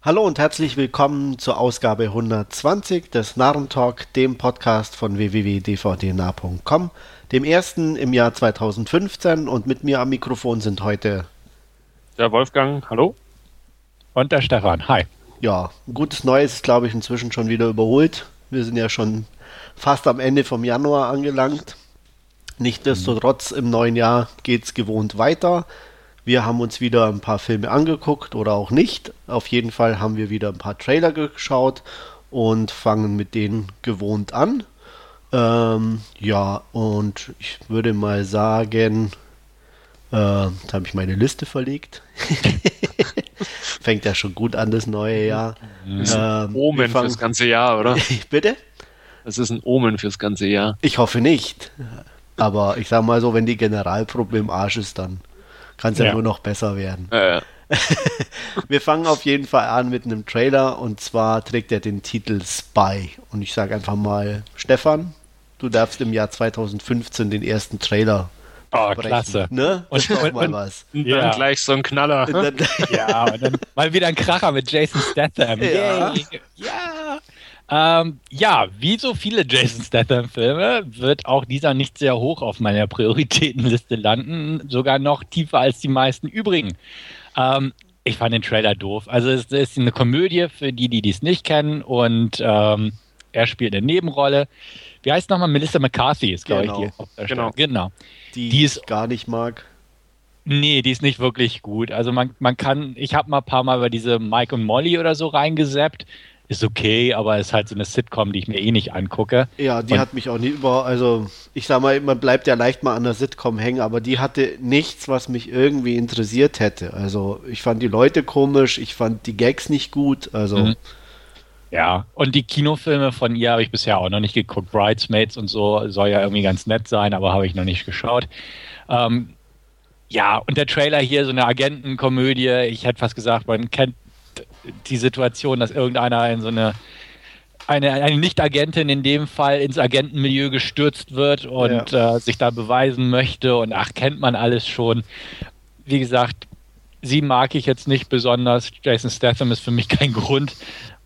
Hallo und herzlich willkommen zur Ausgabe 120 des Narrentalk, dem Podcast von www.dvdnah.com, dem ersten im Jahr 2015 und mit mir am Mikrofon sind heute der Wolfgang, hallo. Und der Stefan, hi. Ja, ein gutes Neues ist, glaube ich, inzwischen schon wieder überholt. Wir sind ja schon fast am Ende vom Januar angelangt. Nichtsdestotrotz im neuen Jahr geht es gewohnt weiter. Wir haben uns wieder ein paar Filme angeguckt oder auch nicht. Auf jeden Fall haben wir wieder ein paar Trailer geschaut und fangen mit denen gewohnt an. Ähm, ja, und ich würde mal sagen, äh, da habe ich meine Liste verlegt. Fängt ja schon gut an, das neue Jahr. Das ist ein ähm, Omen fürs ganze Jahr, oder? Bitte? Das ist ein Omen fürs ganze Jahr. Ich hoffe nicht. Aber ich sag mal so, wenn die Generalprobe im Arsch ist, dann kann es ja. ja. nur noch besser werden. Ja, ja. Wir fangen auf jeden Fall an mit einem Trailer und zwar trägt er den Titel Spy. Und ich sage einfach mal, Stefan, du darfst im Jahr 2015 den ersten Trailer Oh, brechen, klasse. Ne? Und, und, mal was. Und dann ja. gleich so ein Knaller. Dann, ja, und dann mal wieder ein Kracher mit Jason Statham. Ja. Ja. Ähm, ja, wie so viele Jason Statham-Filme wird auch dieser nicht sehr hoch auf meiner Prioritätenliste landen, sogar noch tiefer als die meisten übrigen. Ähm, ich fand den Trailer doof. Also es ist eine Komödie für die, die dies nicht kennen und ähm, er spielt eine Nebenrolle. Wie heißt nochmal? Melissa McCarthy ist, glaube genau. ich, die Genau. genau. Die, die ich gar nicht mag. Nee, die ist nicht wirklich gut. Also man, man kann, ich habe mal ein paar Mal über diese Mike und Molly oder so reingesappt ist okay, aber ist halt so eine Sitcom, die ich mir eh nicht angucke. Ja, die und hat mich auch nie über, also ich sag mal, man bleibt ja leicht mal an der Sitcom hängen, aber die hatte nichts, was mich irgendwie interessiert hätte. Also ich fand die Leute komisch, ich fand die Gags nicht gut, also. Mhm. Ja, und die Kinofilme von ihr habe ich bisher auch noch nicht geguckt. Bridesmaids und so soll ja irgendwie ganz nett sein, aber habe ich noch nicht geschaut. Ähm, ja, und der Trailer hier, so eine Agentenkomödie, ich hätte fast gesagt, man kennt die Situation, dass irgendeiner in so eine eine, eine Nicht-Agentin in dem Fall ins Agentenmilieu gestürzt wird und ja. äh, sich da beweisen möchte und ach, kennt man alles schon. Wie gesagt, sie mag ich jetzt nicht besonders. Jason Statham ist für mich kein Grund.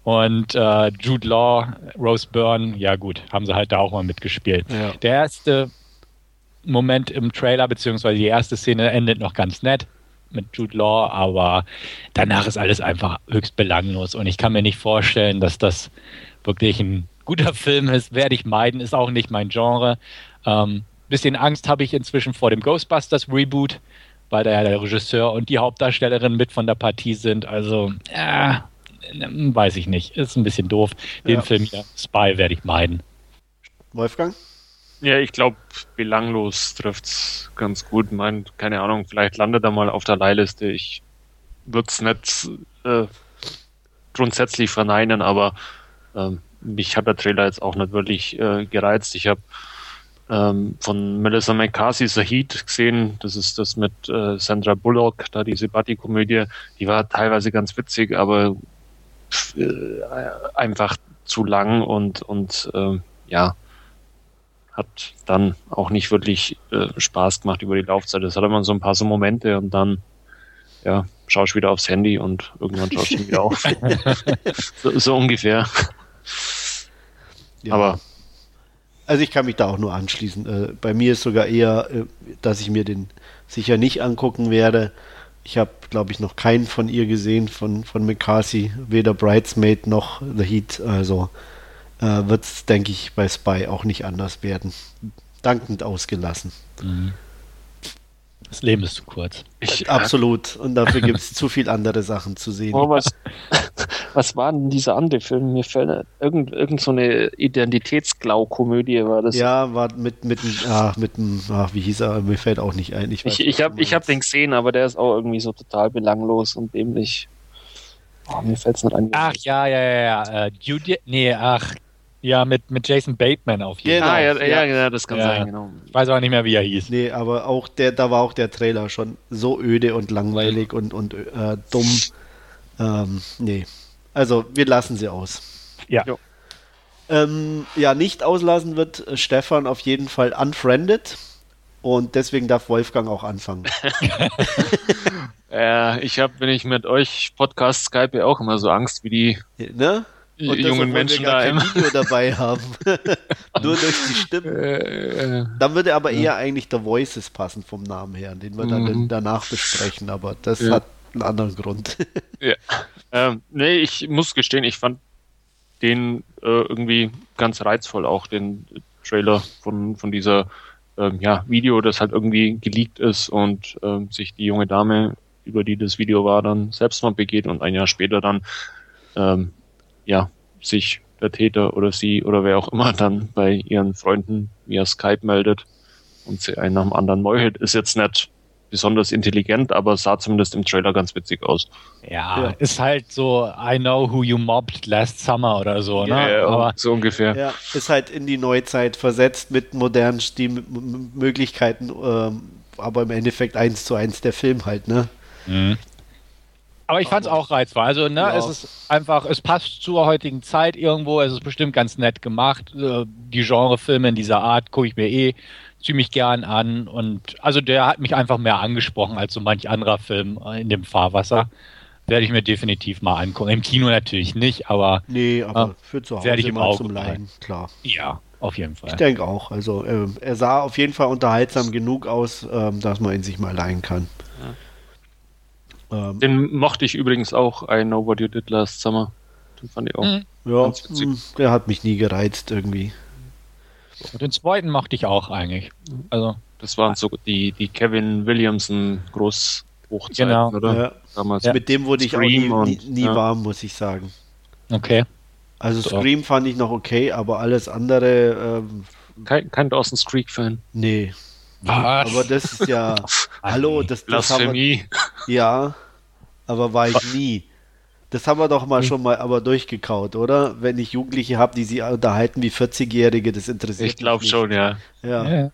Und äh, Jude Law, Rose Byrne, ja gut, haben sie halt da auch mal mitgespielt. Ja. Der erste Moment im Trailer, beziehungsweise die erste Szene endet noch ganz nett mit Jude Law, aber danach ist alles einfach höchst belanglos und ich kann mir nicht vorstellen, dass das wirklich ein guter Film ist. Werde ich meiden, ist auch nicht mein Genre. Ähm, bisschen Angst habe ich inzwischen vor dem Ghostbusters Reboot, weil da ja der Regisseur und die Hauptdarstellerin mit von der Partie sind. Also, ja, weiß ich nicht. Ist ein bisschen doof. Den ja. Film hier, Spy, werde ich meiden. Wolfgang? Ja, ich glaube, belanglos trifft es ganz gut. Mein, keine Ahnung, vielleicht landet er mal auf der Leihliste. Ich würde es nicht äh, grundsätzlich verneinen, aber ähm, mich hat der Trailer jetzt auch nicht wirklich äh, gereizt. Ich habe ähm, von Melissa McCarthy Sahid gesehen. Das ist das mit äh, Sandra Bullock, da diese Buddy-Komödie. Die war teilweise ganz witzig, aber äh, einfach zu lang und, und äh, ja, hat dann auch nicht wirklich äh, Spaß gemacht über die Laufzeit. Das hat immer so ein paar so Momente und dann ja, schaust wieder aufs Handy und irgendwann schaust du wieder auf. so, so, ungefähr. Ja. Aber also ich kann mich da auch nur anschließen. Äh, bei mir ist sogar eher, äh, dass ich mir den sicher nicht angucken werde. Ich habe, glaube ich, noch keinen von ihr gesehen, von, von McCarthy, weder Bridesmaid noch The Heat. Also äh, wird es, denke ich, bei Spy auch nicht anders werden. Dankend ausgelassen. Mhm. Das Leben ist zu kurz. Ich, Absolut. Und dafür gibt es zu viel andere Sachen zu sehen. Oh, was, was war denn dieser andere Film? Mir fällt irgend, irgend so eine Identitätsglau-Komödie war das. Ja, war mit mit ach, mit ach, wie hieß er? Mir fällt auch nicht ein. Ich, ich, ich habe ich hab den gesehen, aber der ist auch irgendwie so total belanglos und dämlich. Oh, mir fällt es nicht ein. Ach ja, ja, ja, ja. Uh, Judy, nee, ach, ja, mit, mit Jason Bateman auf jeden Fall. Genau. Ah, ja, ja, ja, das kann ja. sein, genau. Ich weiß aber nicht mehr, wie er hieß. Nee, aber auch der, da war auch der Trailer schon so öde und langweilig und, und äh, dumm. Ähm, nee. Also, wir lassen sie aus. Ja. Ähm, ja, nicht auslassen wird Stefan auf jeden Fall Unfriended. Und deswegen darf Wolfgang auch anfangen. äh, ich habe, wenn ich mit euch Podcast Skype, auch immer so Angst, wie die ne? Und jungen das, Menschen wir gar da kein immer. Video dabei haben. Nur durch die Stimme. Äh, Dann würde aber eher eigentlich The Voices passen vom Namen her, den wir dann Mhm. danach besprechen, aber das Ja. hat einen anderen Grund. ja. ähm, nee, ich muss gestehen, ich fand den äh, irgendwie ganz reizvoll, auch den Trailer von, von dieser ähm, ja, Video, das halt irgendwie geleakt ist und ähm, sich die junge Dame, über die das Video war, dann Selbstmord begeht und ein Jahr später dann ähm, ja, sich der Täter oder sie oder wer auch immer dann bei ihren Freunden via Skype meldet und sie einen nach dem anderen meuchelt, ist jetzt nicht besonders intelligent, aber sah zumindest im Trailer ganz witzig aus. Ja, Ja. ist halt so, I know who you mobbed last summer oder so, ne? Ja, Aber so ungefähr. ja, ist halt in die Neuzeit versetzt mit modernen Stilmöglichkeiten, ähm, aber im Endeffekt eins zu eins der Film halt, ne? Aber ich fand es auch reizvoll. Also, ne, Ja. es ist einfach, es passt zur heutigen Zeit irgendwo. Es ist bestimmt ganz nett gemacht. Äh, Die Genrefilme in dieser Art gucke ich mir eh ziemlich gern an. Und also der hat mich einfach mehr angesprochen als so manch anderer Film äh, in dem Fahrwasser. Werde ich mir definitiv mal angucken. Im Kino natürlich nicht, aber Nee, aber Ah, für zu Hause werde ich im Auge zum. Leiden, klar. ja, auf jeden Ich Fall. denke auch. Also ähm, er sah auf jeden Fall unterhaltsam genug aus, ähm, dass man ihn sich mal leihen kann. Ähm, Den mochte ich übrigens auch, I Know What You Did Last Summer. Den fand ich auch. Mhm. ja, mh, der hat mich nie gereizt irgendwie. Und den zweiten mochte ich auch eigentlich. Also, Das waren so die, die Kevin Williamson Großhochzeiten, Genau. oder? Ja. Damals. Mit dem wurde ich auch nie, Scream nie, und- nie ja. warm, muss ich sagen. okay. Also So. Scream fand ich noch okay, aber alles andere, ähm, Kein, kein Dawson's Creek-Fan. nee. Was? Aber das ist ja, hallo, das, das haben wir. Ja, aber war ich nie. Das haben wir doch mal schon mal aber durchgekaut, oder? Wenn ich Jugendliche habe, die sich unterhalten wie 40-Jährige, das interessiert Ich glaube mich schon, ja. Ja. Ja.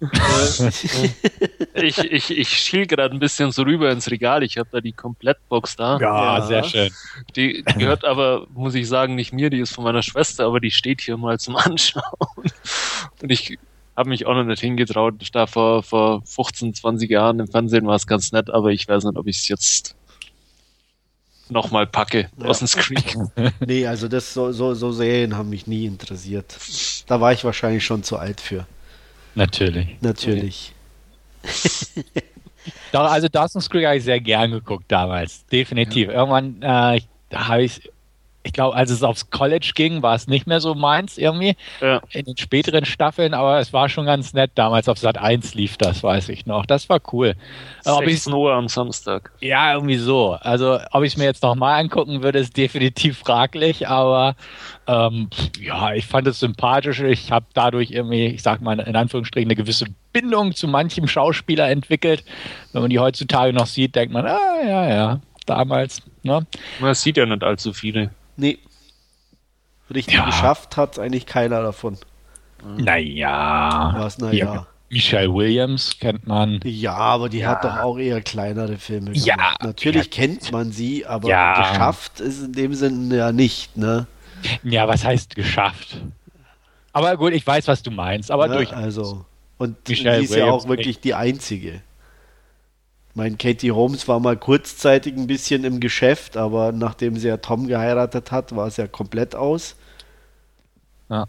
Ich, ich, ich schiel gerade ein bisschen so rüber ins Regal. Ich habe da die Komplettbox da. Ja, Ja. sehr schön. Die gehört aber, muss ich sagen, nicht mir, die ist von meiner Schwester, aber die steht hier mal zum Anschauen. Und ich habe mich auch noch nicht hingetraut. Da vor, vor 15, 20 Jahren im Fernsehen war es ganz nett, aber ich weiß nicht, ob ich es jetzt nochmal packe. Ja. Dawson's Creek. Nee, also das so, so, so Serien haben mich nie interessiert. Da war ich wahrscheinlich schon zu alt für. Natürlich. Natürlich. Doch, also Dawson's Creek habe ich sehr gern geguckt damals. Definitiv. Irgendwann, äh, habe ich, ich glaube, als es aufs College ging, war es nicht mehr so meins irgendwie. Ja. In den späteren Staffeln, aber es war schon ganz nett. Damals auf Sat 1 lief das, weiß ich noch. Das war cool. Äh, Ob ich 16 Uhr am Samstag. ja, irgendwie so. Also, ob ich es mir jetzt nochmal angucken würde, ist definitiv fraglich, aber ähm, ja, ich fand es sympathisch. Ich habe dadurch irgendwie, ich sag mal in Anführungsstrichen, eine gewisse Bindung zu manchem Schauspieler entwickelt. Wenn man die heutzutage noch sieht, denkt man, ah, ja, ja, damals. Ne? Man sieht ja nicht allzu viele. Nee. Richtig Ja. geschafft hat eigentlich keiner davon. Naja. Was, naja. Michelle Williams kennt man. Ja, aber die hat Ja. doch auch eher kleinere Filme Ja, gemacht. Natürlich ja. kennt man sie, aber Ja. geschafft ist in dem Sinne ja nicht, ne? Ja, was heißt geschafft? Aber gut, ich weiß, was du meinst. Aber ne? durch. Also. Und Michelle sie ist ja Williams auch wirklich die einzige. Ich meine, Katie Holmes war mal kurzzeitig ein bisschen im Geschäft, aber nachdem sie ja Tom geheiratet hat, war es ja komplett aus.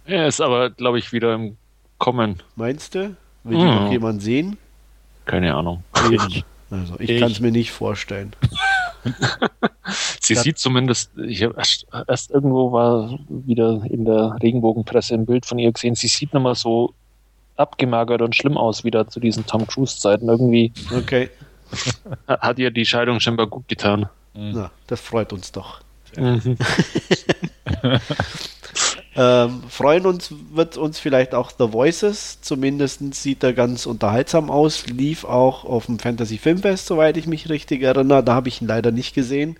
Er ist aber, glaube ich, wieder im Kommen. Meinst du? Will die Mhm. noch jemand sehen? Keine Ahnung. Ich. Also, ich, Ich- kann es mir nicht vorstellen. Sie Ja. sieht zumindest, ich habe erst, erst irgendwo war wieder in der Regenbogenpresse ein Bild von ihr gesehen, sie sieht nicht mal so abgemagert und schlimm aus wieder zu diesen Tom Cruise-Zeiten. Irgendwie Okay, hat ihr die Scheidung scheinbar gut getan. na, das freut uns doch. Mhm. Ähm, freuen uns wird uns vielleicht auch The Voices. Zumindest sieht er ganz unterhaltsam aus. Lief auch auf dem Fantasy Filmfest, soweit ich mich richtig erinnere. Da habe ich ihn leider nicht gesehen.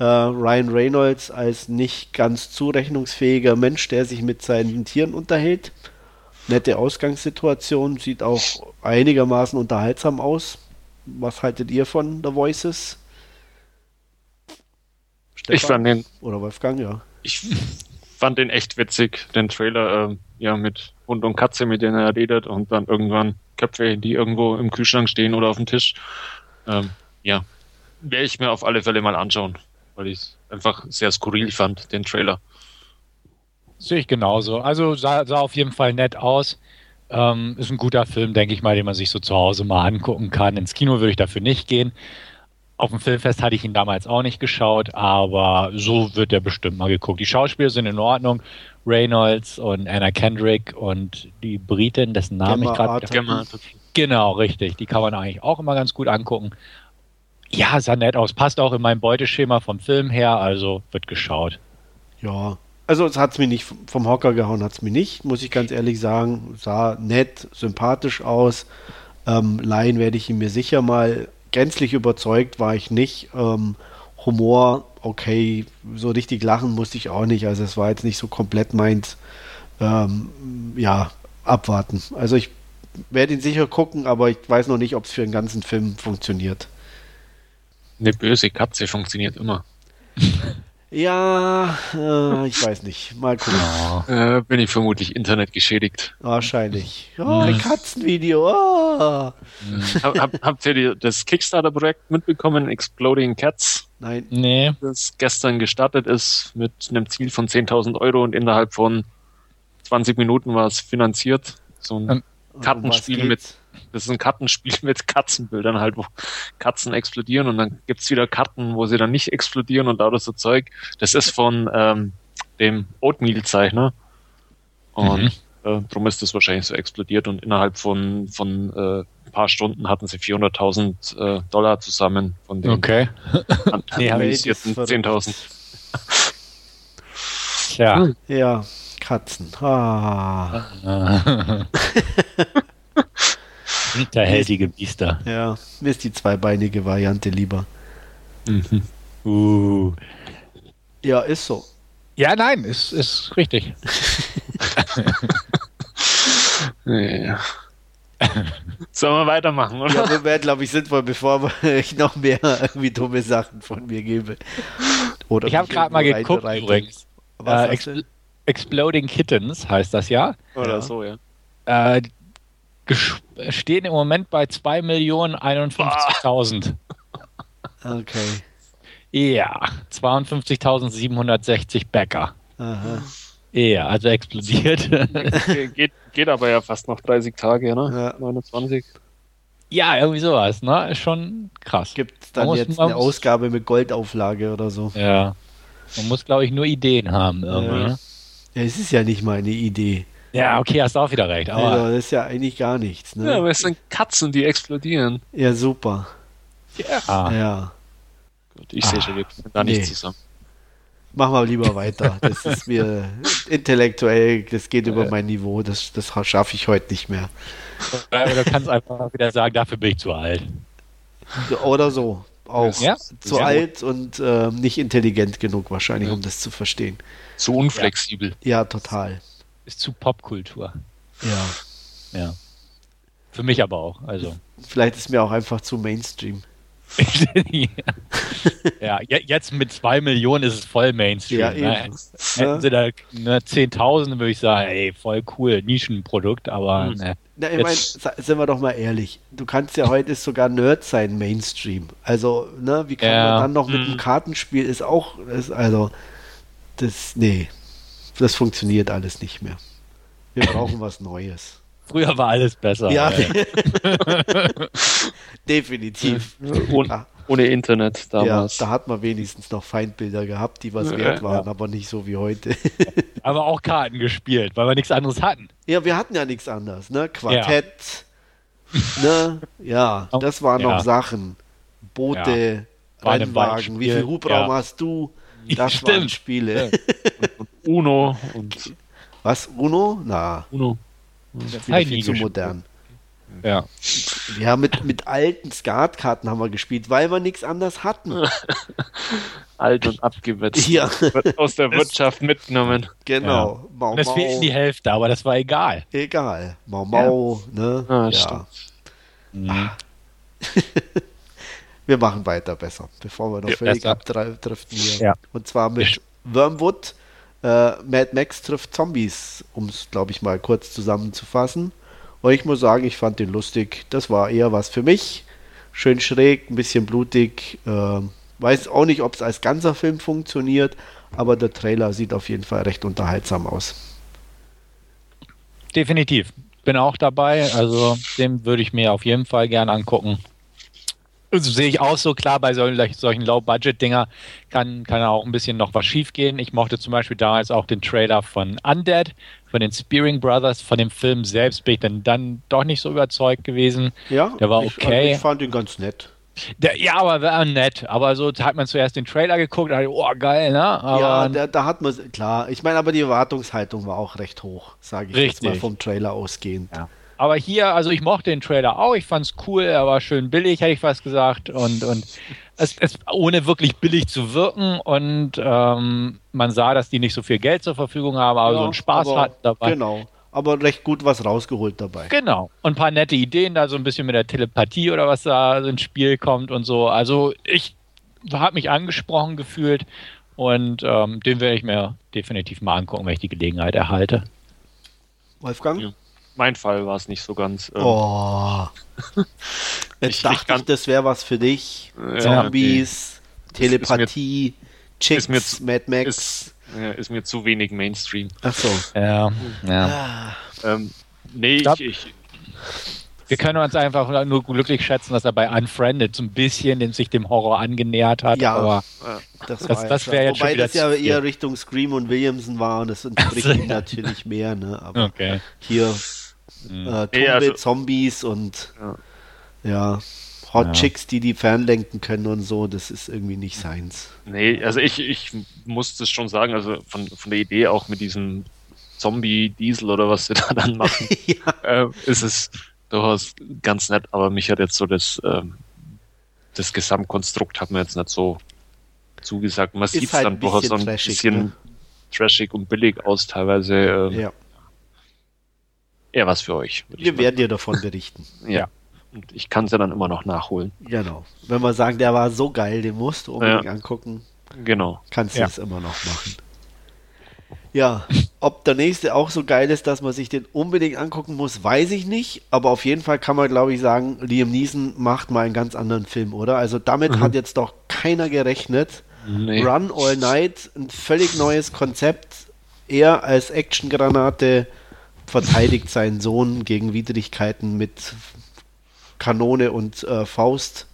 Äh, Ryan Reynolds als nicht ganz zurechnungsfähiger Mensch, der sich mit seinen Tieren unterhält. Nette Ausgangssituation, sieht auch einigermaßen unterhaltsam aus. Was haltet ihr von The Voices? Ich fand den, Oder Wolfgang, ja. ich fand den echt witzig, den Trailer, ähm, ja, mit Hund und Katze, mit denen er redet und dann irgendwann Köpfe, die irgendwo im Kühlschrank stehen oder auf dem Tisch. Ähm, ja, werde ich mir auf alle Fälle mal anschauen, weil ich es einfach sehr skurril fand, den Trailer. Sehe ich genauso. Also sah, sah auf jeden Fall nett aus. Ähm, ist ein guter Film, denke ich mal, den man sich so zu Hause mal angucken kann. Ins Kino würde ich dafür nicht gehen. Auf dem Filmfest hatte ich ihn damals auch nicht geschaut, aber so wird er bestimmt mal geguckt. Die Schauspieler sind in Ordnung. Reynolds und Anna Kendrick und die Britin, dessen Namen Gemma ich gerade. Arterton. Genau, richtig. Die kann man eigentlich auch immer ganz gut angucken. Ja, sah nett aus. Passt auch in mein Beuteschema vom Film her, also wird geschaut. Ja, also es hat es mir nicht vom Hocker gehauen, hat es mir nicht, muss ich ganz ehrlich sagen. Sah nett, sympathisch aus. Ähm, Laien werde ich ihn mir sicher mal gänzlich überzeugt, war ich nicht. Ähm, Humor, okay, so richtig lachen musste ich auch nicht. Also es war jetzt nicht so komplett meins. Ähm, ja, abwarten. Also ich werde ihn sicher gucken, aber ich weiß noch nicht, ob es für den ganzen Film funktioniert. Eine böse Katze funktioniert immer. Ja, äh, ich weiß nicht. Mal gucken. Äh, bin ich vermutlich Internet geschädigt. Wahrscheinlich. Oh, ein Katzenvideo. Oh. hab, hab, habt ihr die, das Kickstarter-Projekt mitbekommen, Exploding Cats, Nein. Nee. das gestern gestartet ist mit einem Ziel von 10.000 Euro und innerhalb von 20 Minuten war es finanziert. So ein Ähm, Kartenspiel Um was mit? Das ist ein Kartenspiel mit Katzenbildern halt, wo Katzen explodieren und dann gibt's wieder Karten, wo sie dann nicht explodieren und lauter so Zeug. Das ist von ähm, dem Oatmeal-Zeichner. Und Mhm. äh, darum ist das wahrscheinlich so explodiert und innerhalb von, von äh, ein paar Stunden hatten sie 400.000 äh, Dollar zusammen von den Okay. an- Nee, hab ich- analysierten Das ist 10.000. Tja. Ja, Katzen. Ah. Hinterhältige Biester. Ja, mir ist die zweibeinige Variante lieber. Mhm. Uh. Ja, ist so. Ja, nein, ist, ist richtig. Ja. Sollen wir weitermachen, oder? Ja, wir wären, glaube ich, sinnvoll, bevor ich noch mehr irgendwie dumme Sachen von mir gebe. Oder Ich habe gerade mal geguckt rein- übrigens. Was Äh, Ex? Exploding Kittens heißt das ja. Oder Ja. so, ja. Äh, stehen im Moment bei 2.051.000. Okay. Ja, 52.760 Bäcker. Aha. Ja, also explodiert. Ge- geht, geht aber ja fast noch 30 Tage, ne? Ja. 29. ja, irgendwie sowas, ne? Ist schon krass. Gibt es dann jetzt eine Ausgabe mit Goldauflage oder so? Ja. Man muss, glaube ich, nur Ideen haben irgendwie. Ja. ne? Ja, es ist ja nicht meine Idee. Ja, okay, hast du auch wieder recht. Aber Also, das ist ja eigentlich gar nichts. Ja, Ne? aber es sind Katzen, die explodieren. Ja, super. ja. Ja. Gut, ich sehe Ah, schon, wir kommen da nicht nee. zusammen. Mach mal lieber weiter. Das ist mir intellektuell, das geht über mein Niveau. Das, das schaffe ich heute nicht mehr. Aber du kannst einfach wieder sagen, dafür bin ich zu alt. Oder so. Auch Ja, zu alt und ähm, nicht intelligent genug wahrscheinlich, um das zu verstehen. Zu unflexibel. Ja, total. Ist zu Popkultur. Ja. Ja. Für mich aber auch. Also. Vielleicht ist mir auch einfach zu Mainstream. ja, je- jetzt mit zwei Millionen ist es voll Mainstream. Ja, ne? Hätten sie da ne, 10.000, würde ich sagen, ey, voll cool, Nischenprodukt, aber Hm. ne. Na, ich meine, sind wir doch mal ehrlich. Du kannst ja heute sogar Nerd sein, Mainstream. Also, ne, wie kann Ja. man dann noch mit einem Kartenspiel ist auch, ist, also, das, nee, das funktioniert alles nicht mehr. Wir brauchen was Neues. früher war alles besser. Ja, definitiv. Ohne, Ja. ohne Internet Ja, damals. da hat man wenigstens noch Feindbilder gehabt, die was Ja, wert ja. waren, aber nicht so wie heute. Aber auch Karten gespielt, weil wir nichts anderes hatten. ja, wir hatten ja nichts anderes, ne? Quartett, ne? Ja, das waren Ja. noch Sachen. Boote, Rennwagen, wie viel Hubraum ja. hast du? Das Stimmt. waren Spiele. Uno und Was, Uno? Na, Uno. wieder Hab ich viel zu modern. Ja. Ja, mit, mit alten Skatkarten haben wir gespielt, weil wir nichts anderes hatten. Alt und abgewetzt. Ja, Wird aus der Wirtschaft mitgenommen. genau. Mau, Und es fehlt die Hälfte, aber das war egal. Egal. Mau Mau, ne? Ah, ja. stimmt. Mhm. Wir machen weiter besser, bevor wir noch Ja, völlig abdriften hier. Ja. Und zwar mit Wormwood. Äh, Mad Max trifft Zombies, um es, glaube ich, mal kurz zusammenzufassen. Und ich muss sagen, ich fand den lustig. Das war eher was für mich. Schön schräg, ein bisschen blutig. Äh, weiß auch nicht, ob es als ganzer Film funktioniert, aber der Trailer sieht auf jeden Fall recht unterhaltsam aus. Definitiv. Bin auch dabei. Also den würde ich mir auf jeden Fall gern angucken. Sehe ich auch so klar, bei solchen, solchen Low-Budget-Dinger kann, kann auch ein bisschen noch was schief gehen. Ich mochte zum Beispiel damals auch den Trailer von Undead, von den Spearing Brothers, von dem Film selbst bin ich dann, dann doch nicht so überzeugt gewesen. Ja, der war ich, okay. Ich fand ihn ganz nett. Der, ja, aber war nett. Aber so hat man zuerst den Trailer geguckt, dachte, oh geil, ne? Aber ja, da, da hat man klar. Ich meine, aber die Erwartungshaltung war auch recht hoch, sage ich Richtig. jetzt mal vom Trailer ausgehend. Ja. Aber hier, also ich mochte den Trailer auch, ich fand's cool, er war schön billig, hätte ich fast gesagt. Und, und es, es ohne wirklich billig zu wirken. Und ähm, man sah, dass die nicht so viel Geld zur Verfügung haben, aber Ja, so einen Spaß aber- hatten dabei. Genau. Aber recht gut was rausgeholt dabei. Genau. Und ein paar nette Ideen, da so ein bisschen mit der Telepathie oder was da ins Spiel kommt und so. Also ich habe mich angesprochen gefühlt und ähm, den werde ich mir definitiv mal angucken, wenn ich die Gelegenheit erhalte. Wolfgang? Ja. Mein Fall war es nicht so ganz. ähm, Oh. Jetzt Ich- dachte ich, kann- das wäre was für dich. Ja, Zombies, Telepathie, Chicks, ist mir zu- Mad Max. Ist, ja, ist mir zu wenig Mainstream. Achso. Ja, ja. Ah, Ähm, nee, ich, ich, Wir können uns einfach nur glücklich schätzen, dass er bei Unfriended so ein bisschen den, sich dem Horror angenähert hat. Ja. Aber das Das- das schon- wär jetzt Wobei schon das ja eher Richtung Scream und Williamson war und das entspricht Ach so, ihm natürlich mehr. Ne? Aber okay. hier Mhm. äh, Tumbe, also- Zombies und Ja. ja, Hot Ja. Chicks, die die fernlenken können und so, das ist irgendwie nicht seins. nee, also ich, ich muss das schon sagen, also von, von der Idee auch mit diesem Zombie-Diesel oder was sie da dann machen, ja. äh, ist es durchaus ganz nett, aber mich hat jetzt so das, ähm, das Gesamtkonstrukt hat mir jetzt nicht so zugesagt. Man sieht halt dann durchaus so ein trashig, bisschen ne? trashig und billig aus, teilweise ähm, ja. Eher was für euch. Wir werden dir davon berichten. ja. Und ich kann es ja dann immer noch nachholen. Genau. Wenn wir sagen, der war so geil, den musst du unbedingt Ja. angucken, Genau. kannst du Ja. es immer noch machen. Ja, ob der nächste auch so geil ist, dass man sich den unbedingt angucken muss, weiß ich nicht. Aber auf jeden Fall kann man, glaube ich, sagen, Liam Neeson macht mal einen ganz anderen Film, oder? Also damit hat jetzt doch keiner gerechnet. Nee. Run All Night, ein völlig neues Konzept. Er als Actiongranate verteidigt seinen Sohn gegen Widrigkeiten mit Kanone und äh, Faust.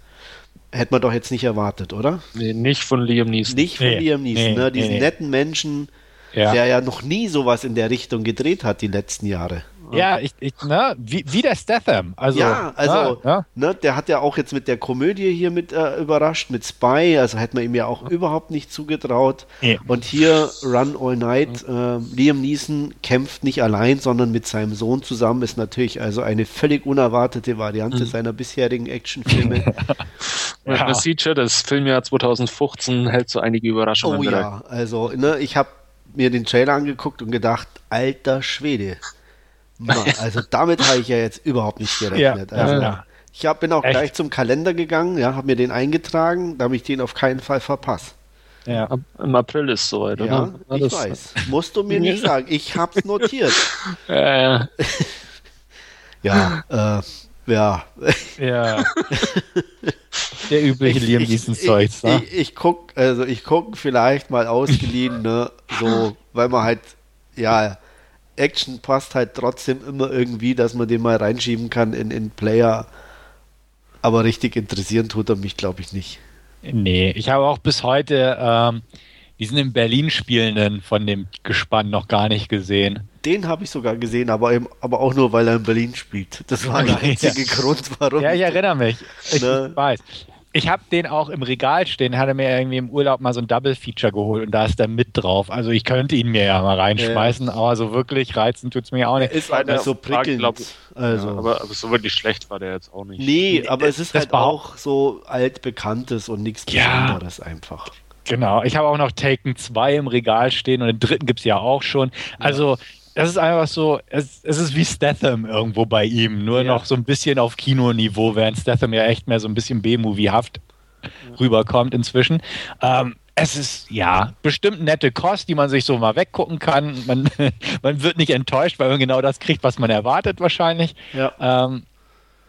Hätte man doch jetzt nicht erwartet, oder? Nee, nicht von Liam Neeson. Nicht von Nee, Liam Neeson, nee, ne? diesen netten Menschen, Ja. der ja noch nie sowas in der Richtung gedreht hat die letzten Jahre. Ja, ich, ich, ne, wie, wie der Statham. Also, ja, also, ne, ne, der hat ja auch jetzt mit der Komödie hier mit äh, überrascht, mit Spy, also hätte man ihm ja auch überhaupt nicht zugetraut. Nee. Und hier Run All Night, äh, Liam Neeson kämpft nicht allein, sondern mit seinem Sohn zusammen, ist natürlich also eine völlig unerwartete Variante seiner bisherigen Actionfilme. Ja. man sieht schon, das Filmjahr 2015 hält so einige Überraschungen oh ja, also ne, ich habe mir den Trailer angeguckt und gedacht, alter Schwede. Mann, also damit habe ich ja jetzt überhaupt nicht gerechnet. Ja, also, ja. Ich hab, bin auch Echt? gleich zum Kalender gegangen, ja, habe mir den eingetragen, damit ich den auf keinen Fall verpasse. ja. Ab, Im April ist soweit, Ja, oder? War ich weiß. Musst du mir nicht sagen. Ich hab's notiert. Äh, Ja, äh, ja. ja. Der übliche Liam Neeson Zeugs, ich, ne? ich, ich guck, also ich guck vielleicht mal ausgeliehen, ne, so, weil man halt, ja, Action passt halt trotzdem immer irgendwie, dass man den mal reinschieben kann in, in Player. Aber richtig interessieren tut er mich, glaube ich, nicht. Nee, ich habe auch bis heute ähm, diesen in Berlin spielenden von dem Gespann noch gar nicht gesehen. Den habe ich sogar gesehen, aber, eben, aber auch nur, weil er in Berlin spielt. Das war der Ja. einzige Grund, warum. Ja, ich erinnere mich. Ich Ne? weiß. Ich habe den auch im Regal stehen, hatte mir irgendwie im Urlaub mal so ein Double-Feature geholt und da ist der mit drauf. Also ich könnte ihn mir ja mal reinschmeißen, aber so wirklich reizen tut es mir auch nicht. ist auch nicht so prickelnd. glaub- also. ja, aber, aber so wirklich schlecht war der jetzt auch nicht. Nee, aber es ist das halt auch so altbekanntes und nichts Ja. Besonderes einfach. Genau, ich habe auch noch Taken 2 im Regal stehen und den dritten gibt es ja auch schon. Also, das ist einfach so, es, es ist wie Statham irgendwo bei ihm, nur Ja. noch so ein bisschen auf Kinoniveau, während Statham ja echt mehr so ein bisschen B-Movie-haft rüberkommt inzwischen. Ähm, es ist ja bestimmt nette Kost, die man sich so mal weggucken kann. Man, man wird nicht enttäuscht, weil man genau das kriegt, was man erwartet, wahrscheinlich. Ja. Ähm,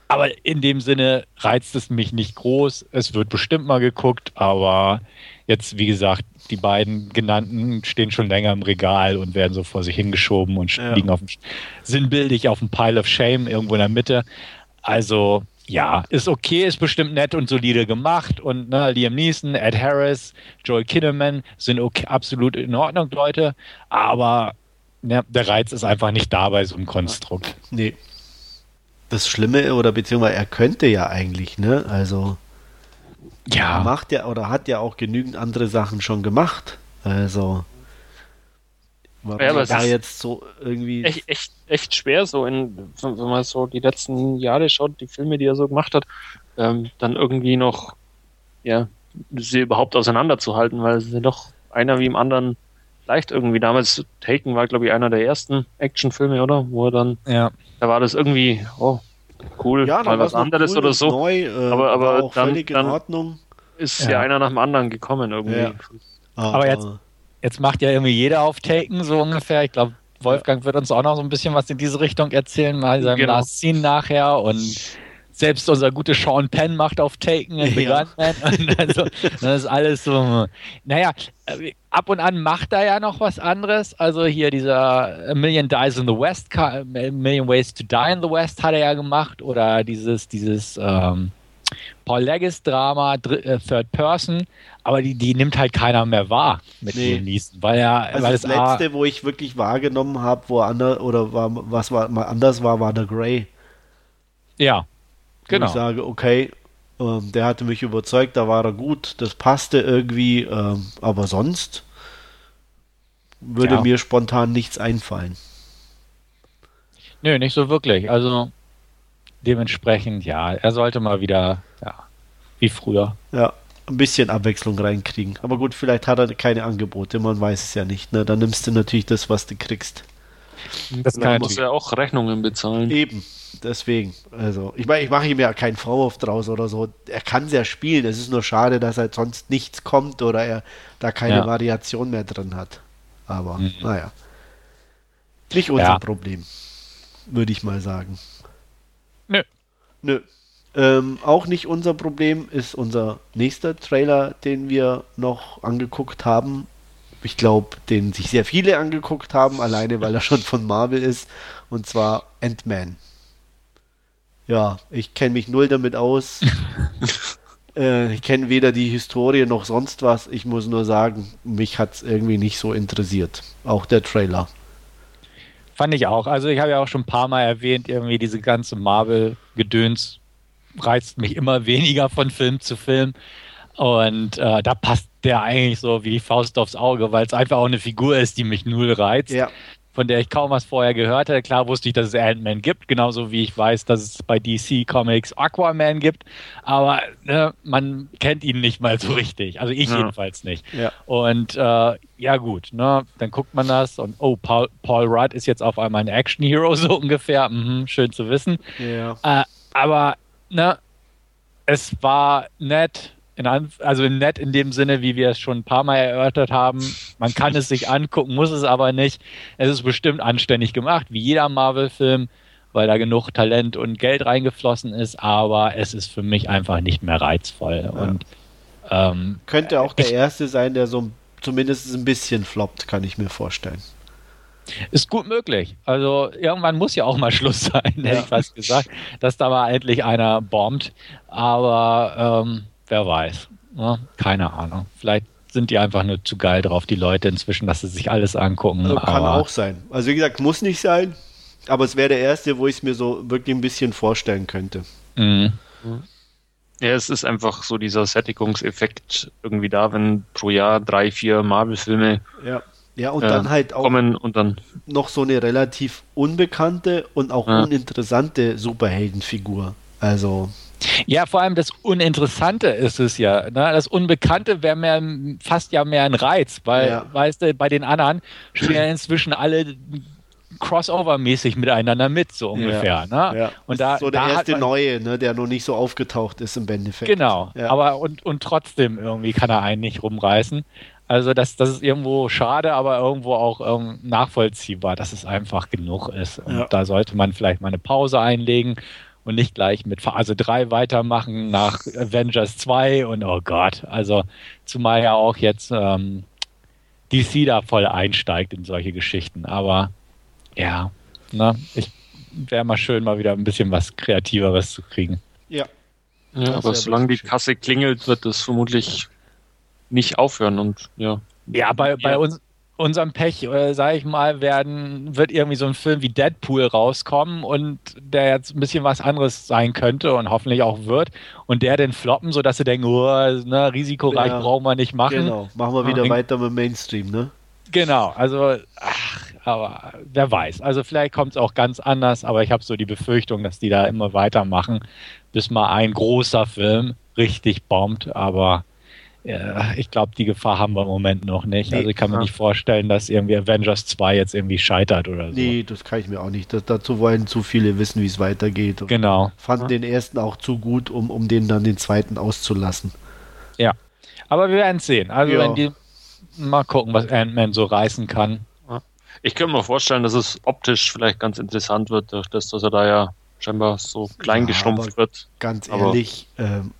aber in dem Sinne reizt es mich nicht groß. Es wird bestimmt mal geguckt, aber jetzt, wie gesagt, die beiden genannten stehen schon länger im Regal und werden so vor sich hingeschoben und Ja. liegen auf dem, sinnbildlich auf dem Pile of Shame irgendwo in der Mitte. Also, ja, ist okay, ist bestimmt nett und solide gemacht. Und ne, Liam Neeson, Ed Harris, Joel Kinnaman sind okay, absolut in Ordnung, Leute. Aber ne, der Reiz ist einfach nicht da bei so einem Konstrukt. Nee. Das Schlimme, oder beziehungsweise er könnte ja eigentlich, ne? Also Ja, macht ja oder hat ja auch genügend andere Sachen schon gemacht. Also warum Ja, aber es da jetzt so irgendwie echt, echt, echt schwer, so in, wenn wenn man so die letzten Jahre schaut, die Filme, die er so gemacht hat, ähm, dann irgendwie noch, ja, sie überhaupt auseinanderzuhalten, weil sie doch einer wie im anderen leicht irgendwie damals Taken war, glaube ich, einer der ersten Actionfilme, oder? Wo er dann, ja. da war das irgendwie, oh, cool, ja, mal was anderes cool oder so. Neu, äh, Aber- aber dann- völlig in dann- Ordnung. Ist Ja. ja. einer nach dem anderen gekommen irgendwie. Ja. Aber jetzt- Jetzt macht ja irgendwie jeder auf Taken, so ungefähr. Ich glaube, Wolfgang wird uns auch noch so ein bisschen was in diese Richtung erzählen, mal seinem Genau. Last Scene nachher. Und selbst unser guter Sean Penn macht auf Taken The Ja. Gunman. Also, das ist alles so. Naja, äh, ab und an macht er ja noch was anderes. Also hier dieser A Million Dies in the West, A Million Ways to Die in the West hat er ja gemacht. Oder dieses, dieses ähm, Paul Leggis-Drama, Dr- äh, Third Person. Aber die, die nimmt halt keiner mehr wahr mit Nee. Liam Neeson, weil er, Also weil das es A- letzte, wo ich wirklich wahrgenommen habe, wo ander, oder war, was war, mal anders war, war der Grey. ja, Wo genau. ich sage, okay, ähm, der hatte mich überzeugt, da war er gut, das passte irgendwie, ähm, aber sonst würde Ja. mir spontan nichts einfallen. Nö, nicht so wirklich. Also dementsprechend, ja, er sollte mal wieder, ja, wie früher. Ja, ein bisschen Abwechslung reinkriegen. Aber gut, vielleicht hat er keine Angebote, man weiß es ja nicht. Ne? Dann nimmst du natürlich das, was du kriegst. Das Da kann muss er auch Rechnungen bezahlen. Eben, deswegen. Also, ich meine, ich mache ihm ja keinen Vorwurf draus oder so. Er kann sehr spielen. Es ist nur schade, dass halt sonst nichts kommt oder er da keine Ja. Variation mehr drin hat. Aber, Mhm. naja. Nicht unser Ja. Problem, würde ich mal sagen. Nö. Nö. Ähm, auch nicht unser Problem ist unser nächster Trailer, den wir noch angeguckt haben. Ich glaube, den sich sehr viele angeguckt haben, alleine weil er schon von Marvel ist. Und zwar Ant-Man. Ja, ich kenne mich null damit aus. äh, ich kenne weder die Historie noch sonst was. Ich muss nur sagen, mich hat es irgendwie nicht so interessiert. Auch der Trailer. Fand ich auch. Also ich habe ja auch schon ein paar Mal erwähnt, irgendwie diese ganze Marvel-Gedöns reizt mich immer weniger von Film zu Film. Und äh, da passt der eigentlich so wie die Faust aufs Auge, weil es einfach auch eine Figur ist, die mich null reizt, Ja, von der ich kaum was vorher gehört hatte. Klar wusste ich, dass es Ant-Man gibt, genauso wie ich weiß, dass es bei DC Comics Aquaman gibt. Aber ne, man kennt ihn nicht mal so richtig. Also ich Ja. jedenfalls nicht. ja. Und äh, ja gut, ne, dann guckt man das und oh, Paul, Paul Rudd ist jetzt auf einmal ein Action-Hero, so ungefähr. Mhm, schön zu wissen. ja. Äh, aber ne, es war nett, in, also nett in dem Sinne, wie wir es schon ein paar Mal erörtert haben. Man kann es sich angucken, muss es aber nicht. Es ist bestimmt anständig gemacht, wie jeder Marvel-Film, weil da genug Talent und Geld reingeflossen ist, aber es ist für mich einfach nicht mehr reizvoll. Und ähm, Könnte auch der Ich- erste sein, der so zumindest ein bisschen floppt, kann ich mir vorstellen. Ist gut möglich. Also irgendwann muss ja auch mal Schluss sein, hätte ich fast gesagt, dass da mal endlich einer bombt. Aber ähm, wer weiß. Ne? Keine Ahnung. Vielleicht sind die einfach nur zu geil drauf, die Leute inzwischen, dass sie sich alles angucken. Also kann aber auch sein. Also wie gesagt, muss nicht sein, aber es wäre der erste, wo ich es mir so wirklich ein bisschen vorstellen könnte. mh, Ja, es ist einfach so dieser Sättigungseffekt irgendwie da, wenn pro Jahr drei, vier Marvel-Filme Ja. Ja, und äh, dann halt auch kommen und dann noch so eine relativ unbekannte und auch Ja. uninteressante Superheldenfigur. Also, Ja, vor allem das Uninteressante ist es ja. Ne? Das Unbekannte wäre mehr fast ja mehr ein Reiz, weil, Ja. weißt du, bei den anderen spielen ja inzwischen alle Crossover-mäßig miteinander mit, so ungefähr. Ja, ne? ja. Und da, so der da erste man, neue, ne, der noch nicht so aufgetaucht ist im Endeffekt. Genau, aber und, und trotzdem irgendwie kann er einen nicht rumreißen. Also das, das ist irgendwo schade, aber irgendwo auch ähm, nachvollziehbar, dass es einfach genug ist. Und da sollte man vielleicht mal eine Pause einlegen und nicht gleich mit Phase 3 weitermachen nach Avengers 2 und oh Gott, also zumal ja auch jetzt ähm, DC da voll einsteigt in solche Geschichten. Aber ja, ne, ich wäre mal schön, mal wieder ein bisschen was Kreativeres zu kriegen. Ja. Ja, aber solange die. Kasse klingelt, wird das vermutlich nicht aufhören und ja. Ja, bei, bei uns, unserem Pech, äh, sage ich mal, werden, wird irgendwie so ein Film wie Deadpool rauskommen und der jetzt ein bisschen was anderes sein könnte und hoffentlich auch wird und der den floppen, sodass sie denken, oh, ne, risikoreich Ja, brauchen wir nicht machen. Genau. Machen wir wieder Ah. weiter mit Mainstream, ne? Genau, also, ach, aber wer weiß. Also vielleicht kommt es auch ganz anders, aber ich habe so die Befürchtung, dass die da immer weitermachen, bis mal ein großer Film richtig bombt, aber ja, ich glaube, die Gefahr haben wir im Moment noch nicht. Nee. also ich kann mir Ja. nicht vorstellen, dass irgendwie Avengers 2 jetzt irgendwie scheitert oder so. Nee, das kann ich mir auch nicht. Das, dazu wollen zu viele wissen, wie es weitergeht. Und Genau. fanden den ersten auch zu gut, um, um den dann den zweiten auszulassen. Ja. Aber wir werden es sehen. Also Ja. wenn die mal gucken, was Ant-Man so reißen kann. Ich könnte mir vorstellen, dass es optisch vielleicht ganz interessant wird, durch das, dass er da ja scheinbar so klein Ja, geschrumpft aber- wird. Ganz Aber- ehrlich, ähm,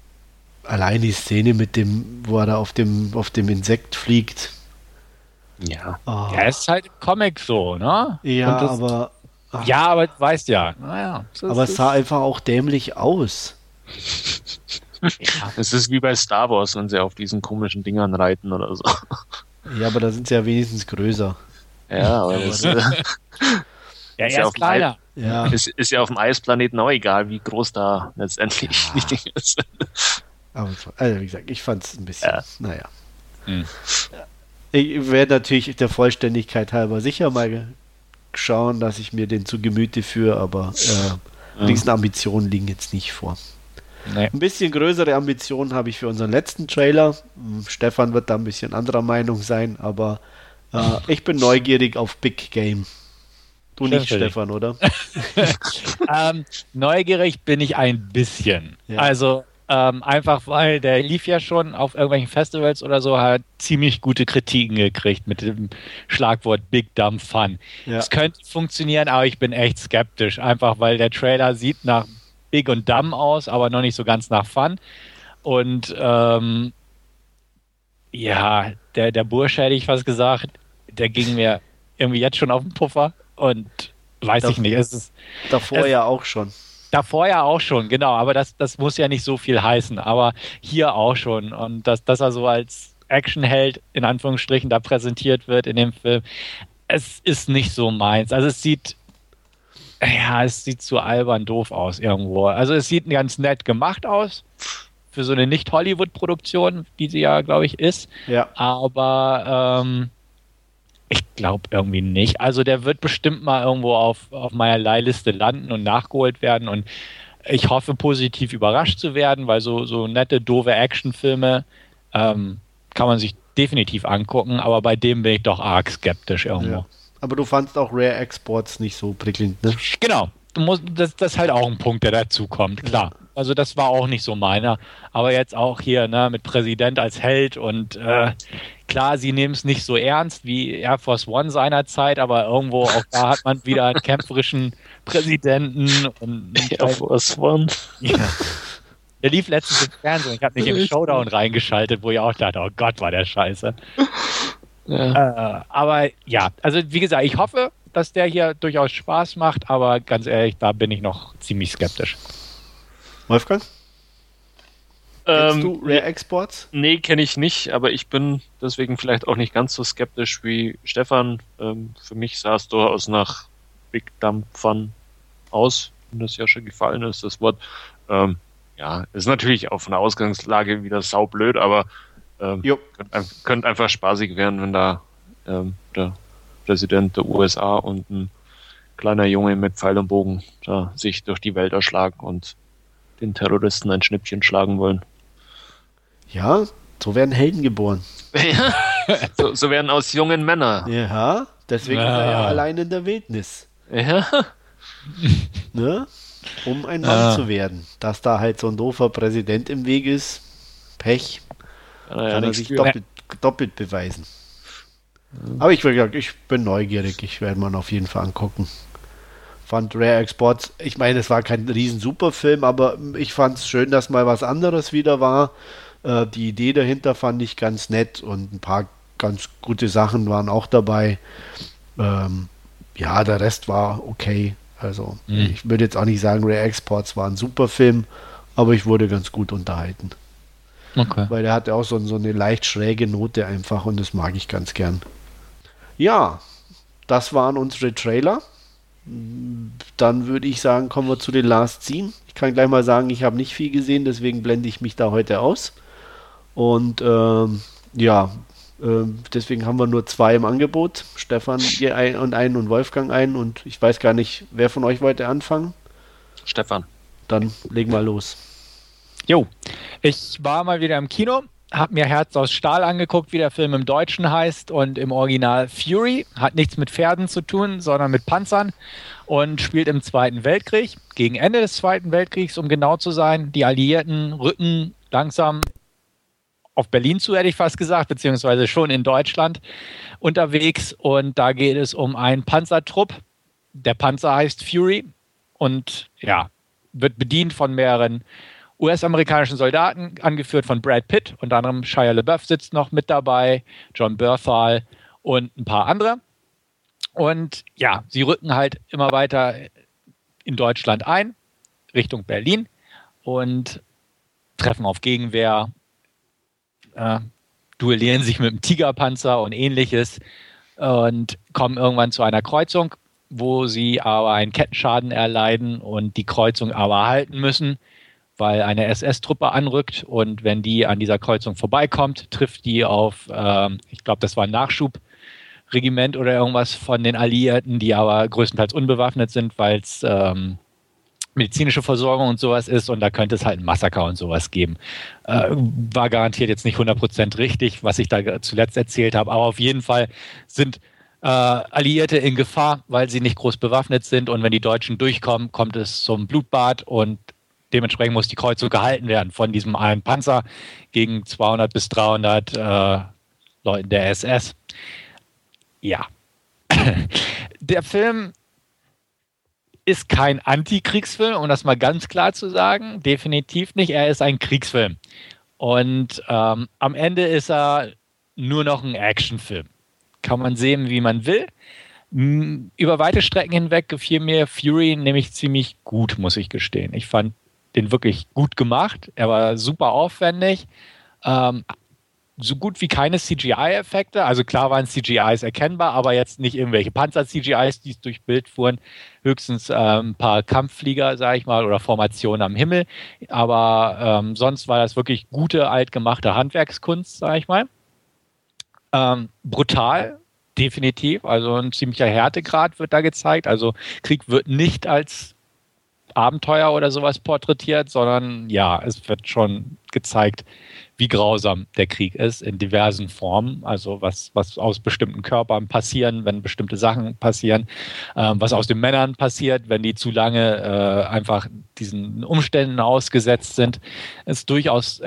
allein die Szene mit dem, wo er da auf dem, auf dem Insekt fliegt. Ja. Oh. Ja, es ist halt Comic so, ne? Ja, das, aber, ach, Ja, aber du weißt ja. Naja. aber es sah einfach auch dämlich aus. ja. Es ist wie bei Star Wars, wenn sie auf diesen komischen Dingern reiten oder so. Ja, aber da sind sie ja wenigstens größer. Ja, aber das äh, Ja, Ist er ja ist auf kleiner. Ja, ist, ist ja auf dem Eisplaneten auch egal, wie groß da letztendlich Ja. die Dinge sind. Aber also wie gesagt, ich fand es ein bisschen, Ja. naja. Hm. Ich werde natürlich der Vollständigkeit halber sicher mal schauen, dass ich mir den zu Gemüte führe, aber äh, diesen Ambitionen liegen jetzt nicht vor. Nee. Ein bisschen größere Ambitionen habe ich für unseren letzten Trailer. Hm, Stefan wird da ein bisschen anderer Meinung sein, aber äh, ich bin neugierig auf Big Game. Du nicht. Stefan, oder? ähm, neugierig bin ich ein bisschen. Ja. Also ähm, einfach, weil der lief ja schon auf irgendwelchen Festivals oder so, hat ziemlich gute Kritiken gekriegt mit dem Schlagwort Big Dumb Fun. Ja. Es könnte funktionieren, aber ich bin echt skeptisch. Einfach weil der Trailer sieht nach Big und Dumb aus, aber noch nicht so ganz nach Fun. Und ähm, ja, der, der Bursche hätte ich fast gesagt, der ging mir irgendwie jetzt schon auf den Puffer und weiß Doch. ich nicht. Es ist Davor Es- ja auch schon. Davor ja auch schon, genau, aber das, das muss ja nicht so viel heißen, aber hier auch schon. Und dass, dass er so als Actionheld in Anführungsstrichen da präsentiert wird in dem Film, es ist nicht so meins. Also es sieht, ja, es sieht zu albern doof aus irgendwo. Also es sieht ganz nett gemacht aus für so eine Nicht-Hollywood-Produktion, die sie ja, glaube ich, ist. Ja. Aber ähm, ich glaube irgendwie nicht. Also der wird bestimmt mal irgendwo auf, auf meiner Leihliste landen und nachgeholt werden. Und ich hoffe, positiv überrascht zu werden, weil so, so nette, doofe Actionfilme ähm, kann man sich definitiv angucken. Aber bei dem bin ich doch arg skeptisch irgendwo. ja. Aber du fandst auch Rare Exports nicht so prickelnd, ne? Genau. Du musst, das, das ist halt auch ein Punkt, der dazu kommt, klar. Also das war auch nicht so meiner. Aber jetzt auch hier ne, mit Präsident als Held und äh, klar, sie nehmen es nicht so ernst wie Air Force One seinerzeit, aber irgendwo auch da hat man wieder einen kämpferischen Präsidenten und Air Force One. ja. Der lief letztens im Fernsehen. Ich habe nicht im Showdown reingeschaltet, wo ich auch dachte, oh Gott, war der scheiße. Ja. Äh, aber ja, also wie gesagt, ich hoffe, dass der hier durchaus Spaß macht, aber ganz ehrlich, da bin ich noch ziemlich skeptisch. Wolfgang? Kennst Ähm, du Rare Exports? Nee, kenne ich nicht, aber ich bin deswegen vielleicht auch nicht ganz so skeptisch wie Stefan. Ähm, für mich sah es durchaus nach Big Fun aus, wenn das ja schon gefallen ist, das Wort. Ähm, ja, ist natürlich auch von der Ausgangslage wieder saublöd, aber ähm, könnte, könnte einfach spaßig werden, wenn da ähm, der Präsident der USA und ein kleiner Junge mit Pfeil und Bogen da sich durch die Welt erschlagen und den Terroristen ein Schnippchen schlagen wollen. Ja, so werden Helden geboren. so, so werden aus jungen Männer. Ja, deswegen ah. ist er ja allein in der Wildnis. Ja. ne? Um ein Mann ah. zu werden. Dass da halt so ein doofer Präsident im Weg ist, Pech, kann, ja kann er sich doppelt, doppelt, beweisen. Aber ich, ich bin neugierig, ich werde mir auf jeden Fall angucken fand Rare Exports, ich meine, es war kein riesen Superfilm, aber ich fand es schön, dass mal was anderes wieder war. Äh, die Idee dahinter fand ich ganz nett und ein paar ganz gute Sachen waren auch dabei. Ähm, ja, der Rest war okay. Also mhm. ich würde jetzt auch nicht sagen, Rare Exports war ein Superfilm, aber ich wurde ganz gut unterhalten. Okay. Weil der hatte auch so, so eine leicht schräge Note einfach und das mag ich ganz gern. Ja, das waren unsere Trailer. Dann würde ich sagen, kommen wir zu den Last Scene. Ich kann gleich mal sagen, ich habe nicht viel gesehen, deswegen blende ich mich da heute aus. Und ähm, ja, äh, deswegen haben wir nur zwei im Angebot. Stefan ein und einen und Wolfgang einen. Und ich weiß gar nicht, wer von euch wollte anfangen? Stefan. Dann legen wir los. Jo, ich war mal wieder im Kino habe mir Herz aus Stahl angeguckt, wie der Film im Deutschen heißt und im Original Fury. Hat nichts mit Pferden zu tun, sondern mit Panzern und spielt im Zweiten Weltkrieg. Gegen Ende des Zweiten Weltkriegs, um genau zu sein. Die Alliierten rücken langsam auf Berlin zu, hätte ich fast gesagt, beziehungsweise schon in Deutschland unterwegs. Und da geht es um einen Panzertrupp. Der Panzer heißt Fury und ja, wird bedient von mehreren US-amerikanischen Soldaten, angeführt von Brad Pitt, unter anderem Shia LaBeouf sitzt noch mit dabei, John Berthal und ein paar andere. Und ja, sie rücken halt immer weiter in Deutschland ein, Richtung Berlin und treffen auf Gegenwehr, äh, duellieren sich mit dem Tigerpanzer und ähnliches und kommen irgendwann zu einer Kreuzung, wo sie aber einen Kettenschaden erleiden und die Kreuzung aber halten müssen weil eine SS-Truppe anrückt und wenn die an dieser Kreuzung vorbeikommt, trifft die auf, ähm, ich glaube, das war ein Nachschubregiment oder irgendwas von den Alliierten, die aber größtenteils unbewaffnet sind, weil es ähm, medizinische Versorgung und sowas ist und da könnte es halt ein Massaker und sowas geben. Äh, war garantiert jetzt nicht 100% richtig, was ich da zuletzt erzählt habe, aber auf jeden Fall sind äh, Alliierte in Gefahr, weil sie nicht groß bewaffnet sind und wenn die Deutschen durchkommen, kommt es zum Blutbad und dementsprechend muss die Kreuzung gehalten werden von diesem einen Panzer gegen 200 bis 300 äh, Leuten der SS. Ja. der Film ist kein Antikriegsfilm, um das mal ganz klar zu sagen. Definitiv nicht. Er ist ein Kriegsfilm. Und ähm, am Ende ist er nur noch ein Actionfilm. Kann man sehen, wie man will. Über weite Strecken hinweg gefiel mir Fury nämlich ziemlich gut, muss ich gestehen. Ich fand den wirklich gut gemacht. Er war super aufwendig. Ähm, so gut wie keine CGI-Effekte. Also klar waren CGIs erkennbar, aber jetzt nicht irgendwelche Panzer-CGIs, die durch Bild fuhren. Höchstens äh, ein paar Kampfflieger, sage ich mal, oder Formationen am Himmel. Aber ähm, sonst war das wirklich gute, altgemachte Handwerkskunst, sage ich mal. Ähm, brutal, definitiv. Also ein ziemlicher Härtegrad wird da gezeigt. Also Krieg wird nicht als Abenteuer oder sowas porträtiert, sondern ja, es wird schon gezeigt, wie grausam der Krieg ist in diversen Formen. Also was, was aus bestimmten Körpern passieren, wenn bestimmte Sachen passieren, ähm, was aus den Männern passiert, wenn die zu lange äh, einfach diesen Umständen ausgesetzt sind, ist durchaus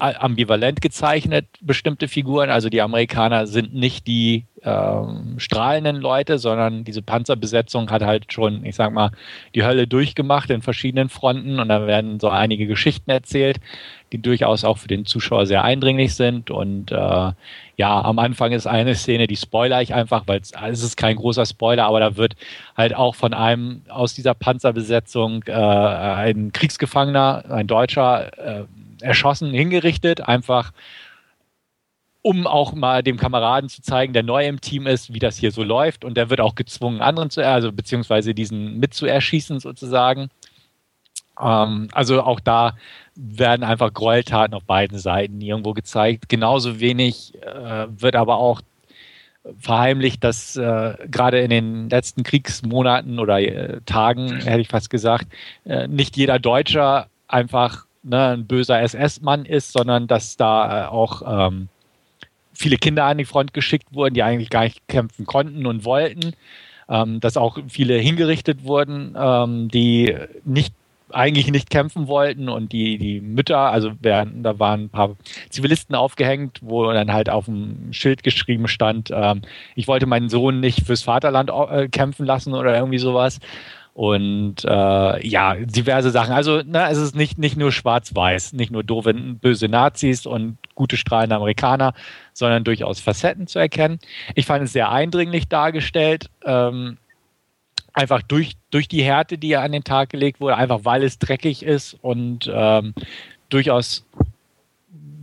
ambivalent gezeichnet, bestimmte Figuren. Also die Amerikaner sind nicht die ähm, strahlenden Leute, sondern diese Panzerbesetzung hat halt schon, ich sag mal, die Hölle durchgemacht in verschiedenen Fronten und da werden so einige Geschichten erzählt, die durchaus auch für den Zuschauer sehr eindringlich sind. Und äh, ja, am Anfang ist eine Szene, die spoiler ich einfach, weil es ist kein großer Spoiler, aber da wird halt auch von einem aus dieser Panzerbesetzung äh, ein Kriegsgefangener, ein Deutscher, äh, erschossen, hingerichtet, einfach um auch mal dem Kameraden zu zeigen, der neu im Team ist, wie das hier so läuft. Und der wird auch gezwungen, anderen zu, also beziehungsweise diesen mitzuerschießen sozusagen. Ähm, also auch da werden einfach Gräueltaten auf beiden Seiten irgendwo gezeigt. Genauso wenig äh, wird aber auch verheimlicht, dass äh, gerade in den letzten Kriegsmonaten oder äh, Tagen, hätte ich fast gesagt, äh, nicht jeder Deutscher einfach ne, ein böser SS-Mann ist, sondern dass da äh, auch ähm, viele Kinder an die Front geschickt wurden, die eigentlich gar nicht kämpfen konnten und wollten. Ähm, dass auch viele hingerichtet wurden, ähm, die nicht eigentlich nicht kämpfen wollten und die, die Mütter, also werden, da waren ein paar Zivilisten aufgehängt, wo dann halt auf dem Schild geschrieben stand, ähm, ich wollte meinen Sohn nicht fürs Vaterland äh, kämpfen lassen oder irgendwie sowas. Und äh, ja, diverse Sachen. Also ne, es ist nicht, nicht nur schwarz-weiß, nicht nur doofe, böse Nazis und gute strahlende Amerikaner, sondern durchaus Facetten zu erkennen. Ich fand es sehr eindringlich dargestellt. Ähm, einfach durch, durch die Härte, die ja an den Tag gelegt wurde, einfach weil es dreckig ist und ähm, durchaus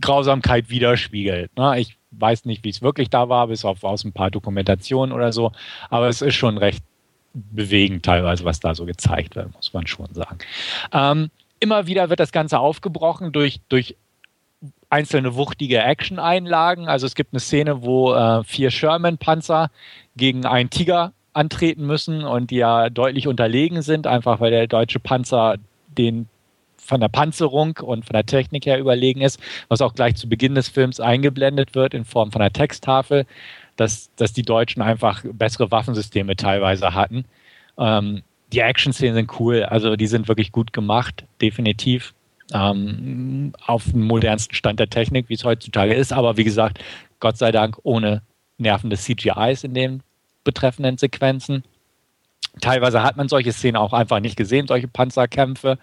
Grausamkeit widerspiegelt. Ne? Ich weiß nicht, wie es wirklich da war, bis auf aus ein paar Dokumentationen oder so, aber es ist schon recht bewegend teilweise, was da so gezeigt wird, muss man schon sagen. Ähm, immer wieder wird das Ganze aufgebrochen durch, durch einzelne wuchtige Action-Einlagen. Also es gibt eine Szene, wo äh, vier Sherman-Panzer gegen einen Tiger antreten müssen und die ja deutlich unterlegen sind, einfach weil der deutsche Panzer den von der Panzerung und von der Technik her überlegen ist, was auch gleich zu Beginn des Films eingeblendet wird in Form von einer Texttafel, dass, dass die Deutschen einfach bessere Waffensysteme teilweise hatten. Ähm, die Action-Szenen sind cool, also die sind wirklich gut gemacht, definitiv. Ähm, auf dem modernsten Stand der Technik, wie es heutzutage ist, aber wie gesagt, Gott sei Dank ohne nervende CGIs in den betreffenden Sequenzen. Teilweise hat man solche Szenen auch einfach nicht gesehen, solche Panzerkämpfe,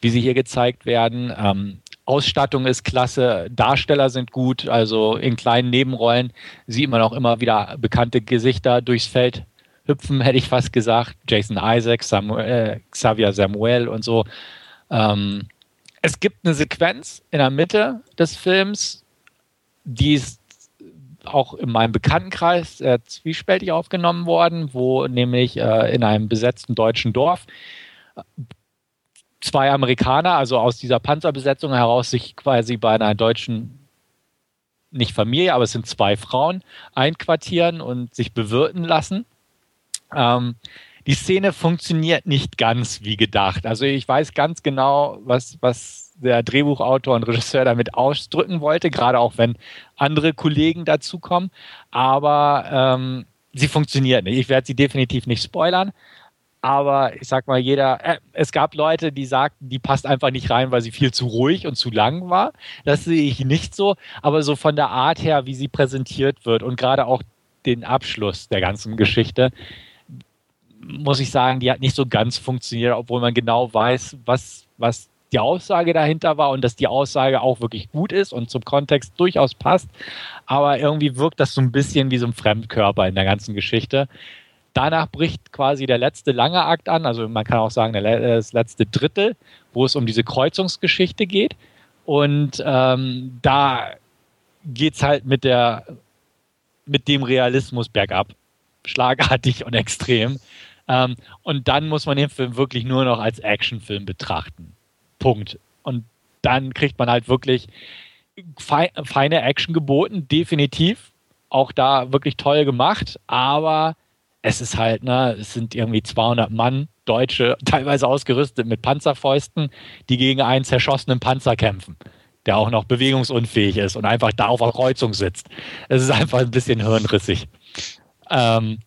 wie sie hier gezeigt werden. Ähm, Ausstattung ist klasse, Darsteller sind gut, also in kleinen Nebenrollen sieht man auch immer wieder bekannte Gesichter durchs Feld hüpfen, hätte ich fast gesagt. Jason Isaac, Samuel, äh, Xavier Samuel und so. Ähm, es gibt eine Sequenz in der Mitte des Films, die ist auch in meinem Bekanntenkreis äh, zwiespältig aufgenommen worden, wo nämlich äh, in einem besetzten deutschen Dorf zwei Amerikaner, also aus dieser Panzerbesetzung heraus, sich quasi bei einer deutschen, nicht Familie, aber es sind zwei Frauen, einquartieren und sich bewirten lassen. Ähm, die Szene funktioniert nicht ganz wie gedacht. Also ich weiß ganz genau, was, was der Drehbuchautor und Regisseur damit ausdrücken wollte, gerade auch wenn andere Kollegen dazukommen. Aber ähm, sie funktioniert nicht. Ich werde sie definitiv nicht spoilern. Aber ich sag mal, jeder, äh, es gab Leute, die sagten, die passt einfach nicht rein, weil sie viel zu ruhig und zu lang war. Das sehe ich nicht so. Aber so von der Art her, wie sie präsentiert wird und gerade auch den Abschluss der ganzen Geschichte, muss ich sagen, die hat nicht so ganz funktioniert, obwohl man genau weiß, was, was die Aussage dahinter war und dass die Aussage auch wirklich gut ist und zum Kontext durchaus passt. Aber irgendwie wirkt das so ein bisschen wie so ein Fremdkörper in der ganzen Geschichte. Danach bricht quasi der letzte lange Akt an, also man kann auch sagen, das letzte Drittel, wo es um diese Kreuzungsgeschichte geht. Und ähm, da geht es halt mit, der, mit dem Realismus bergab. Schlagartig und extrem. Ähm, und dann muss man den Film wirklich nur noch als Actionfilm betrachten. Punkt. Und dann kriegt man halt wirklich feine Action geboten, definitiv. Auch da wirklich toll gemacht, aber es ist halt, ne, es sind irgendwie 200 Mann, Deutsche, teilweise ausgerüstet mit Panzerfäusten, die gegen einen zerschossenen Panzer kämpfen, der auch noch bewegungsunfähig ist und einfach da auf der Kreuzung sitzt. Es ist einfach ein bisschen hirnrissig. Ähm,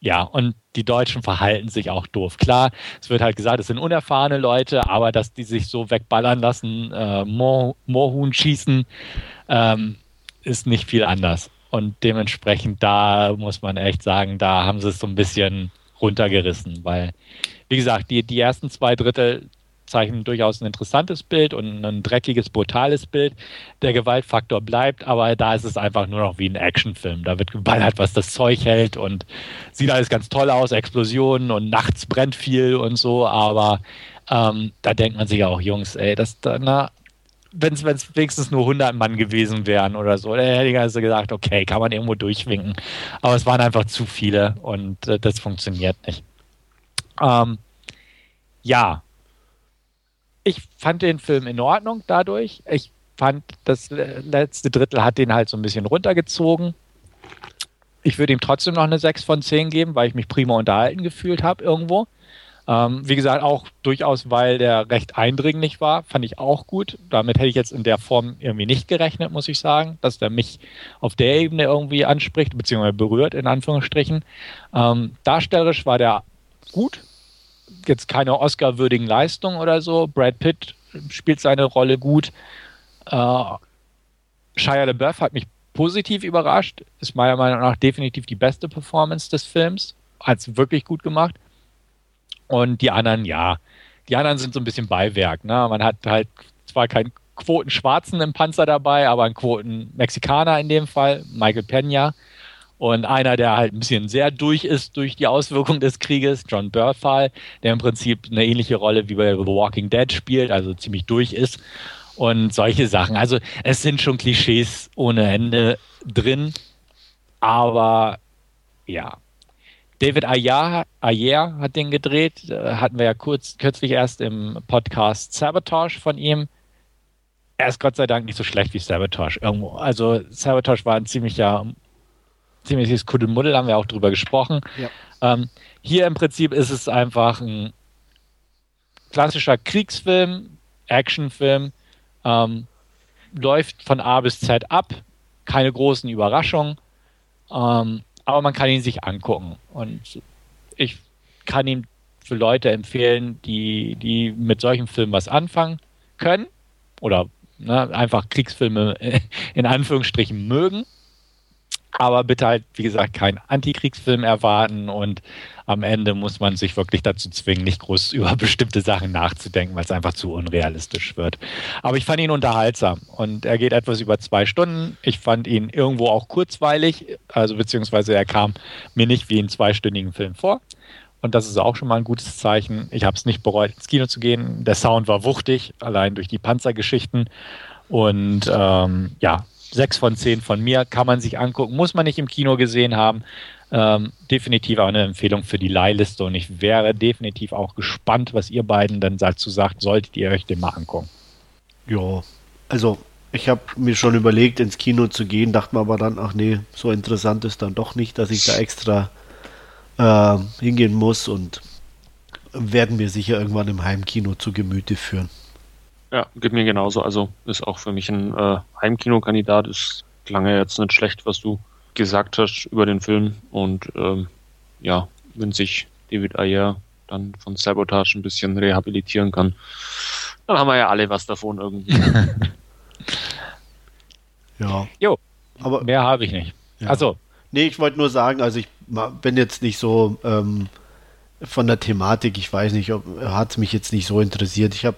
ja, und die Deutschen verhalten sich auch doof. Klar, es wird halt gesagt, es sind unerfahrene Leute, aber dass die sich so wegballern lassen, äh, Moorhuhn schießen, ähm, ist nicht viel anders. Und dementsprechend, da muss man echt sagen, da haben sie es so ein bisschen runtergerissen, weil, wie gesagt, die, die ersten zwei Drittel zeichnen durchaus ein interessantes Bild und ein dreckiges, brutales Bild. Der Gewaltfaktor bleibt, aber da ist es einfach nur noch wie ein Actionfilm. Da wird geballert, was das Zeug hält und sieht alles ganz toll aus, Explosionen und nachts brennt viel und so, aber ähm, da denkt man sich auch, Jungs, ey, das, na, wenn es wenigstens nur 100 Mann gewesen wären oder so, dann hätte ich also gesagt, okay, kann man irgendwo durchwinken. Aber es waren einfach zu viele und äh, das funktioniert nicht. Ähm, ja, ich fand den Film in Ordnung dadurch. Ich fand, das letzte Drittel hat den halt so ein bisschen runtergezogen. Ich würde ihm trotzdem noch eine 6 von 10 geben, weil ich mich prima unterhalten gefühlt habe irgendwo. Ähm, wie gesagt, auch durchaus, weil der recht eindringlich war, fand ich auch gut. Damit hätte ich jetzt in der Form irgendwie nicht gerechnet, muss ich sagen, dass der mich auf der Ebene irgendwie anspricht, beziehungsweise berührt, in Anführungsstrichen. Ähm, darstellerisch war der gut. Jetzt keine Oscar-würdigen Leistungen oder so. Brad Pitt spielt seine Rolle gut. Äh, Shia LaBeouf hat mich positiv überrascht. Ist meiner Meinung nach definitiv die beste Performance des Films. Hat es wirklich gut gemacht. Und die anderen, ja, die anderen sind so ein bisschen Beiwerk. Ne? Man hat halt zwar keinen Quoten Schwarzen im Panzer dabei, aber einen Quoten Mexikaner in dem Fall, Michael Pena. Und einer, der halt ein bisschen sehr durch ist durch die Auswirkungen des Krieges, John Berthal, der im Prinzip eine ähnliche Rolle wie bei The Walking Dead spielt, also ziemlich durch ist. Und solche Sachen. Also es sind schon Klischees ohne Ende drin. Aber ja, David Ayer, Ayer hat den gedreht, äh, hatten wir ja kurz, kürzlich erst im Podcast Sabotage von ihm. Er ist Gott sei Dank nicht so schlecht wie Sabotage irgendwo. Also Sabotage war ein ziemlicher, ziemliches Kuddelmuddel, haben wir auch drüber gesprochen. Ja. Ähm, hier im Prinzip ist es einfach ein klassischer Kriegsfilm, Actionfilm, ähm, läuft von A bis Z ab, keine großen Überraschungen. Ähm, aber man kann ihn sich angucken. Und ich kann ihn für Leute empfehlen, die, die mit solchen Filmen was anfangen können oder ne, einfach Kriegsfilme in Anführungsstrichen mögen aber bitte halt, wie gesagt, keinen Antikriegsfilm erwarten und am Ende muss man sich wirklich dazu zwingen, nicht groß über bestimmte Sachen nachzudenken, weil es einfach zu unrealistisch wird. Aber ich fand ihn unterhaltsam und er geht etwas über zwei Stunden. Ich fand ihn irgendwo auch kurzweilig, also beziehungsweise er kam mir nicht wie einen zweistündigen Film vor. Und das ist auch schon mal ein gutes Zeichen. Ich habe es nicht bereut, ins Kino zu gehen. Der Sound war wuchtig, allein durch die Panzergeschichten. Und ähm, ja, sechs von zehn von mir, kann man sich angucken, muss man nicht im Kino gesehen haben. Ähm, definitiv auch eine Empfehlung für die Leihliste und ich wäre definitiv auch gespannt, was ihr beiden dann dazu sagt, solltet ihr euch den mal angucken. Ja, also ich habe mir schon überlegt, ins Kino zu gehen, dachte mir aber dann, ach nee, so interessant ist dann doch nicht, dass ich da extra äh, hingehen muss und werden wir sicher irgendwann im Heimkino zu Gemüte führen. Ja, geht mir genauso. Also ist auch für mich ein äh, Heimkinokandidat. Es klang ja jetzt nicht schlecht, was du gesagt hast über den Film. Und ähm, ja, wenn sich David Ayer dann von Sabotage ein bisschen rehabilitieren kann, dann haben wir ja alle was davon irgendwie. ja. Jo, aber mehr habe ich nicht. Ja. Also. Nee, ich wollte nur sagen, also ich bin jetzt nicht so ähm, von der Thematik, ich weiß nicht, ob hat es mich jetzt nicht so interessiert. Ich habe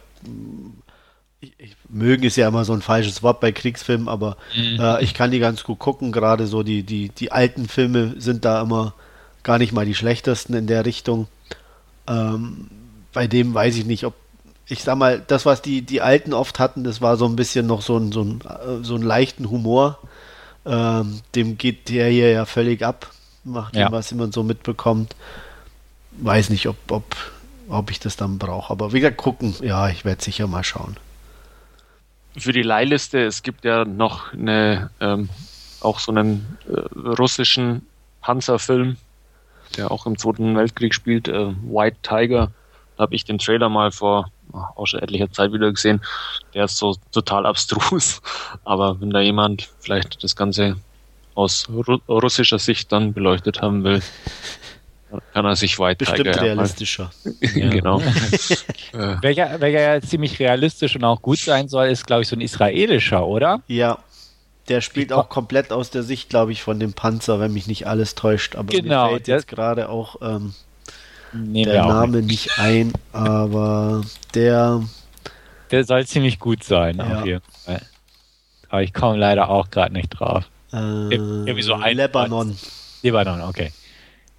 ich, mögen ist ja immer so ein falsches Wort bei Kriegsfilmen, aber mhm. äh, ich kann die ganz gut gucken. Gerade so die, die, die alten Filme sind da immer gar nicht mal die schlechtesten in der Richtung. Ähm, bei dem weiß ich nicht, ob ich sag mal, das, was die, die Alten oft hatten, das war so ein bisschen noch so ein, so ein, äh, so einen leichten Humor. Ähm, dem geht der hier ja völlig ab, macht ja. dem, was man so mitbekommt. Weiß nicht, ob, ob, ob ich das dann brauche. Aber wieder gucken, ja, ich werde sicher mal schauen für die Leihliste, es gibt ja noch eine, ähm, auch so einen äh, russischen Panzerfilm, der auch im Zweiten Weltkrieg spielt, äh, White Tiger. Da habe ich den Trailer mal vor auch schon etlicher Zeit wieder gesehen. Der ist so total abstrus. Aber wenn da jemand vielleicht das Ganze aus ru russischer Sicht dann beleuchtet haben will, kann er sich weit Bestimmt realistischer. Ja. genau. Äh. welcher, welcher ja ziemlich realistisch und auch gut sein soll, ist, glaube ich, so ein israelischer, oder? Ja. Der spielt auch komplett aus der Sicht, glaube ich, von dem Panzer, wenn mich nicht alles täuscht. Aber genau, mir fällt jetzt gerade auch ähm, der Name nicht. nicht ein, aber der. Der soll ziemlich gut sein, ja. auf jeden Fall. Aber ich komme leider auch gerade nicht drauf. Äh, Irgendwie so ein. Lebanon. Lebanon, okay.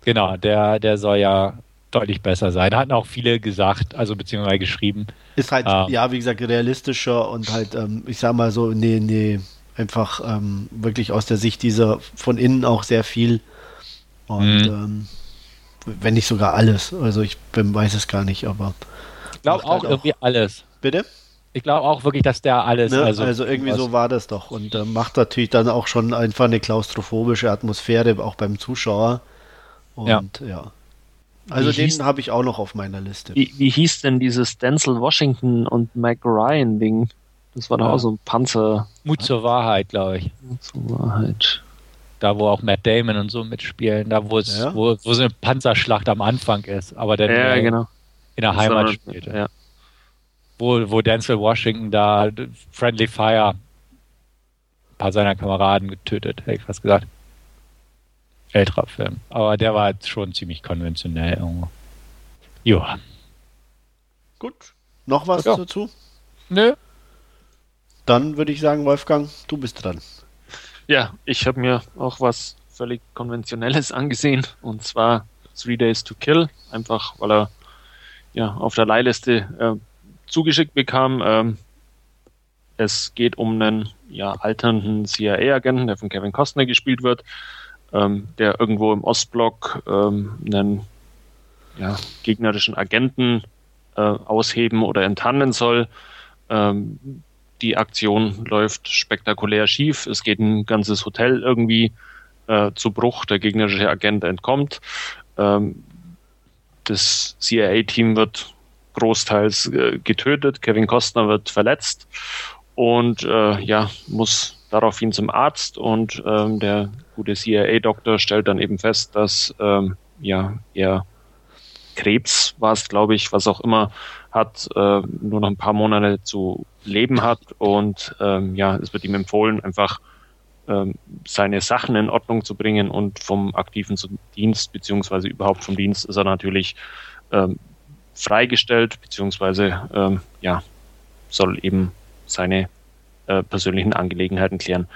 Genau, der, der soll ja deutlich besser sein. Hatten auch viele gesagt, also beziehungsweise geschrieben. Ist halt, ähm, ja, wie gesagt, realistischer und halt, ähm, ich sag mal so, nee, nee, einfach ähm, wirklich aus der Sicht dieser von innen auch sehr viel. Und mhm. ähm, wenn nicht sogar alles. Also ich bin, weiß es gar nicht, aber. Ich glaube auch, halt auch irgendwie alles. Bitte? Ich glaube auch wirklich, dass der alles. Ne? Also, also, irgendwie so war das doch. Und äh, macht natürlich dann auch schon einfach eine klaustrophobische Atmosphäre, auch beim Zuschauer. Und ja. ja. Also den habe ich auch noch auf meiner Liste. Wie, wie hieß denn dieses Denzel Washington und Mac Ryan Ding? Das war doch auch so ein Panzer. Mut zur Wahrheit, glaube ich. Mut zur Wahrheit. Da, wo auch Matt Damon und so mitspielen, da wo es, Ja. wo, wo so eine Panzerschlacht am Anfang ist, aber dann Ja, äh, genau. in der Das Heimat spielt. Ja. Wo, wo Denzel Washington da Friendly Fire ein paar seiner Kameraden getötet, hätte ich fast gesagt. Älterer Film. Aber der war jetzt schon ziemlich konventionell irgendwo. Ja. Gut. Noch was Ja. dazu? Nö. Dann würde ich sagen, Wolfgang, du bist dran. Ja, ich habe mir auch was völlig Konventionelles angesehen und zwar Three Days to Kill, einfach weil er ja auf der Leihliste äh, zugeschickt bekam. Ähm, es geht um einen ja, alternden CIA-Agenten, der von Kevin Costner gespielt wird, ähm, der irgendwo im Ostblock ähm, einen ja, gegnerischen Agenten äh, ausheben oder enttarnen soll. Ähm, die Aktion läuft spektakulär schief. Es geht ein ganzes Hotel irgendwie äh, zu Bruch. Der gegnerische Agent entkommt. Ähm, das CIA-Team wird großteils äh, getötet. Kevin Costner wird verletzt und äh, ja muss daraufhin zum Arzt und ähm, der gute CIA-Doktor stellt dann eben fest, dass ähm, ja er Krebs war glaube ich, was auch immer hat, äh, nur noch ein paar Monate zu leben hat und ähm, ja, es wird ihm empfohlen, einfach ähm, seine Sachen in Ordnung zu bringen und vom aktiven Dienst beziehungsweise überhaupt vom Dienst ist er natürlich ähm, freigestellt beziehungsweise ähm, ja soll eben seine äh, persönlichen Angelegenheiten klären.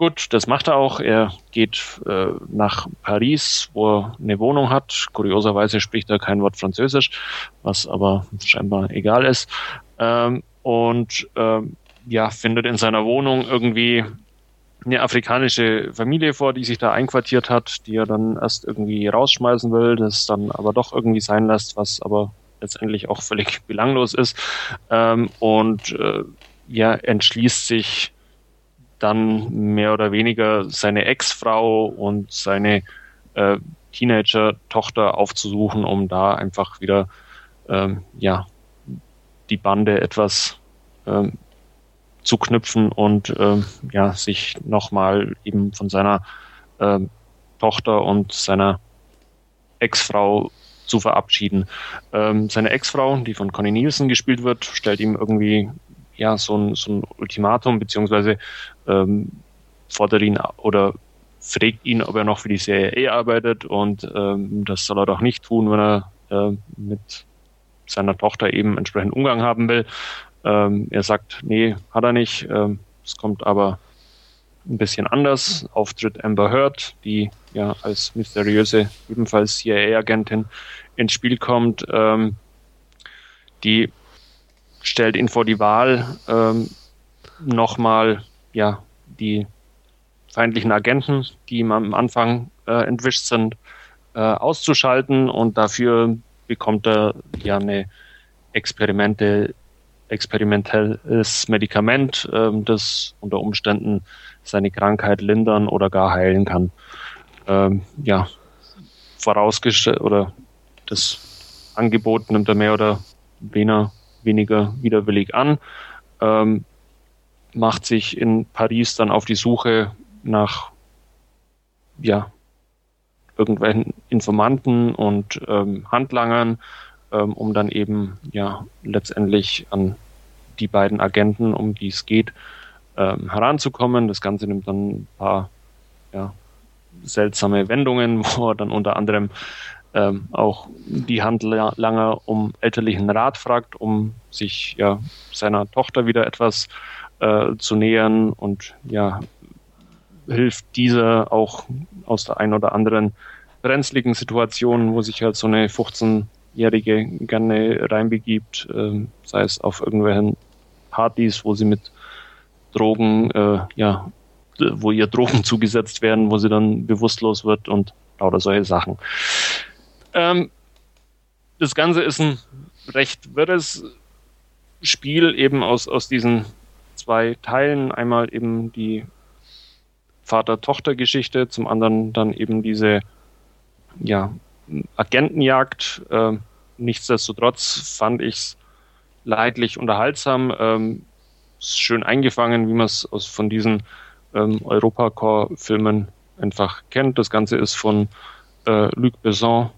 Gut, das macht er auch. Er geht äh, nach Paris, wo er eine Wohnung hat. Kurioserweise spricht er kein Wort Französisch, was aber scheinbar egal ist. Ähm, und ähm, ja, findet in seiner Wohnung irgendwie eine afrikanische Familie vor, die sich da einquartiert hat, die er dann erst irgendwie rausschmeißen will, das dann aber doch irgendwie sein lässt, was aber letztendlich auch völlig belanglos ist. Ähm, und äh, ja, entschließt sich dann mehr oder weniger seine Ex-Frau und seine äh, Teenager-Tochter aufzusuchen, um da einfach wieder ähm, ja die Bande etwas ähm, zu knüpfen und ähm, ja sich nochmal eben von seiner ähm, Tochter und seiner Ex-Frau zu verabschieden. Ähm, seine Ex-Frau, die von Connie Nielsen gespielt wird, stellt ihm irgendwie ja so ein, so ein Ultimatum beziehungsweise ähm, fordert ihn oder fragt ihn, ob er noch für die CIA arbeitet und ähm, das soll er doch nicht tun, wenn er äh, mit seiner Tochter eben entsprechend Umgang haben will. Ähm, er sagt, nee, hat er nicht. Ähm, es kommt aber ein bisschen anders. Auftritt Amber Heard, die ja als mysteriöse, ebenfalls CIA-Agentin ins Spiel kommt. Ähm, die stellt ihn vor die Wahl, ähm, nochmal ja, die feindlichen Agenten, die ihm am Anfang äh, entwischt sind, äh, auszuschalten und dafür bekommt er ja eine Experimente, experimentelles Medikament, ähm, das unter Umständen seine Krankheit lindern oder gar heilen kann. Ähm, ja, vorausgestellt oder das Angebot nimmt er mehr oder weniger, weniger widerwillig an, ähm, macht sich in Paris dann auf die Suche nach ja, irgendwelchen Informanten und ähm, Handlangern, ähm, um dann eben ja letztendlich an die beiden Agenten, um die es geht, ähm, heranzukommen. Das Ganze nimmt dann ein paar ja, seltsame Wendungen, wo er dann unter anderem ähm, auch die Handlanger um elterlichen Rat fragt, um sich ja seiner Tochter wieder etwas äh, zu nähern und ja hilft dieser auch aus der ein oder anderen brenzligen Situation, wo sich halt so eine 15-Jährige gerne reinbegibt, äh, sei es auf irgendwelchen Partys, wo sie mit Drogen, äh, ja, wo ihr Drogen zugesetzt werden, wo sie dann bewusstlos wird und lauter solche Sachen. Ähm, das Ganze ist ein recht wirres Spiel eben aus, aus diesen zwei Teilen. Einmal eben die Vater-Tochter-Geschichte, zum anderen dann eben diese ja, Agentenjagd. Äh, nichtsdestotrotz fand ich es leidlich unterhaltsam, ähm, schön eingefangen, wie man es von diesen ähm, Europacore-Filmen einfach kennt. Das Ganze ist von äh, Luc Besson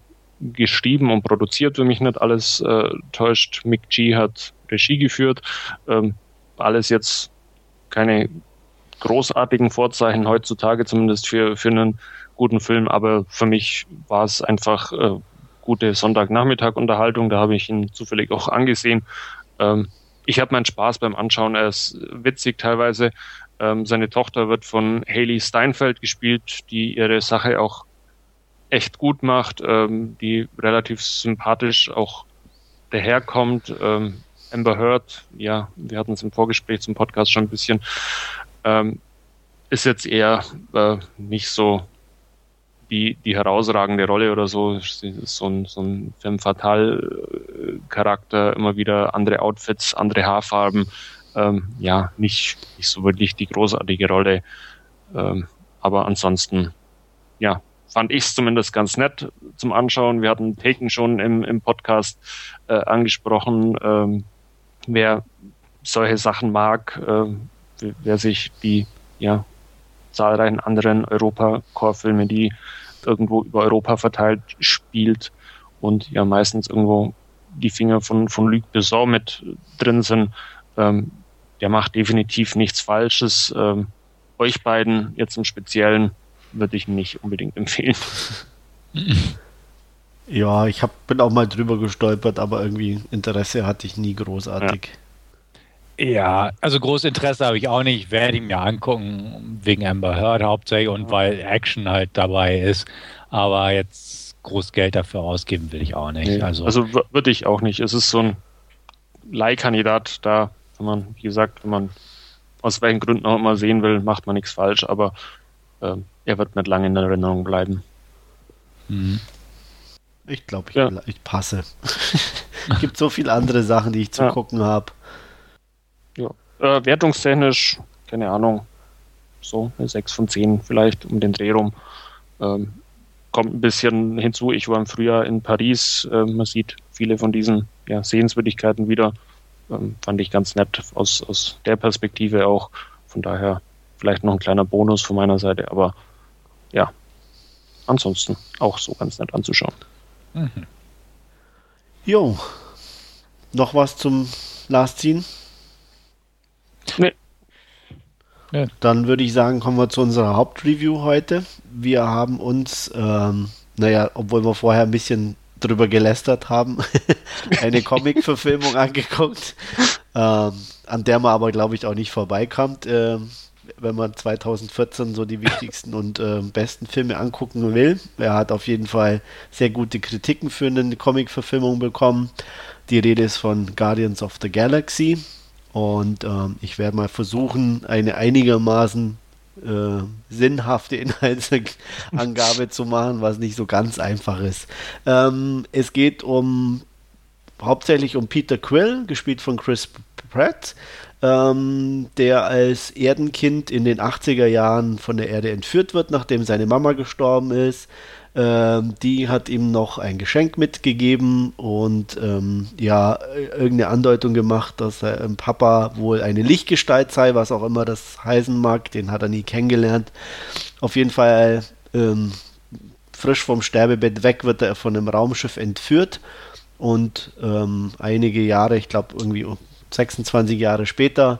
geschrieben und produziert, wenn mich nicht alles äh, täuscht. Mick G hat Regie geführt. Ähm, alles jetzt keine großartigen Vorzeichen heutzutage, zumindest für, für einen guten Film, aber für mich war es einfach äh, gute Sonntagnachmittag-Unterhaltung, da habe ich ihn zufällig auch angesehen. Ähm, ich habe meinen Spaß beim Anschauen, er ist witzig teilweise. Ähm, seine Tochter wird von Haley Steinfeld gespielt, die ihre Sache auch echt gut macht, ähm, die relativ sympathisch auch daherkommt. Ähm, Amber Heard, ja, wir hatten es im Vorgespräch zum Podcast schon ein bisschen, ähm, ist jetzt eher äh, nicht so die, die herausragende Rolle oder so. Sie ist so ein, so ein Femme Fatale-Charakter, immer wieder andere Outfits, andere Haarfarben. Ähm, ja, nicht, nicht so wirklich die großartige Rolle. Ähm, aber ansonsten, ja, fand ich es zumindest ganz nett zum Anschauen. Wir hatten Taken schon im, im Podcast äh, angesprochen. Ähm, wer solche Sachen mag, äh, wer sich die ja, zahlreichen anderen Europa-Core-Filme, die irgendwo über Europa verteilt spielt und ja meistens irgendwo die Finger von, von Luc Besson mit drin sind, ähm, der macht definitiv nichts Falsches. Ähm, euch beiden jetzt im Speziellen würde ich nicht unbedingt empfehlen. Ja, ich hab, bin auch mal drüber gestolpert, aber irgendwie Interesse hatte ich nie großartig. Ja. Ja, also großes Interesse habe ich auch nicht. Werde ich mir angucken, wegen Amber Heard hauptsächlich und weil Action halt dabei ist. Aber jetzt groß Geld dafür ausgeben will ich auch nicht. Nee, also, also würde ich auch nicht. Es ist so ein Leihkandidat da, wenn man, wie gesagt, wenn man aus welchen Gründen auch immer sehen will, macht man nichts falsch, aber äh, er wird nicht lange in Erinnerung bleiben. Mhm. Ich glaube, ich, ja. ich, passe. es gibt so viele andere Sachen, die ich zu ja. gucken habe. Ja. Äh, wertungstechnisch, keine Ahnung, so eine 6 von 10 vielleicht um den Dreh rum. Ähm, kommt ein bisschen hinzu, ich war im Frühjahr in Paris, äh, man sieht viele von diesen ja, Sehenswürdigkeiten wieder. Ähm, fand ich ganz nett aus, aus der Perspektive auch. Von daher vielleicht noch ein kleiner Bonus von meiner Seite, aber ja, ansonsten auch so ganz nett anzuschauen. Mhm. Jo, noch was zum Last Scene? Nee. Ja. Dann würde ich sagen, kommen wir zu unserer Hauptreview heute. Wir haben uns, ähm, naja, obwohl wir vorher ein bisschen drüber gelästert haben, eine Comic-Verfilmung angeguckt, ähm, an der man aber, glaube ich, auch nicht vorbeikommt, äh, wenn man 2014 so die wichtigsten und äh, besten Filme angucken will. Er hat auf jeden Fall sehr gute Kritiken für eine Comic-Verfilmung bekommen. Die Rede ist von Guardians of the Galaxy. Und ähm, ich werde mal versuchen, eine einigermaßen äh, sinnhafte Inhaltsangabe zu machen, was nicht so ganz einfach ist. Ähm, es geht um hauptsächlich um Peter Quill, gespielt von Chris Pratt, ähm, der als Erdenkind in den 80er Jahren von der Erde entführt wird, nachdem seine Mama gestorben ist. Ähm, die hat ihm noch ein Geschenk mitgegeben und ähm, ja, irgendeine Andeutung gemacht, dass er ähm, Papa wohl eine Lichtgestalt sei, was auch immer das heißen mag. Den hat er nie kennengelernt. Auf jeden Fall ähm, frisch vom Sterbebett weg wird er von einem Raumschiff entführt und ähm, einige Jahre, ich glaube irgendwie 26 Jahre später,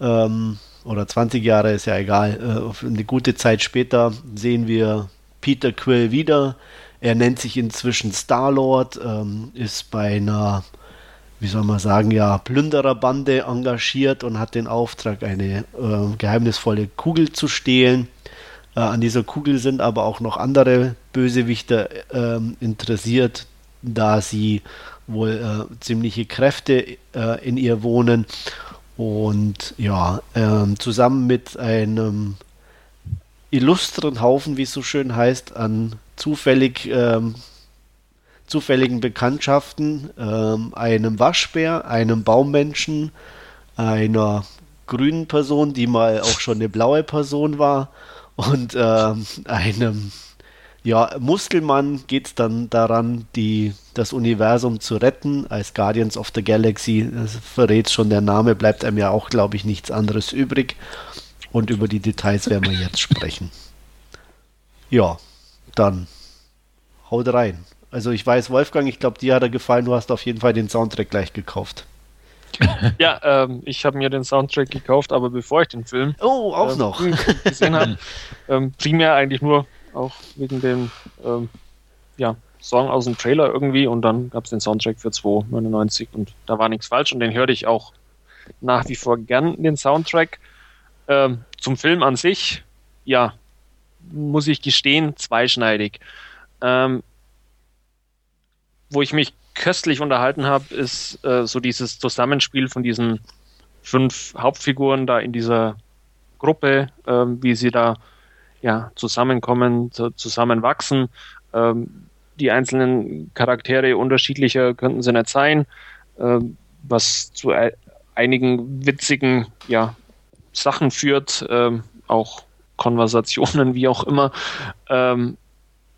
ähm, oder 20 Jahre ist ja egal, äh, eine gute Zeit später sehen wir Peter Quill wieder. Er nennt sich inzwischen Star-Lord, ähm, ist bei einer, wie soll man sagen, ja, Plündererbande engagiert und hat den Auftrag, eine äh, geheimnisvolle Kugel zu stehlen. Äh, an dieser Kugel sind aber auch noch andere Bösewichter äh, interessiert, da sie wohl äh, ziemliche Kräfte äh, in ihr wohnen. Und ja, ähm, zusammen mit einem illustren Haufen, wie es so schön heißt, an zufällig, ähm, zufälligen Bekanntschaften, ähm, einem Waschbär, einem Baummenschen, einer grünen Person, die mal auch schon eine blaue Person war, und ähm, einem Ja, Muskelmann geht es dann daran, die, das Universum zu retten als Guardians of the Galaxy. Das verrät schon der Name, bleibt einem ja auch, glaube ich, nichts anderes übrig. Und über die Details werden wir jetzt sprechen. Ja, dann haut rein. Also ich weiß, Wolfgang, ich glaube, dir hat er gefallen. Du hast auf jeden Fall den Soundtrack gleich gekauft. Ja, ähm, ich habe mir den Soundtrack gekauft, aber bevor ich den Film oh, auch ähm, noch. gesehen habe, ähm, primär eigentlich nur auch wegen dem ähm, ja, Song aus dem Trailer irgendwie und dann gab es den Soundtrack für 2,99 und da war nichts falsch und den hörte ich auch nach wie vor gern, den Soundtrack. Ähm, zum Film an sich, ja, muss ich gestehen, zweischneidig. Ähm, wo ich mich köstlich unterhalten habe, ist äh, so dieses Zusammenspiel von diesen fünf Hauptfiguren da in dieser Gruppe, ähm, wie sie da ja, zusammenkommen, zu, zusammenwachsen. Ähm, die einzelnen Charaktere unterschiedlicher könnten sie nicht sein, ähm, was zu e einigen witzigen ja, Sachen führt, ähm, auch Konversationen, wie auch immer. Ähm,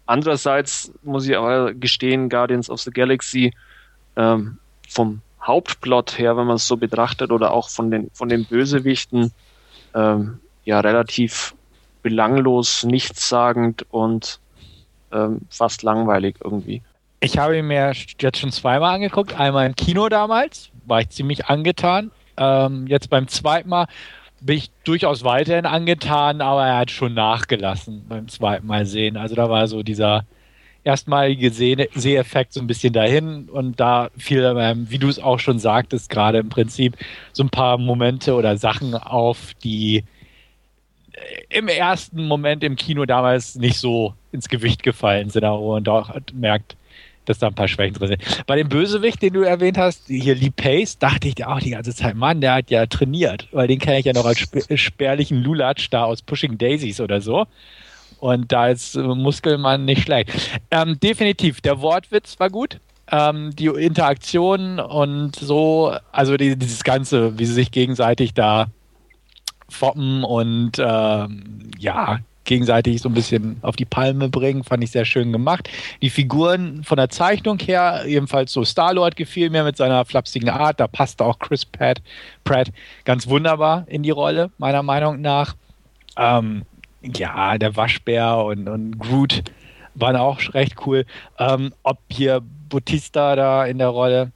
andererseits muss ich aber gestehen, Guardians of the Galaxy ähm, vom Hauptplot her, wenn man es so betrachtet, oder auch von den, von den Bösewichten, ähm, ja, relativ belanglos, nichtssagend und ähm, fast langweilig irgendwie. Ich habe ihn mir jetzt schon zweimal angeguckt. Einmal im Kino damals, war ich ziemlich angetan. Ähm, jetzt beim zweiten Mal bin ich durchaus weiterhin angetan, aber er hat schon nachgelassen beim zweiten Mal sehen. Also da war so dieser erstmalige Seheffekt so ein bisschen dahin und da fiel, wie du es auch schon sagtest, gerade im Prinzip so ein paar Momente oder Sachen auf, die im ersten Moment im Kino damals nicht so ins Gewicht gefallen sind, aber man doch merkt, dass da ein paar Schwächen drin sind. Bei dem Bösewicht, den du erwähnt hast, hier Lee Pace, dachte ich auch die ganze Zeit, Mann, der hat ja trainiert, weil den kenne ich ja noch als spärlichen Lulatsch da aus Pushing Daisies oder so. Und da ist Muskelmann nicht schlecht. Ähm, definitiv, der Wortwitz war gut. Ähm, die Interaktion und so, also die, dieses Ganze, wie sie sich gegenseitig da foppen und ähm, ja, gegenseitig so ein bisschen auf die Palme bringen, fand ich sehr schön gemacht. Die Figuren von der Zeichnung her, ebenfalls so Star-Lord gefiel mir mit seiner flapsigen Art, da passte auch Chris Pratt, Pratt ganz wunderbar in die Rolle, meiner Meinung nach. Ähm, ja, der Waschbär und, und Groot waren auch recht cool. Ähm, ob hier Bautista da in der Rolle,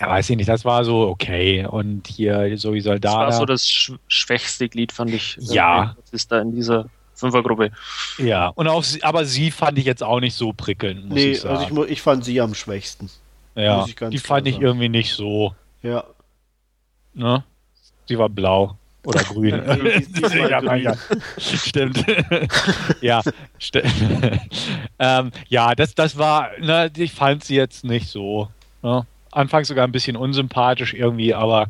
ja, weiß ich nicht, das war so okay. Und hier so wie Soldaten. Das war so das sch schwächste Glied, fand ich. Äh, ja. Das ist da in dieser Fünfergruppe. Ja, und auch, aber sie fand ich jetzt auch nicht so prickelnd, muss nee, ich sagen. also ich, ich fand sie am schwächsten. Ja, die fand ich irgendwie nicht so. Ja. Ne? Sie war blau. Oder grün. ja, grün. ja, stimmt. ja, st ähm, ja, das, das war, ne, ich fand sie jetzt nicht so. Ne? Anfangs sogar ein bisschen unsympathisch irgendwie, aber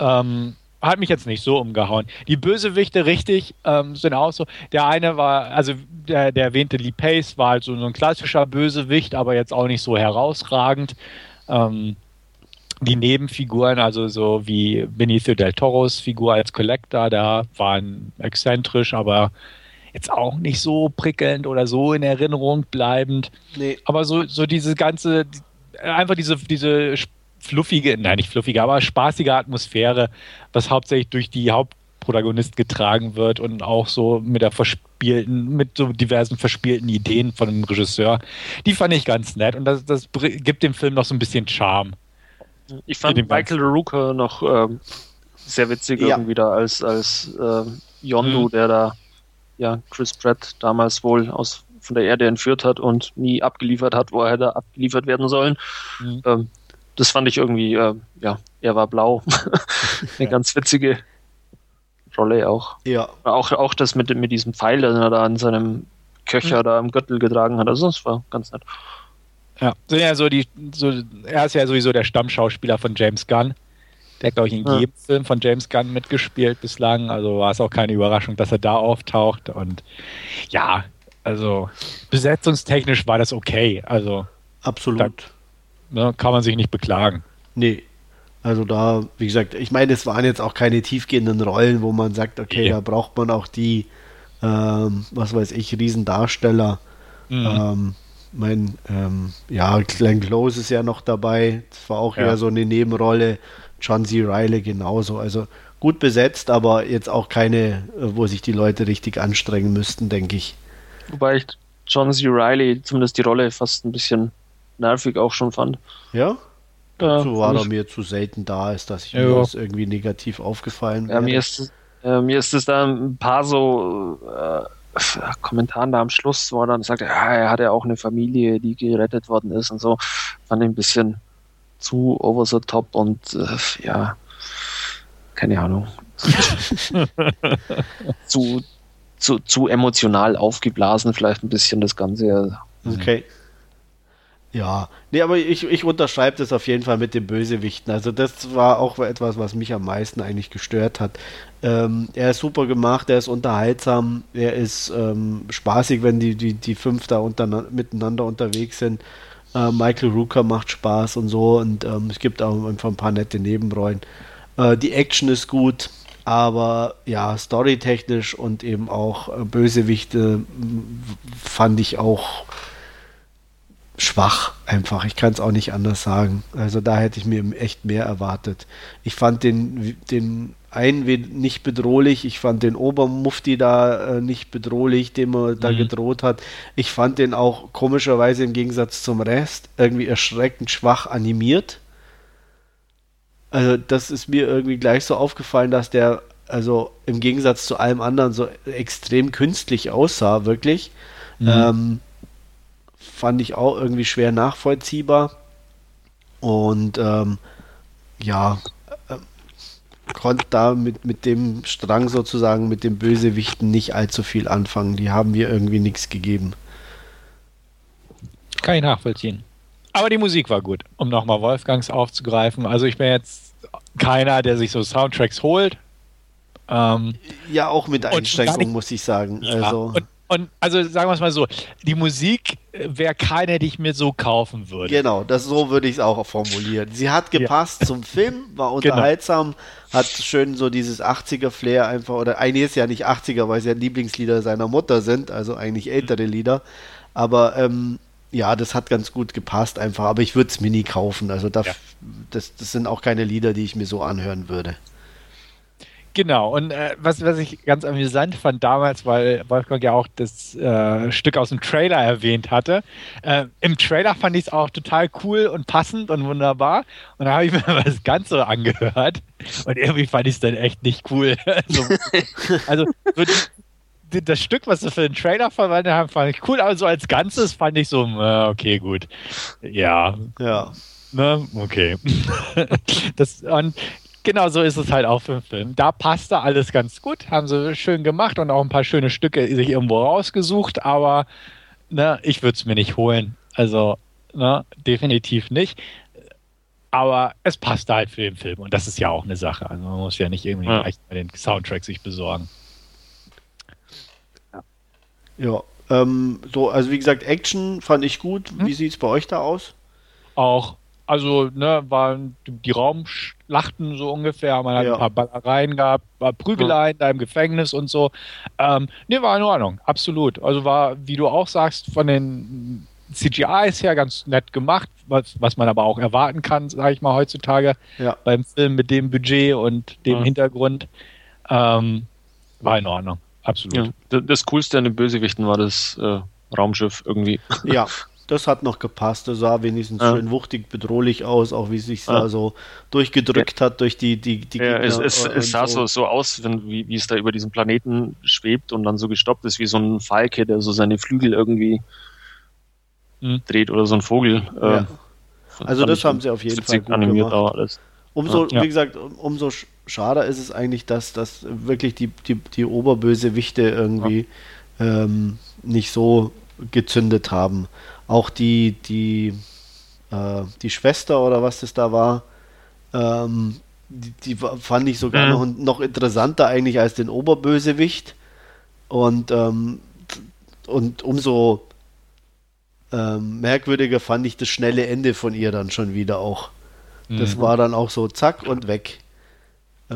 ähm, hat mich jetzt nicht so umgehauen. Die Bösewichte, richtig, ähm, sind auch so. Der eine war, also der, der erwähnte Lee Pace war halt so, so ein klassischer Bösewicht, aber jetzt auch nicht so herausragend. Ähm, die Nebenfiguren, also so wie Benicio del Toros Figur als Collector, da waren exzentrisch, aber jetzt auch nicht so prickelnd oder so in Erinnerung bleibend. Nee. Aber so, so diese ganze, einfach diese, diese fluffige, nein, nicht fluffige, aber spaßige Atmosphäre, was hauptsächlich durch die Hauptprotagonist getragen wird und auch so mit der verspielten, mit so diversen verspielten Ideen von dem Regisseur. Die fand ich ganz nett und das, das gibt dem Film noch so ein bisschen Charme. Ich fand Michael Rooker noch ähm, sehr witzig ja. irgendwie da als, als äh, Yondu, mhm. der da ja Chris Pratt damals wohl aus von der Erde entführt hat und nie abgeliefert hat, wo er hätte abgeliefert werden sollen. Mhm. Ähm, das fand ich irgendwie, äh, ja, er war blau. Eine ja. ganz witzige Rolle auch. Ja. Auch, auch das mit, mit diesem Pfeil, den er da an seinem Köcher mhm. da am Gürtel getragen hat. Also das war ganz nett. Ja, so, ja, so die, so, er ist ja sowieso der Stammschauspieler von James Gunn. Der hat, glaube ich, in ja. jedem Film von James Gunn mitgespielt bislang. Also war es auch keine Überraschung, dass er da auftaucht. Und ja, also besetzungstechnisch war das okay. Also absolut. Da, ne, kann man sich nicht beklagen. Nee. Also da, wie gesagt, ich meine, es waren jetzt auch keine tiefgehenden Rollen, wo man sagt, okay, ja. da braucht man auch die ähm, was weiß ich, Riesendarsteller. Mhm. Ähm, mein, ähm, ja, Glenn Close ist ja noch dabei. Das war auch ja. eher so eine Nebenrolle. John C. Riley genauso. Also gut besetzt, aber jetzt auch keine, wo sich die Leute richtig anstrengen müssten, denke ich. Wobei ich John C. Riley zumindest die Rolle fast ein bisschen nervig auch schon fand. Ja? Dazu war er mir zu selten da, ist, dass ich ja. mir das irgendwie negativ aufgefallen wäre. Ja, mir ist, äh, mir ist es da ein paar so äh, Kommentaren da am Schluss, wo er dann sagt, ja, er hatte auch eine Familie, die gerettet worden ist und so. Fand ich ein bisschen zu over the top und äh, ja, keine Ahnung. zu, zu, zu emotional aufgeblasen, vielleicht ein bisschen das Ganze. Okay. Ja, nee, aber ich, ich unterschreibe das auf jeden Fall mit den Bösewichten. Also das war auch etwas, was mich am meisten eigentlich gestört hat. Ähm, er ist super gemacht, er ist unterhaltsam, er ist ähm, spaßig, wenn die, die, die fünf da unter, miteinander unterwegs sind. Äh, Michael Rooker macht Spaß und so und ähm, es gibt auch einfach ein paar nette Nebenrollen. Äh, die Action ist gut, aber ja, storytechnisch und eben auch äh, Bösewichte fand ich auch schwach einfach. Ich kann es auch nicht anders sagen. Also da hätte ich mir echt mehr erwartet. Ich fand den, den einen nicht bedrohlich. Ich fand den Obermufti da äh, nicht bedrohlich, dem er mhm. da gedroht hat. Ich fand den auch komischerweise im Gegensatz zum Rest irgendwie erschreckend schwach animiert. Also das ist mir irgendwie gleich so aufgefallen, dass der also im Gegensatz zu allem anderen so extrem künstlich aussah, wirklich. Mhm. Ähm, fand ich auch irgendwie schwer nachvollziehbar. Und ähm, ja, äh, konnte da mit, mit dem Strang sozusagen, mit den Bösewichten nicht allzu viel anfangen. Die haben mir irgendwie nichts gegeben. Kann ich nachvollziehen. Aber die Musik war gut, um nochmal Wolfgangs aufzugreifen. Also ich bin jetzt keiner, der sich so Soundtracks holt. Ähm, ja, auch mit Einschränkungen, muss ich sagen. Ja, also. Und, und also sagen wir es mal so, die Musik wäre keine, die ich mir so kaufen würde. Genau, das so würde ich es auch formulieren. Sie hat gepasst ja. zum Film, war genau. unterhaltsam, genau. hat schön so dieses 80er-Flair einfach, oder eigentlich ist ja nicht 80er, weil es ja Lieblingslieder seiner Mutter sind, also eigentlich ältere Lieder. Aber ähm, ja, das hat ganz gut gepasst einfach, aber ich würde es mir nie kaufen. Also da, ja. das, das sind auch keine Lieder, die ich mir so anhören würde. Genau, und äh, was, was ich ganz amüsant fand damals, weil Wolfgang ja auch das äh, Stück aus dem Trailer erwähnt hatte. Äh, Im Trailer fand ich es auch total cool und passend und wunderbar. Und da habe ich mir das Ganze angehört. Und irgendwie fand ich es dann echt nicht cool. also, also so die, das Stück, was sie für den Trailer verwendet haben, fand ich cool, aber so als Ganzes fand ich so, äh, okay, gut. Ja. Ja. Ne? Okay. das, und Genau so ist es halt auch für den Film. Da passte alles ganz gut, haben sie schön gemacht und auch ein paar schöne Stücke sich irgendwo rausgesucht, aber ne, ich würde es mir nicht holen. Also ne, definitiv nicht. Aber es passte halt für den Film und das ist ja auch eine Sache. Also man muss ja nicht irgendwie ja. den Soundtrack sich besorgen. Ja, ähm, so, also wie gesagt, Action fand ich gut. Hm? Wie sieht es bei euch da aus? Auch also, ne, waren die Raumschlachten so ungefähr, man hat ja. ein paar Ballereien gehabt, war Prügeleien ja. da im Gefängnis und so. Ähm, ne, war in Ordnung, absolut. Also war, wie du auch sagst, von den CGIs her ganz nett gemacht, was, was man aber auch erwarten kann, sage ich mal, heutzutage ja. beim Film mit dem Budget und dem ja. Hintergrund. Ähm, war in Ordnung, absolut. Ja. Das Coolste an den Bösewichten war das äh, Raumschiff irgendwie. Ja, das hat noch gepasst. Das sah wenigstens ja. schön wuchtig, bedrohlich aus, auch wie es sich ja. da so durchgedrückt ja. hat durch die, die, die Gegner. Es, es, es sah so, so aus, wenn, wie, wie es da über diesen Planeten schwebt und dann so gestoppt ist, wie so ein Falke, der so seine Flügel irgendwie mhm. dreht oder so ein Vogel. Äh, also das haben sie auf jeden Fall gut animiert gemacht. Alles. Umso, wie gesagt, umso schade ist es eigentlich, dass, dass wirklich die, die, die Oberbösewichte irgendwie ähm, nicht so gezündet haben. Auch die, die, äh, die Schwester oder was das da war, ähm, die, die, fand ich sogar mhm. noch, noch interessanter eigentlich als den Oberbösewicht. Und, ähm, und umso ähm, merkwürdiger fand ich das schnelle Ende von ihr dann schon wieder auch. Das mhm. war dann auch so zack und weg.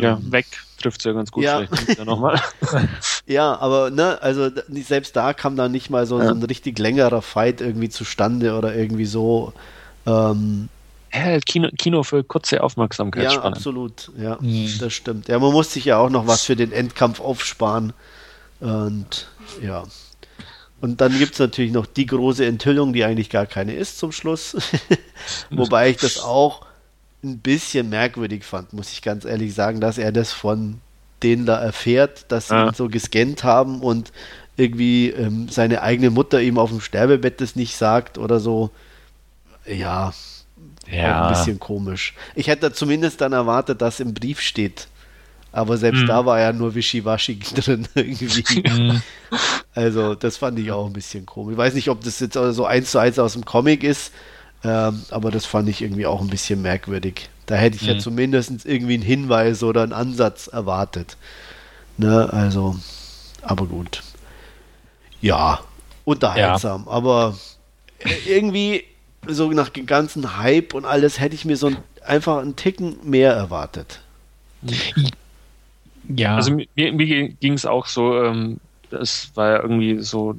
Ja, ähm, weg trifft es ja ganz gut. Ja. ja nochmal. Ja, aber ne, also selbst da kam dann nicht mal so, ja. so ein richtig längerer Fight irgendwie zustande oder irgendwie so. Ähm, ja, Kino, Kino für kurze Aufmerksamkeit. Ja, absolut. Ja, mhm. das stimmt. Ja, man muss sich ja auch noch was für den Endkampf aufsparen. Und ja. Und dann gibt es natürlich noch die große Enthüllung, die eigentlich gar keine ist zum Schluss. Wobei ich das auch ein bisschen merkwürdig fand, muss ich ganz ehrlich sagen, dass er das von denen da erfährt, dass sie ja. ihn so gescannt haben und irgendwie ähm, seine eigene Mutter ihm auf dem Sterbebett das nicht sagt oder so. Ja, ja. ein bisschen komisch. Ich hätte zumindest dann erwartet, dass im Brief steht. Aber selbst mhm. da war ja nur Wischiwaschi drin irgendwie. Mhm. also, das fand ich auch ein bisschen komisch. Ich weiß nicht, ob das jetzt so eins zu eins aus dem Comic ist, ähm, aber das fand ich irgendwie auch ein bisschen merkwürdig. Da hätte ich mhm. ja zumindest irgendwie einen Hinweis oder einen Ansatz erwartet. Ne, also, aber gut. Ja, unterhaltsam. Ja. Aber irgendwie so nach dem ganzen Hype und alles hätte ich mir so ein, einfach einen Ticken mehr erwartet. Ja. Also mir, mir ging es auch so, ähm, das war ja irgendwie so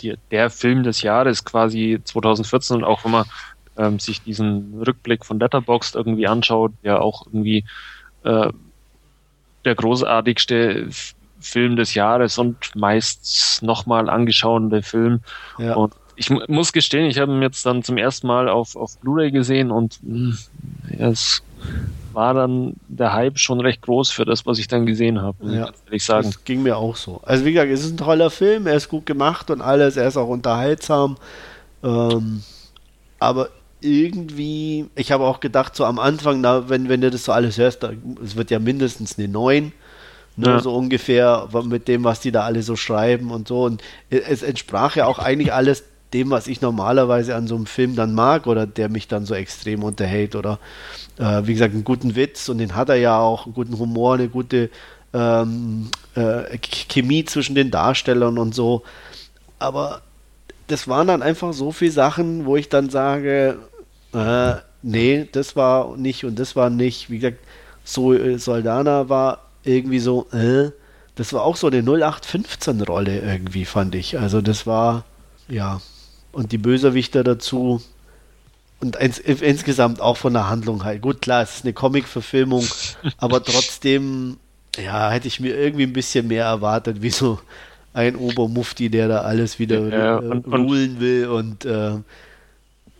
die, der Film des Jahres quasi 2014 und auch wenn man ähm, sich diesen Rückblick von Letterboxd irgendwie anschaut, ja auch irgendwie äh, der großartigste Film des Jahres und meist nochmal angeschauende Film. Ja. Und ich muss gestehen, ich habe ihn jetzt dann zum ersten Mal auf, auf Blu-ray gesehen und mh, hm, es war dann der Hype schon recht groß für das, was ich dann gesehen habe, ja, ich sagen. Das ging mir auch so. Also wie gesagt, es ist ein toller Film, er ist gut gemacht und alles, er ist auch unterhaltsam. Ähm, aber irgendwie, ich habe auch gedacht, so am Anfang, na, wenn, wenn du das so alles hörst, da, es wird ja mindestens eine 9. Ne, ja. so ungefähr mit dem, was die da alle so schreiben und so. Und es entsprach ja auch eigentlich alles dem, was ich normalerweise an so einem Film dann mag oder der mich dann so extrem unterhält oder äh, wie gesagt einen guten Witz und den hat er ja auch, einen guten Humor, eine gute ähm, äh, Chemie zwischen den Darstellern und so. Aber das waren dann einfach so viele Sachen, wo ich dann sage, äh, nee, das war nicht und das war nicht. Wie gesagt, so äh, Soldana war irgendwie so, äh, das war auch so eine 0815-Rolle irgendwie, fand ich. Also das war, ja, und die Bösewichter dazu. Und ins, insgesamt auch von der Handlung halt. Gut, klar, es ist eine Comic-Verfilmung, aber trotzdem, ja, hätte ich mir irgendwie ein bisschen mehr erwartet, wie so ein Obermufti, der da alles wieder ja, und, äh, rulen will und äh,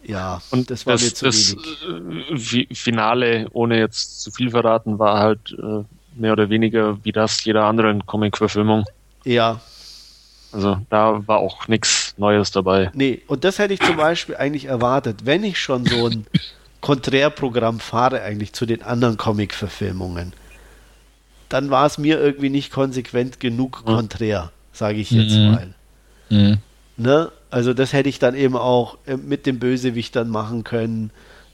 ja, und das war das, mir zu das wenig. Äh, Finale, ohne jetzt zu viel verraten, war halt äh, mehr oder weniger wie das jeder anderen Comic-Verfilmung. Ja, also da war auch nichts Neues dabei. Nee, und das hätte ich zum Beispiel eigentlich erwartet, wenn ich schon so ein Konträrprogramm fahre eigentlich zu den anderen Comic-Verfilmungen. Dann war es mir irgendwie nicht konsequent genug konträr, sage ich jetzt mhm. mal. Mhm. Ne? Also das hätte ich dann eben auch äh, mit dem Bösewicht machen können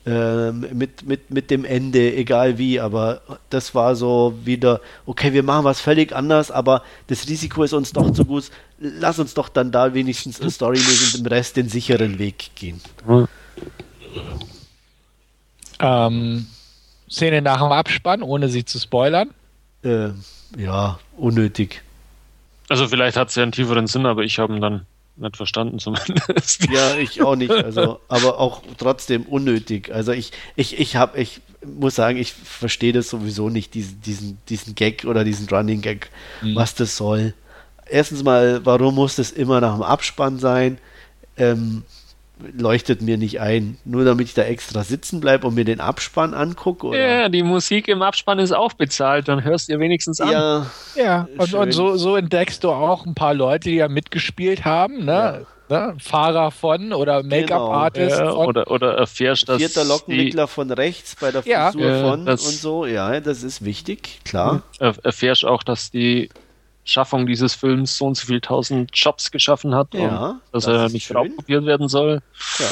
ähm, mit, mit, mit dem Ende, egal wie, aber das war so wieder, okay, wir machen was völlig anders, aber das Risiko ist uns doch zu gut, lass uns doch dann da wenigstens storymäßig und im Rest den sicheren Weg gehen. Ähm, Szene nach dem Abspann, ohne sie zu spoilern? Äh, ja, unnötig. Also vielleicht hat es ja einen tieferen Sinn, aber ich habe ihn dann nicht verstanden zumindest. Ja, ich auch nicht. Also, aber auch trotzdem unnötig. Also ich, ich, ich habe, ich muss sagen, ich verstehe das sowieso nicht, diesen, diesen, diesen Gag oder diesen Running Gag, mhm. was das soll. Erstens mal, warum muss das immer nach dem Abspann sein? Ähm, leuchtet mir nicht ein. Nur damit ich da extra sitzen bleibe und mir den Abspann angucke. Oder? Ja, die Musik im Abspann ist auch bezahlt, dann hörst du dir wenigstens an. Ja, ja. Und, und, so, so entdeckst du auch ein paar Leute, die ja mitgespielt haben, ne? Ja. Ne? Fahrer von oder Make-up-Artist. Genau. Ja, oder, oder erfährst, dass. Vierter Lockenwickler von rechts bei der Frisur ja, von und so. Ja, das ist wichtig, klar. Erfährst auch, dass die Schaffung dieses Films so und so viele tausend Jobs geschaffen hat ja, und dass das er nicht kopiert werden soll. Ja,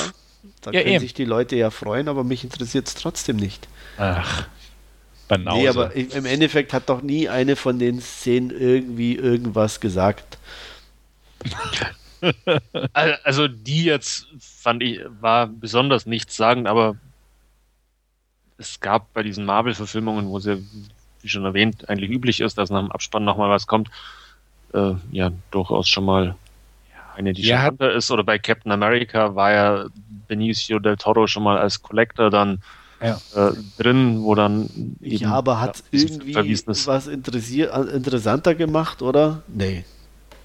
da ja, können eben. sich die Leute ja freuen, aber mich interessiert es trotzdem nicht. Ach. Banause. Nee, aber im Endeffekt hat doch nie eine von den Szenen irgendwie irgendwas gesagt. also die jetzt fand ich, war besonders nichts sagen, aber es gab bei diesen Marvel-Verfilmungen, wo sie wie schon erwähnt, eigentlich üblich ist, dass nach dem Abspann nochmal was kommt. äh, ja durchaus schon mal eine, die Ja, charmanter ist. Oder bei Captain America war ja Benicio del Toro schon mal als Collector dann Ja. äh, drin, wo dann eben, Ja, aber hat es dieses irgendwie was interessier äh, interessanter gemacht, oder? Nee.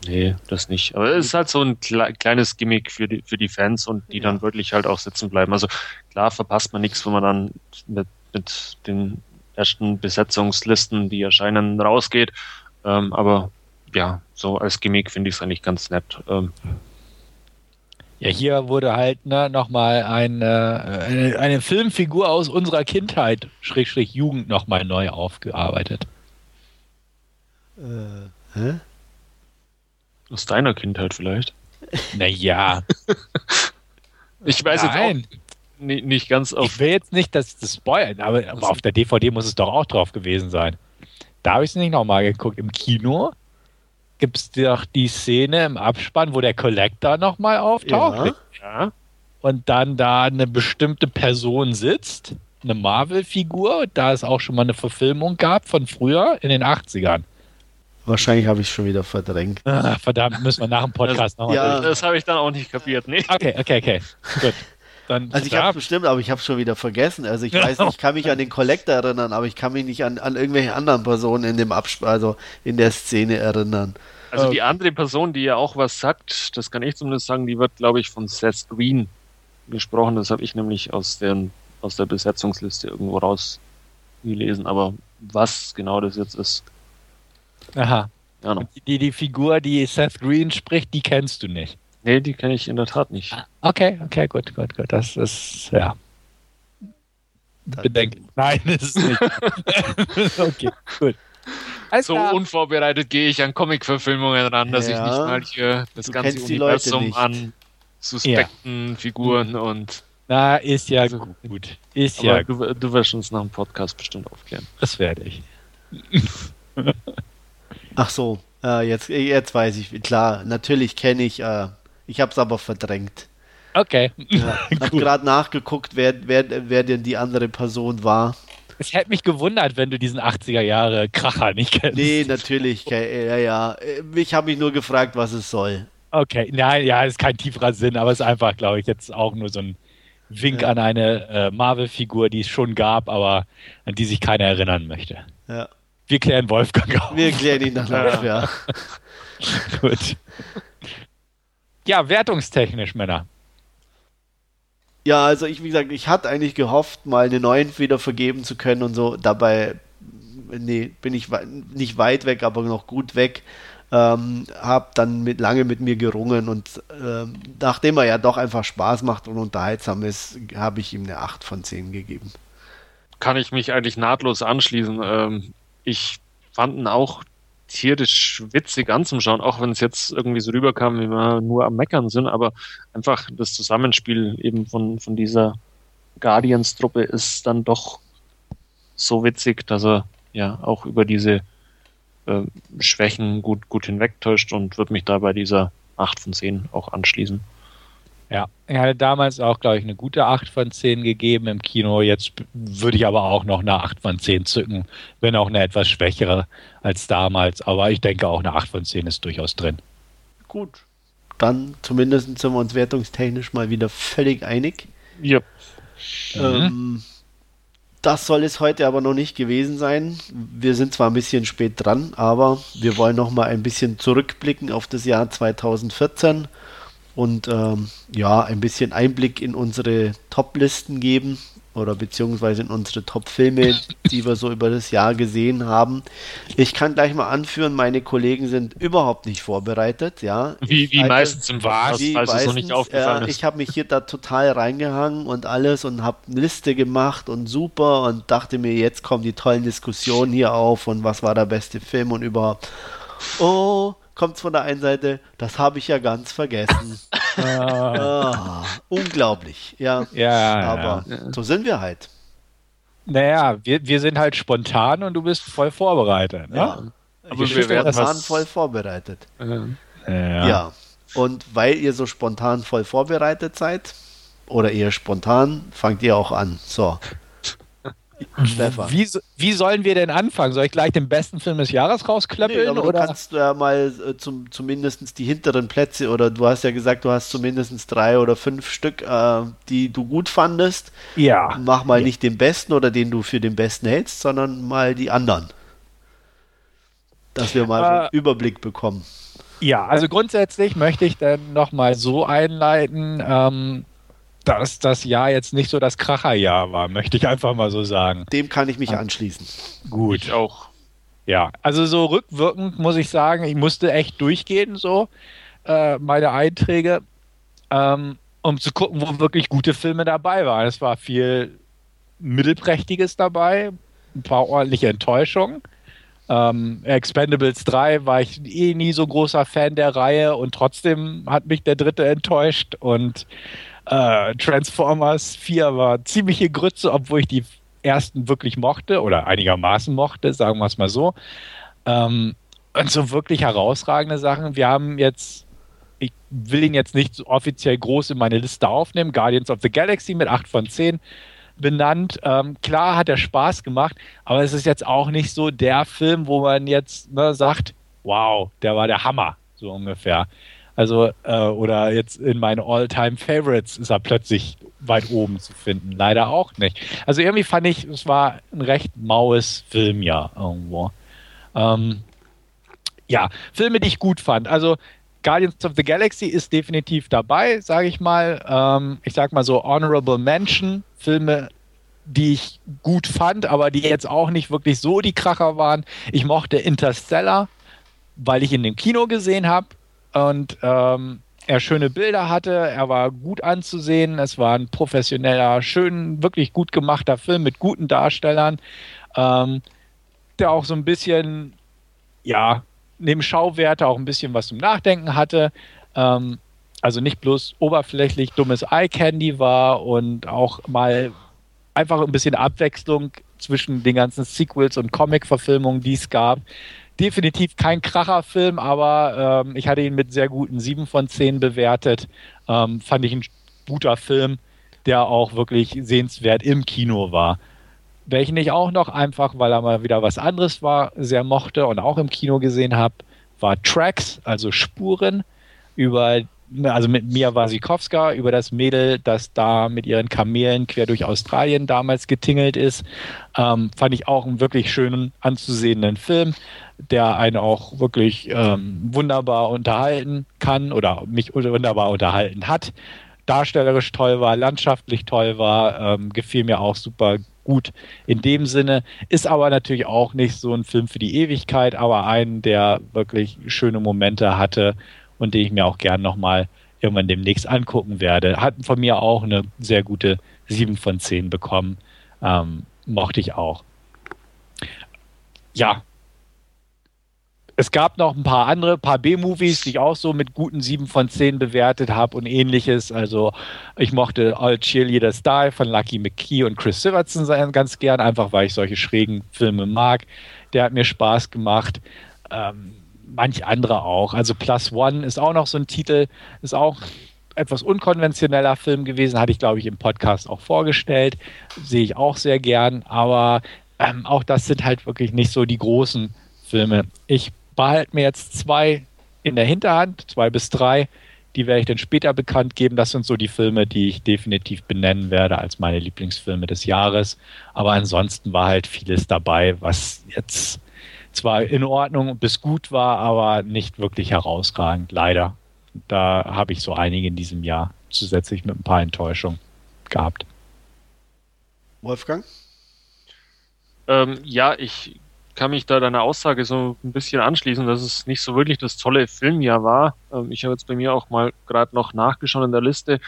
Nee, das nicht. Aber es ist halt so ein kle kleines Gimmick für die, für die Fans und die dann wirklich halt auch sitzen bleiben. Also klar verpasst man nichts, wenn man dann mit, mit den ersten Besetzungslisten, die erscheinen, rausgeht. Ähm, aber ja, so als Gimmick finde ich es eigentlich ganz nett. Ähm, Ja, hier wurde halt ne, nochmal eine, eine, eine Filmfigur aus unserer Kindheit, Schrägstrich Jugend, nochmal neu aufgearbeitet. Äh, hä? aus deiner Kindheit vielleicht. Naja, Ich weiß jetzt nein. auch ni- nicht ganz auf. Ich will jetzt nicht das, das spoilern, aber, aber auf der DVD muss es doch auch drauf gewesen sein. Da habe ich es nicht nochmal geguckt. Im Kino gibt es doch die Szene im Abspann, wo der Collector nochmal auftaucht Ja. Ja, und dann da eine bestimmte Person sitzt, eine Marvel-Figur, da es auch schon mal eine Verfilmung gab von früher in den 80ern. Wahrscheinlich habe ich schon wieder verdrängt. Ah, verdammt, müssen wir nach dem Podcast nochmal Ja. durch. das habe ich dann auch nicht kapiert. Nee. Okay, okay, okay. Gut. Dann, Also ich habe bestimmt, aber ich habe schon wieder vergessen. Also ich weiß, ich kann mich an den Collector erinnern, aber ich kann mich nicht an, an irgendwelche anderen Personen in dem Absp also in der Szene erinnern. Also Oh. die andere Person, die ja auch was sagt, das kann ich zumindest sagen, die wird, glaube ich, von Seth Green gesprochen. Das habe ich nämlich aus, den, aus der Besetzungsliste irgendwo rausgelesen. Aber was genau das jetzt ist, aha. ja, no. Die, die Figur, die Seth Green spricht, die kennst du nicht. Nee, die kenne ich in der Tat nicht. Okay, okay, gut, gut, gut. Das ist, ja, bedenklich. Nein, das ist nicht. okay, gut. Alles So klar. unvorbereitet gehe ich an Comic-Verfilmungen ran, dass Ja. ich nicht mal hier das Du ganze Universum an suspekten Figuren und Na, ist ja Also, gut. Ist aber ja, du, du wirst uns nach dem Podcast bestimmt aufklären. das werde ich. Ach so, äh, jetzt, jetzt weiß ich. Klar, natürlich kenne ich. Äh, ich habe es aber verdrängt. Okay. Ja, habe gerade nachgeguckt, wer, wer, wer denn die andere Person war. Es hätte mich gewundert, wenn du diesen 80er Jahre Kracher nicht kennst. Nee, natürlich. Ja, ja. Äh, Ich habe mich nur gefragt, was es soll. Okay, nein, ja, ist kein tieferer Sinn, aber es ist einfach, glaube ich, jetzt auch nur so ein Wink Ja. an eine äh, Marvel-Figur, die es schon gab, aber an die sich keiner erinnern möchte. Ja. Wir klären Wolfgang auf. Wir klären ihn dann auf, ja. Gut. Ja, wertungstechnisch, Männer. Ja, also ich, wie gesagt, ich hatte eigentlich gehofft, mal eine neuen wieder vergeben zu können und so. Dabei, nee, bin ich nicht weit weg, aber noch gut weg. Ähm, hab dann mit, lange mit mir gerungen und ähm, nachdem er ja doch einfach Spaß macht und unterhaltsam ist, habe ich ihm eine 8 von 10 gegeben. kann ich mich eigentlich nahtlos anschließen. Ähm, ich fand ihn auch tierisch witzig anzuschauen, auch wenn es jetzt irgendwie so rüberkam, wie wir nur am Meckern sind, aber einfach das Zusammenspiel eben von, von dieser Guardians-Truppe ist dann doch so witzig, dass er ja auch über diese äh, Schwächen gut, gut hinwegtäuscht und wird mich da bei dieser 8 von 10 auch anschließen. Ja, er hatte damals auch, glaube ich, eine gute 8 von 10 gegeben im Kino. Jetzt würde ich aber auch noch eine 8 von 10 zücken, wenn auch eine etwas schwächere als damals. Aber ich denke auch eine 8 von 10 ist durchaus drin. Gut. Dann zumindest sind wir uns wertungstechnisch mal wieder völlig einig. Ja, Ähm, das soll es heute aber noch nicht gewesen sein. Wir sind zwar ein bisschen spät dran, aber wir wollen noch mal ein bisschen zurückblicken auf das Jahr 2014 und ähm, ja, ein bisschen Einblick in unsere Top-Listen geben oder beziehungsweise in unsere Top-Filme, die wir so über das Jahr gesehen haben. Ich kann gleich mal anführen, meine Kollegen sind überhaupt nicht vorbereitet, ja. wie, wie halte- meistens im wie falls es noch nicht aufgefallen äh, ist. Ich habe mich hier da total reingehangen und alles und habe eine Liste gemacht und super und dachte mir, jetzt kommen die tollen Diskussionen hier auf und was war der beste Film und überhaupt. Oh, kommt's von der einen Seite, das habe ich ja ganz vergessen. ah, unglaublich, ja. Ja, Aber so sind wir halt. Naja, wir, wir sind halt spontan und du bist voll vorbereitet. Ne? Ja. Aber ich wir bin werden spontan voll vorbereitet. Ja. Ja. Und weil ihr so spontan voll vorbereitet seid, oder eher spontan, fangt ihr auch an. So. Stefan. Wie, wie sollen wir denn anfangen? Soll ich gleich den besten Film des Jahres rausklöppeln? Nee, aber oder? du kannst ja mal äh, zum, zumindest die hinteren Plätze oder du hast ja gesagt, du hast zumindest drei oder fünf Stück, äh, die du gut fandest. Ja. Mach mal ja. nicht den besten oder den du für den besten hältst, sondern mal die anderen. Dass wir mal äh, einen Überblick bekommen. Ja, also grundsätzlich möchte ich dann nochmal so einleiten, ähm, dass das Jahr jetzt nicht so das Kracherjahr war, möchte ich einfach mal so sagen. Dem kann ich mich anschließen. Gut. Ich auch. Ja, also so rückwirkend muss ich sagen, ich musste echt durchgehen, so äh, meine Einträge, ähm, um zu gucken, wo wirklich gute Filme dabei waren. Es war viel Mittelprächtiges dabei, ein paar ordentliche Enttäuschungen. Ähm, Expendables 3 war ich eh nie so großer Fan der Reihe und trotzdem hat mich der dritte enttäuscht und äh, Transformers 4 war ziemliche Grütze, obwohl ich die ersten wirklich mochte oder einigermaßen mochte, sagen wir es mal so. Ähm, und so wirklich herausragende Sachen. Wir haben jetzt, ich will ihn jetzt nicht so offiziell groß in meine Liste aufnehmen, Guardians of the Galaxy mit 8 von 10 benannt. Ähm, klar hat er Spaß gemacht, aber es ist jetzt auch nicht so der Film, wo man jetzt ne, sagt, wow, der war der Hammer, so ungefähr. Also, äh, oder jetzt in meinen All-Time-Favorites ist er plötzlich weit oben zu finden. Leider auch nicht. Also irgendwie fand ich, es war ein recht maues Filmjahr irgendwo. Ähm, ja, Filme, die ich gut fand. Also Guardians of the Galaxy ist definitiv dabei, sage ich mal. Ähm, ich sag mal so Honorable Mention, Filme, die ich gut fand, aber die jetzt auch nicht wirklich so die Kracher waren. Ich mochte Interstellar, weil ich ihn im Kino gesehen habe und ähm, er schöne Bilder hatte, er war gut anzusehen, es war ein professioneller, schön, wirklich gut gemachter Film mit guten Darstellern, ähm, der auch so ein bisschen, ja, neben Schauwerte auch ein bisschen was zum Nachdenken hatte. Ähm, also nicht bloß oberflächlich dummes Eye Candy war und auch mal einfach ein bisschen Abwechslung zwischen den ganzen Sequels und Comic-Verfilmungen, die es gab definitiv kein Kracherfilm, aber ähm, ich hatte ihn mit sehr guten 7 von 10 bewertet. Ähm, fand ich ein guter Film, der auch wirklich sehenswert im Kino war. Welchen ich auch noch einfach, weil er mal wieder was anderes war, sehr mochte und auch im Kino gesehen habe, war Tracks, also Spuren über also mit Mia Wasikowska über das Mädel, das da mit ihren Kamelen quer durch Australien damals getingelt ist. Ähm, fand ich auch einen wirklich schönen anzusehenden Film der einen auch wirklich ähm, wunderbar unterhalten kann oder mich wunderbar unterhalten hat. Darstellerisch toll war, landschaftlich toll war, ähm, gefiel mir auch super gut in dem Sinne. Ist aber natürlich auch nicht so ein Film für die Ewigkeit, aber einen, der wirklich schöne Momente hatte und den ich mir auch gern nochmal irgendwann demnächst angucken werde. Hat von mir auch eine sehr gute 7 von 10 bekommen. Ähm, mochte ich auch. Ja, es gab noch ein paar andere, paar B-Movies, die ich auch so mit guten 7 von 10 bewertet habe und ähnliches. Also ich mochte All Cheerleaders Die von Lucky McKee und Chris Silverton ganz gern, einfach weil ich solche schrägen Filme mag. Der hat mir Spaß gemacht. Ähm, manch andere auch. Also Plus One ist auch noch so ein Titel, ist auch etwas unkonventioneller Film gewesen, hatte ich glaube ich im Podcast auch vorgestellt. Sehe ich auch sehr gern, aber ähm, auch das sind halt wirklich nicht so die großen Filme. Ich behalte mir jetzt zwei in der Hinterhand, zwei bis drei. Die werde ich dann später bekannt geben. Das sind so die Filme, die ich definitiv benennen werde als meine Lieblingsfilme des Jahres. Aber ansonsten war halt vieles dabei, was jetzt zwar in Ordnung bis gut war, aber nicht wirklich herausragend, leider. Da habe ich so einige in diesem Jahr zusätzlich mit ein paar Enttäuschungen gehabt. Wolfgang? Ähm, ja, ich kann mich da deiner Aussage so ein bisschen anschließen, dass es nicht so wirklich das tolle Filmjahr war. Ähm, ich habe jetzt bei mir auch mal gerade noch nachgeschaut in der Liste.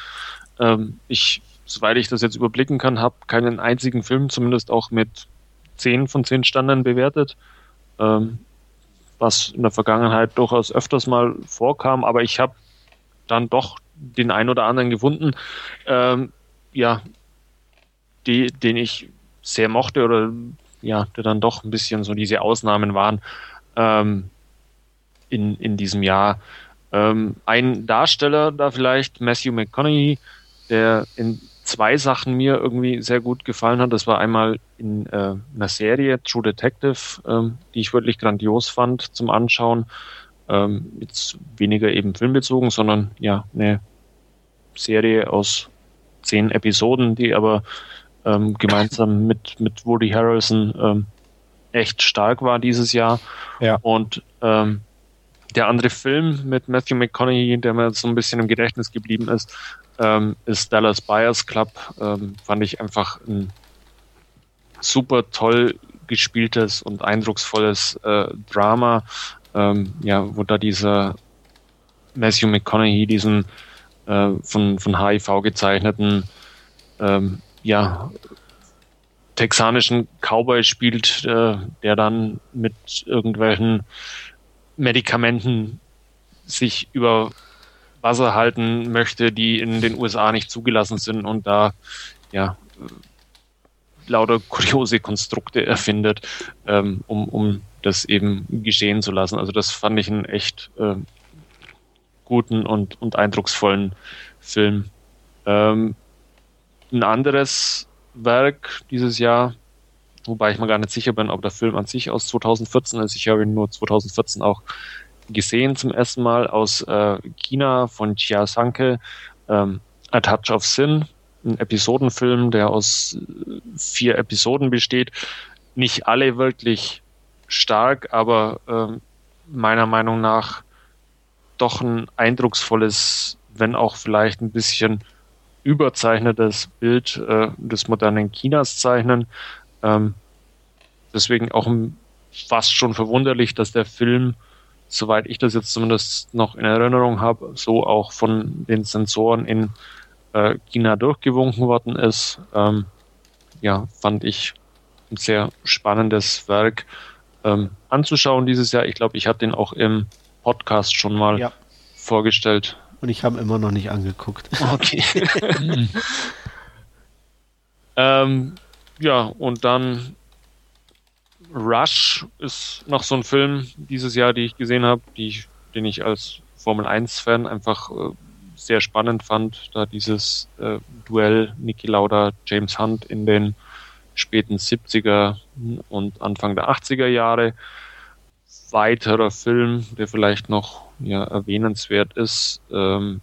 Ähm, ich, soweit ich das jetzt überblicken kann, habe keinen einzigen Film, zumindest auch mit 10 von 10 Sternen bewertet. Ähm, was in der Vergangenheit durchaus öfters mal vorkam, aber ich habe dann doch den einen oder anderen gefunden, ähm, ja, die, den ich sehr mochte oder ja, der dann doch ein bisschen so diese Ausnahmen waren ähm, in, in diesem Jahr. Ähm, ein Darsteller da vielleicht, Matthew McConaughey, der in zwei Sachen mir irgendwie sehr gut gefallen hat. Das war einmal in äh, einer Serie, True Detective, ähm, die ich wirklich grandios fand zum Anschauen. Ähm, jetzt weniger eben filmbezogen, sondern ja, eine Serie aus zehn Episoden, die aber ähm, gemeinsam mit, mit Woody Harrelson ähm, echt stark war dieses Jahr. Ja. Und ähm, der andere Film mit Matthew McConaughey, der mir so ein bisschen im Gedächtnis geblieben ist, ähm, ist Dallas Buyers Club. Ähm, fand ich einfach ein super toll gespieltes und eindrucksvolles äh, Drama, ähm, ja, wo da dieser Matthew McConaughey diesen äh, von, von HIV gezeichneten ähm, ja, texanischen Cowboy spielt, äh, der dann mit irgendwelchen Medikamenten sich über Wasser halten möchte, die in den USA nicht zugelassen sind und da ja lauter kuriose Konstrukte erfindet, ähm, um, um das eben geschehen zu lassen. Also das fand ich einen echt äh, guten und, und eindrucksvollen Film. Ähm, ein anderes Werk dieses Jahr, wobei ich mir gar nicht sicher bin, ob der Film an sich aus 2014 ist. Ich habe ihn nur 2014 auch gesehen zum ersten Mal aus äh, China von Chia Sanke, ähm, A Touch of Sin, ein Episodenfilm, der aus äh, vier Episoden besteht. Nicht alle wirklich stark, aber ähm, meiner Meinung nach doch ein eindrucksvolles, wenn auch vielleicht ein bisschen überzeichnetes Bild äh, des modernen Chinas zeichnen. Ähm, deswegen auch fast schon verwunderlich, dass der Film soweit ich das jetzt zumindest noch in Erinnerung habe, so auch von den Sensoren in äh, China durchgewunken worden ist. Ähm, ja, fand ich ein sehr spannendes Werk ähm, anzuschauen dieses Jahr. Ich glaube, ich hatte den auch im Podcast schon mal ja. vorgestellt. Und ich habe immer noch nicht angeguckt. Okay. ähm, ja, und dann Rush ist noch so ein Film dieses Jahr, die ich gesehen habe, die den ich als Formel 1-Fan einfach äh, sehr spannend fand, da dieses äh, Duell Niki Lauda, James Hunt in den späten 70er und Anfang der 80er Jahre. Weiterer Film, der vielleicht noch ja, erwähnenswert ist, ähm,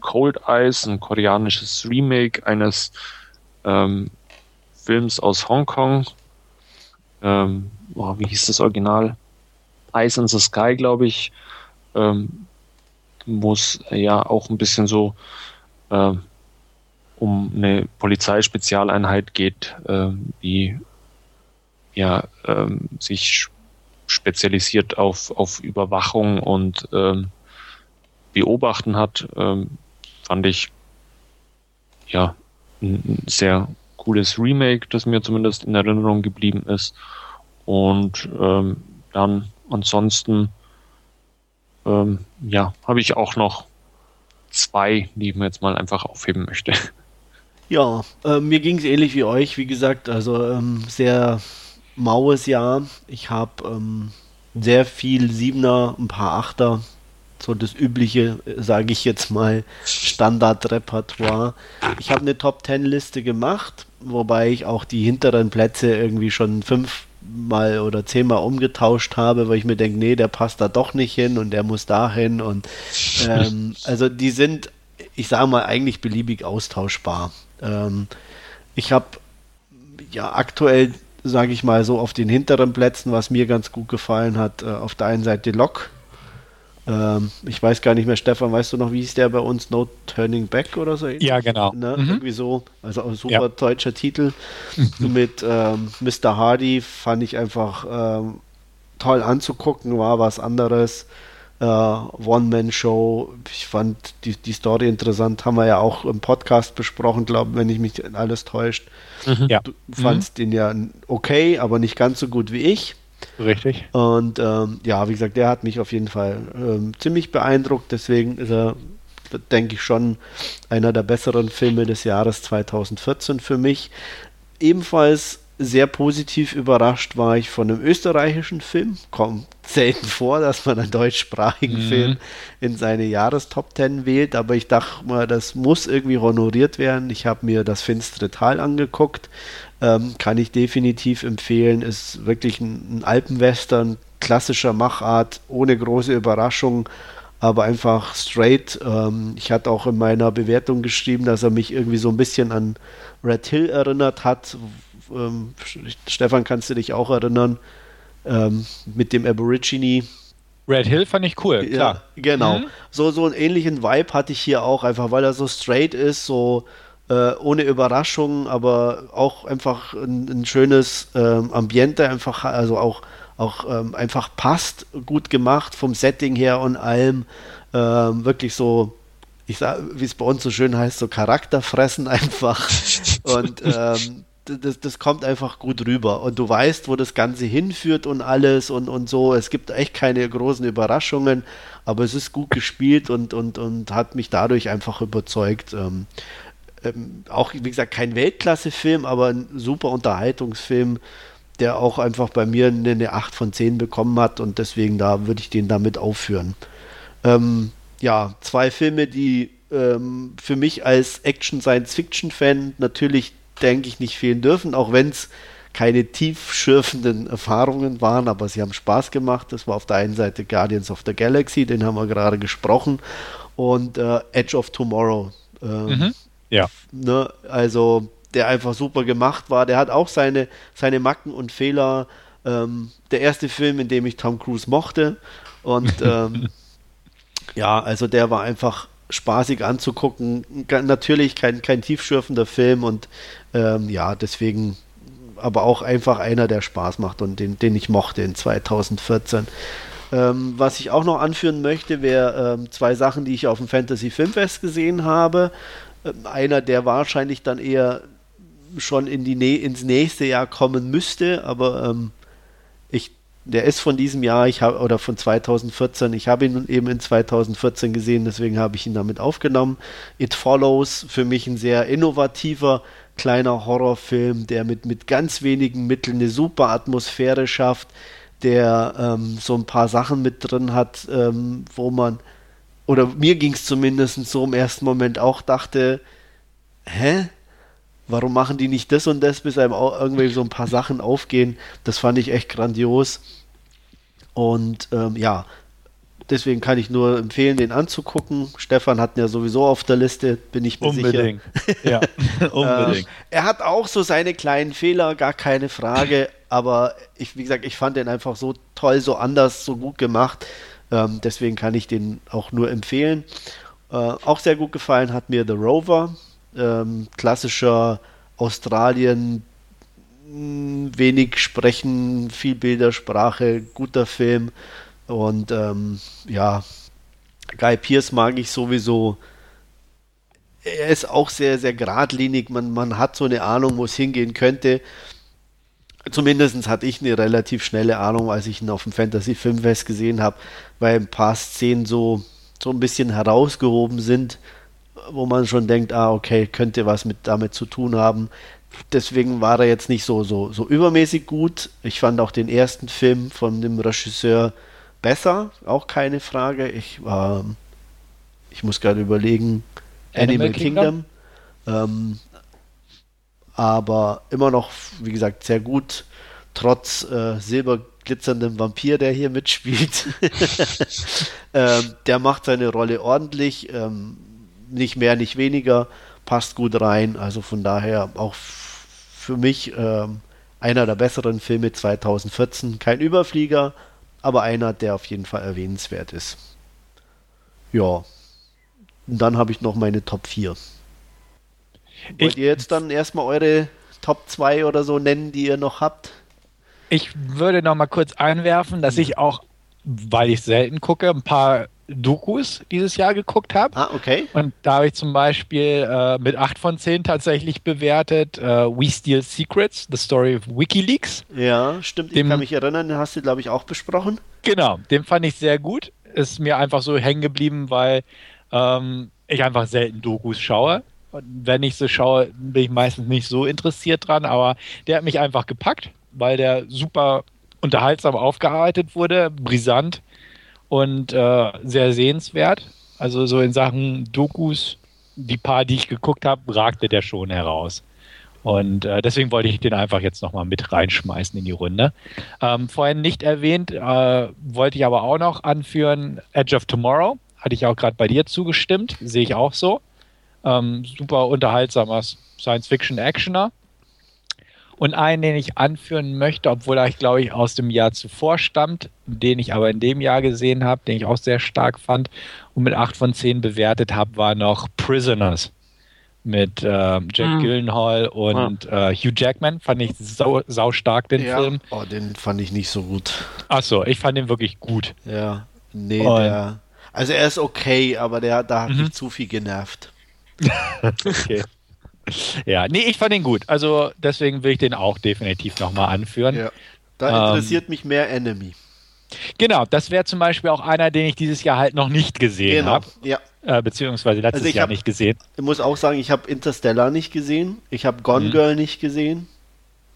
Cold Eyes, ein koreanisches Remake eines ähm, Films aus Hongkong ähm, oh, wie hieß das Original? Ice in the Sky, glaube ich, ähm, wo es ja auch ein bisschen so äh, um eine Polizeispezialeinheit geht, äh, die ja ähm, sich spezialisiert auf, auf Überwachung und ähm, Beobachten hat, ähm, fand ich ja sehr cooles Remake, das mir zumindest in Erinnerung geblieben ist. Und ähm, dann ansonsten, ähm, ja, habe ich auch noch zwei, die ich mir jetzt mal einfach aufheben möchte. Ja, äh, mir ging es ähnlich wie euch, wie gesagt, also ähm, sehr maues Jahr. Ich habe ähm, sehr viel Siebener, ein paar Achter, so das übliche, sage ich jetzt mal, Standardrepertoire. Ich habe eine Top Ten Liste gemacht wobei ich auch die hinteren Plätze irgendwie schon fünfmal oder zehnmal umgetauscht habe, weil ich mir denke, nee, der passt da doch nicht hin und der muss dahin und ähm, also die sind, ich sage mal, eigentlich beliebig austauschbar. Ähm, ich habe ja aktuell, sage ich mal, so auf den hinteren Plätzen, was mir ganz gut gefallen hat, äh, auf der einen Seite Lok, ähm, ich weiß gar nicht mehr, Stefan, weißt du noch, wie hieß der bei uns? No Turning Back oder so? Ja, genau. Ne? Mhm. Irgendwie so. Also ein super ja. deutscher Titel. Mhm. Mit ähm, Mr. Hardy fand ich einfach ähm, toll anzugucken, war was anderes. Äh, One-Man-Show. Ich fand die, die Story interessant, haben wir ja auch im Podcast besprochen, glaube wenn ich mich alles täuscht. Mhm. Ja. Du fandst mhm. den ja okay, aber nicht ganz so gut wie ich. Richtig. Und ähm, ja, wie gesagt, der hat mich auf jeden Fall ähm, ziemlich beeindruckt. Deswegen ist er, denke ich, schon einer der besseren Filme des Jahres 2014 für mich. Ebenfalls sehr positiv überrascht war ich von einem österreichischen Film. Kommt selten vor, dass man einen deutschsprachigen mhm. Film in seine Jahrestop 10 wählt, aber ich dachte mal, das muss irgendwie honoriert werden. Ich habe mir das Finstere Tal angeguckt. Ähm, kann ich definitiv empfehlen. Ist wirklich ein, ein Alpenwestern, klassischer Machart, ohne große Überraschung aber einfach straight. Ähm, ich hatte auch in meiner Bewertung geschrieben, dass er mich irgendwie so ein bisschen an Red Hill erinnert hat. Ähm, Stefan, kannst du dich auch erinnern? Ähm, mit dem Aborigine. Red Hill fand ich cool, klar. Ja, genau. Mhm. So, so einen ähnlichen Vibe hatte ich hier auch, einfach weil er so straight ist, so äh, ohne Überraschung, aber auch einfach ein, ein schönes ähm, Ambiente, einfach, also auch auch ähm, einfach passt, gut gemacht vom Setting her und allem. Ähm, wirklich so, ich sag, wie es bei uns so schön heißt, so Charakterfressen einfach. und ähm, das, das kommt einfach gut rüber. Und du weißt, wo das Ganze hinführt und alles und, und so. Es gibt echt keine großen Überraschungen, aber es ist gut gespielt und, und, und hat mich dadurch einfach überzeugt. Ähm, ähm, auch, wie gesagt, kein Weltklasse-Film, aber ein super Unterhaltungsfilm der auch einfach bei mir eine 8 von 10 bekommen hat und deswegen da würde ich den damit aufführen. Ähm, ja, zwei Filme, die ähm, für mich als Action-Science-Fiction-Fan natürlich, denke ich, nicht fehlen dürfen, auch wenn es keine tiefschürfenden Erfahrungen waren, aber sie haben Spaß gemacht. Das war auf der einen Seite Guardians of the Galaxy, den haben wir gerade gesprochen, und äh, Edge of Tomorrow. Ähm, mhm. Ja. Ne, also der einfach super gemacht war. Der hat auch seine, seine Macken und Fehler. Ähm, der erste Film, in dem ich Tom Cruise mochte. Und ähm, ja, also der war einfach spaßig anzugucken. Natürlich kein, kein tiefschürfender Film und ähm, ja, deswegen aber auch einfach einer, der Spaß macht und den, den ich mochte in 2014. Ähm, was ich auch noch anführen möchte, wäre ähm, zwei Sachen, die ich auf dem Fantasy Filmfest gesehen habe. Ähm, einer, der wahrscheinlich dann eher schon in die Nä ins nächste Jahr kommen müsste, aber ähm, ich, der ist von diesem Jahr, ich habe oder von 2014, ich habe ihn eben in 2014 gesehen, deswegen habe ich ihn damit aufgenommen. It Follows, für mich ein sehr innovativer kleiner Horrorfilm, der mit, mit ganz wenigen Mitteln eine super Atmosphäre schafft, der ähm, so ein paar Sachen mit drin hat, ähm, wo man, oder mir ging es zumindest so im ersten Moment auch dachte, hä? warum machen die nicht das und das, bis einem auch irgendwie so ein paar Sachen aufgehen. Das fand ich echt grandios. Und ähm, ja, deswegen kann ich nur empfehlen, den anzugucken. Stefan hat ihn ja sowieso auf der Liste, bin ich mir unbedingt. sicher. Ja, unbedingt. Äh, er hat auch so seine kleinen Fehler, gar keine Frage. Aber ich, wie gesagt, ich fand den einfach so toll, so anders, so gut gemacht. Ähm, deswegen kann ich den auch nur empfehlen. Äh, auch sehr gut gefallen hat mir The Rover ähm, klassischer Australien, wenig sprechen, viel Bildersprache, guter Film. Und ähm, ja, Guy Pierce mag ich sowieso. Er ist auch sehr, sehr geradlinig. Man, man hat so eine Ahnung, wo es hingehen könnte. Zumindest hatte ich eine relativ schnelle Ahnung, als ich ihn auf dem Fantasy Filmfest gesehen habe, weil ein paar Szenen so, so ein bisschen herausgehoben sind wo man schon denkt, ah, okay, könnte was mit damit zu tun haben. Deswegen war er jetzt nicht so, so, so übermäßig gut. Ich fand auch den ersten Film von dem Regisseur besser, auch keine Frage. Ich war, ich muss gerade überlegen, Animal, Animal Kingdom. Kingdom. Ähm, aber immer noch, wie gesagt, sehr gut, trotz äh, silberglitzerndem Vampir, der hier mitspielt. ähm, der macht seine Rolle ordentlich. Ähm, nicht mehr, nicht weniger, passt gut rein. Also von daher auch für mich ähm, einer der besseren Filme 2014. Kein Überflieger, aber einer, der auf jeden Fall erwähnenswert ist. Ja. Und dann habe ich noch meine Top 4. Wollt ich, ihr jetzt dann erstmal eure Top 2 oder so nennen, die ihr noch habt? Ich würde noch mal kurz einwerfen, dass ich auch, weil ich selten gucke, ein paar Dokus dieses Jahr geguckt habe. Ah, okay. Und da habe ich zum Beispiel äh, mit 8 von 10 tatsächlich bewertet äh, We Steal Secrets, The Story of Wikileaks. Ja, stimmt. Dem, ich kann mich erinnern, den hast du, glaube ich, auch besprochen. Genau, den fand ich sehr gut. Ist mir einfach so hängen geblieben, weil ähm, ich einfach selten Dokus schaue. Und wenn ich so schaue, bin ich meistens nicht so interessiert dran, aber der hat mich einfach gepackt, weil der super unterhaltsam aufgearbeitet wurde, brisant und äh, sehr sehenswert. Also so in Sachen Dokus, die paar, die ich geguckt habe, ragte der schon heraus. Und äh, deswegen wollte ich den einfach jetzt nochmal mit reinschmeißen in die Runde. Ähm, vorhin nicht erwähnt, äh, wollte ich aber auch noch anführen, Edge of Tomorrow. Hatte ich auch gerade bei dir zugestimmt, sehe ich auch so. Ähm, super unterhaltsamer Science-Fiction-Actioner. Und einen, den ich anführen möchte, obwohl er, glaube ich, aus dem Jahr zuvor stammt, den ich aber in dem Jahr gesehen habe, den ich auch sehr stark fand und mit 8 von 10 bewertet habe, war noch Prisoners mit äh, Jack mhm. Gyllenhaal und ja. äh, Hugh Jackman. Fand ich sau, sau stark, den ja. Film. Oh, den fand ich nicht so gut. Achso, ich fand den wirklich gut. Ja, nee, der, also er ist okay, aber der, da hat mhm. mich zu viel genervt. okay. Ja, nee, ich fand ihn gut. Also deswegen will ich den auch definitiv nochmal anführen. Ja. Da interessiert ähm, mich mehr Enemy. Genau, das wäre zum Beispiel auch einer, den ich dieses Jahr halt noch nicht gesehen genau, habe. Ja. Äh, beziehungsweise letztes also Jahr hab, nicht gesehen. Ich muss auch sagen, ich habe Interstellar nicht gesehen. Ich habe Gone mhm. Girl nicht gesehen.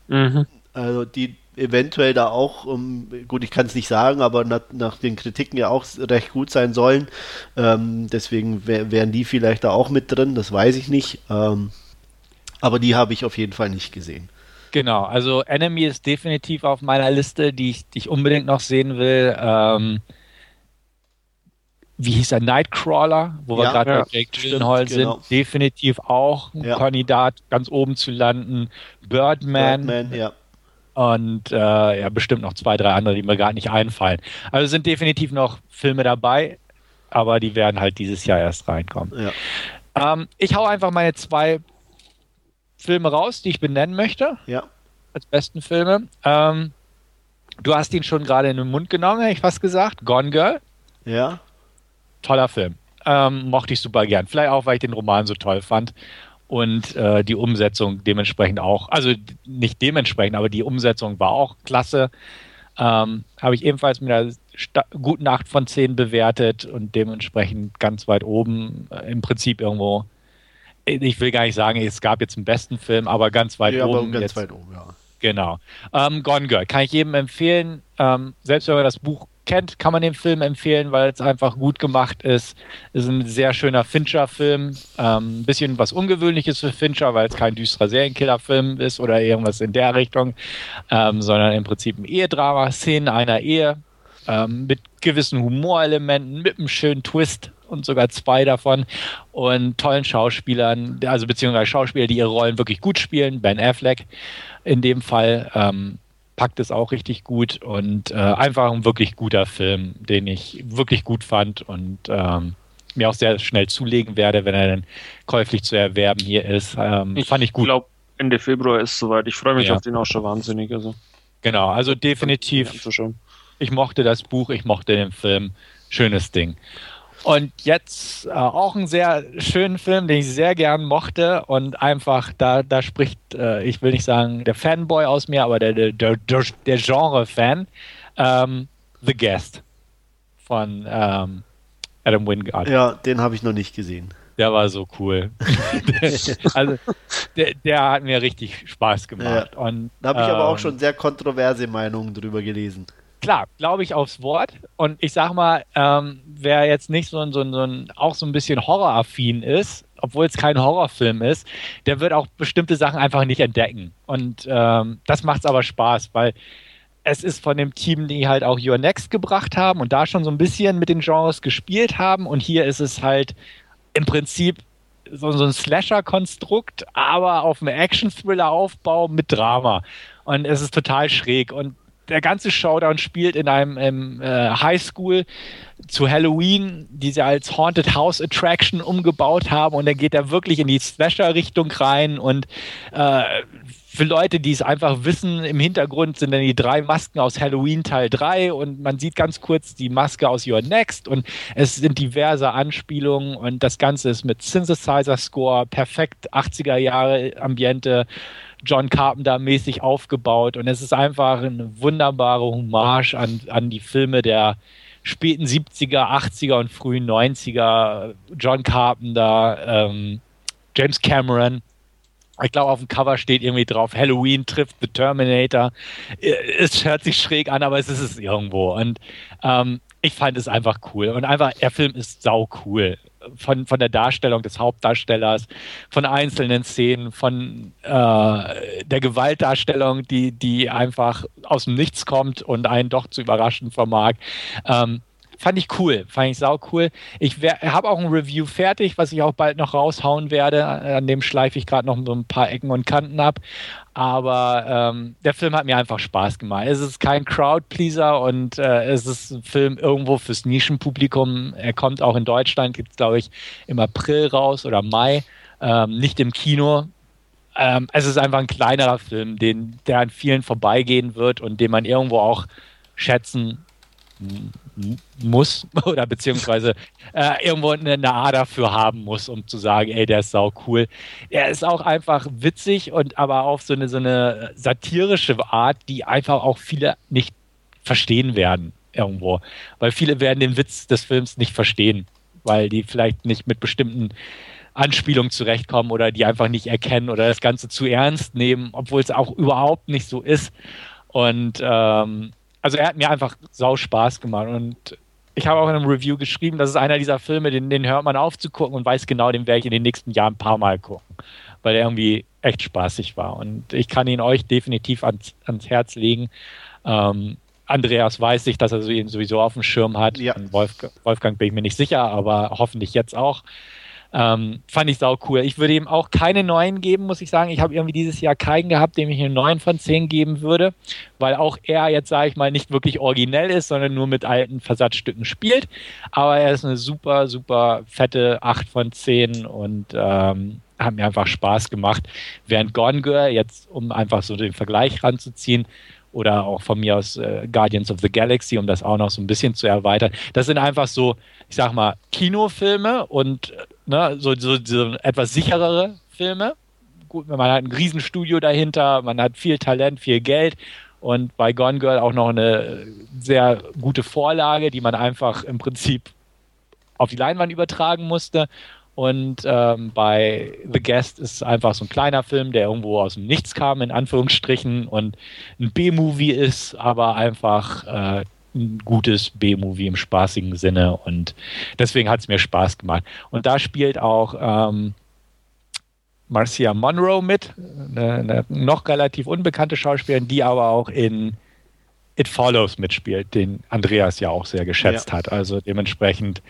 Mhm. Also die eventuell da auch, um, gut, ich kann es nicht sagen, aber nach, nach, den Kritiken ja auch recht gut sein sollen. Ähm, deswegen wär, wären die vielleicht da auch mit drin, das weiß ich nicht. Ähm, aber die habe ich auf jeden Fall nicht gesehen. Genau, also Enemy ist definitiv auf meiner Liste, die ich, die ich unbedingt noch sehen will. Ähm, wie hieß er, Nightcrawler, wo wir gerade ja, bei Jake Gyllenhaal sind, genau. definitiv auch ein ja. Kandidat, ganz oben zu landen. Birdman. Birdman ja. Und äh, ja, bestimmt noch zwei, drei andere, die mir gar nicht einfallen. Also sind definitiv noch Filme dabei, aber die werden halt dieses Jahr erst reinkommen. Ja. Ähm, ich hau einfach meine zwei Filme raus, die ich benennen möchte. Ja. Als besten Filme. Ähm, du hast ihn schon gerade in den Mund genommen, hätte ich fast gesagt. Gone Girl. Ja. Toller Film. Ähm, mochte ich super gern. Vielleicht auch, weil ich den Roman so toll fand. Und äh, die Umsetzung dementsprechend auch, also nicht dementsprechend, aber die Umsetzung war auch klasse. Ähm, Habe ich ebenfalls mit einer guten 8 von 10 bewertet und dementsprechend ganz weit oben äh, im Prinzip irgendwo ich will gar nicht sagen, es gab jetzt einen besten Film, aber ganz weit ja, oben. ganz jetzt. weit oben, ja. Genau. Ähm, Gone Girl kann ich jedem empfehlen. Ähm, selbst wenn man das Buch kennt, kann man den Film empfehlen, weil es einfach gut gemacht ist. Ist ein sehr schöner Fincher-Film. Ähm, ein bisschen was Ungewöhnliches für Fincher, weil es kein düsterer Serienkiller-Film ist oder irgendwas in der Richtung, ähm, sondern im Prinzip ein Ehedrama, Szenen einer Ehe ähm, mit gewissen Humorelementen, mit einem schönen Twist und sogar zwei davon und tollen Schauspielern, also beziehungsweise Schauspieler, die ihre Rollen wirklich gut spielen. Ben Affleck in dem Fall ähm, packt es auch richtig gut und äh, einfach ein wirklich guter Film, den ich wirklich gut fand und ähm, mir auch sehr schnell zulegen werde, wenn er dann käuflich zu erwerben hier ist. Ähm, ich fand ich gut. Ich glaube, Ende Februar ist soweit. Ich freue mich ja. auf den auch schon wahnsinnig. Also. Genau, also definitiv. Ich mochte das Buch, ich mochte den Film. Schönes Ding. Und jetzt äh, auch einen sehr schönen Film, den ich sehr gern mochte und einfach da, da spricht, äh, ich will nicht sagen der Fanboy aus mir, aber der, der, der, der Genre-Fan, ähm, The Guest von ähm, Adam Wingard. Ja, den habe ich noch nicht gesehen. Der war so cool. also, der, der, hat mir richtig Spaß gemacht. Ja. Und, da habe ich ähm, aber auch ähm, schon sehr kontroverse Meinungen drüber gelesen klar, glaube ich aufs Wort. Und ich sag mal, ähm, wer jetzt nicht so ein, so ein, so ein, auch so ein bisschen horroraffin ist, obwohl es kein Horrorfilm ist, der wird auch bestimmte Sachen einfach nicht entdecken. Und ähm, das macht es aber Spaß, weil es ist von dem Team, die halt auch Your Next gebracht haben und da schon so ein bisschen mit den Genres gespielt haben. Und hier ist es halt im Prinzip so, so ein Slasher-Konstrukt, aber auf einem Action-Thriller-Aufbau mit Drama. Und es ist total schräg. Und der ganze Showdown spielt in einem im, äh, Highschool zu Halloween, die sie als Haunted House Attraction umgebaut haben. Und dann geht er wirklich in die Slasher-Richtung rein und äh, für Leute, die es einfach wissen, im Hintergrund sind dann die drei Masken aus Halloween Teil 3 und man sieht ganz kurz die Maske aus Your Next und es sind diverse Anspielungen und das Ganze ist mit Synthesizer-Score, perfekt 80er Jahre Ambiente John Carpenter-mäßig aufgebaut und es ist einfach eine wunderbare Hommage an, an die Filme der späten 70er, 80er und frühen 90er. John Carpenter, ähm, James Cameron. Ich glaube, auf dem Cover steht irgendwie drauf, Halloween trifft The Terminator. Es hört sich schräg an, aber es ist es irgendwo. Und ähm, ich fand es einfach cool. Und einfach, der Film ist sau cool. Von, von der Darstellung des Hauptdarstellers, von einzelnen Szenen, von äh, der Gewaltdarstellung, die, die einfach aus dem Nichts kommt und einen doch zu überraschen vermag. Ähm, fand ich cool, fand ich sau cool. Ich habe auch ein Review fertig, was ich auch bald noch raushauen werde. An dem schleife ich gerade noch so ein paar Ecken und Kanten ab. Aber ähm, der Film hat mir einfach Spaß gemacht. Es ist kein Crowdpleaser und äh, es ist ein Film irgendwo fürs Nischenpublikum. Er kommt auch in Deutschland, gibt es glaube ich im April raus oder Mai, ähm, nicht im Kino. Ähm, es ist einfach ein kleinerer Film, den, der an vielen vorbeigehen wird und den man irgendwo auch schätzen muss oder beziehungsweise äh, irgendwo eine, eine A dafür haben muss, um zu sagen, ey, der ist sau cool. Er ist auch einfach witzig und aber auf so eine, so eine satirische Art, die einfach auch viele nicht verstehen werden irgendwo. Weil viele werden den Witz des Films nicht verstehen, weil die vielleicht nicht mit bestimmten Anspielungen zurechtkommen oder die einfach nicht erkennen oder das Ganze zu ernst nehmen, obwohl es auch überhaupt nicht so ist. Und ähm, also er hat mir einfach sau Spaß gemacht und ich habe auch in einem Review geschrieben, das ist einer dieser Filme, den, den hört man auf zu gucken und weiß genau, den werde ich in den nächsten Jahren ein paar Mal gucken, weil er irgendwie echt spaßig war und ich kann ihn euch definitiv ans, ans Herz legen. Ähm, Andreas weiß ich, dass er ihn sowieso auf dem Schirm hat. Ja. Wolfgang, Wolfgang bin ich mir nicht sicher, aber hoffentlich jetzt auch. Ähm, fand ich sau cool. Ich würde ihm auch keine neuen geben, muss ich sagen. Ich habe irgendwie dieses Jahr keinen gehabt, dem ich eine 9 von 10 geben würde, weil auch er jetzt, sage ich mal, nicht wirklich originell ist, sondern nur mit alten Versatzstücken spielt. Aber er ist eine super, super fette 8 von 10 und ähm, hat mir einfach Spaß gemacht. Während Gone Girl, jetzt um einfach so den Vergleich ranzuziehen, oder auch von mir aus äh, Guardians of the Galaxy, um das auch noch so ein bisschen zu erweitern. Das sind einfach so, ich sag mal, Kinofilme und ne, so, so, so etwas sicherere Filme. Gut, man hat ein Riesenstudio dahinter, man hat viel Talent, viel Geld und bei Gone Girl auch noch eine sehr gute Vorlage, die man einfach im Prinzip auf die Leinwand übertragen musste. Und ähm, bei The Guest ist es einfach so ein kleiner Film, der irgendwo aus dem Nichts kam, in Anführungsstrichen, und ein B-Movie ist, aber einfach äh, ein gutes B-Movie im spaßigen Sinne. Und deswegen hat es mir Spaß gemacht. Und da spielt auch ähm, Marcia Monroe mit, eine, eine, noch relativ unbekannte Schauspielerin, die aber auch in It Follows mitspielt, den Andreas ja auch sehr geschätzt ja. hat. Also dementsprechend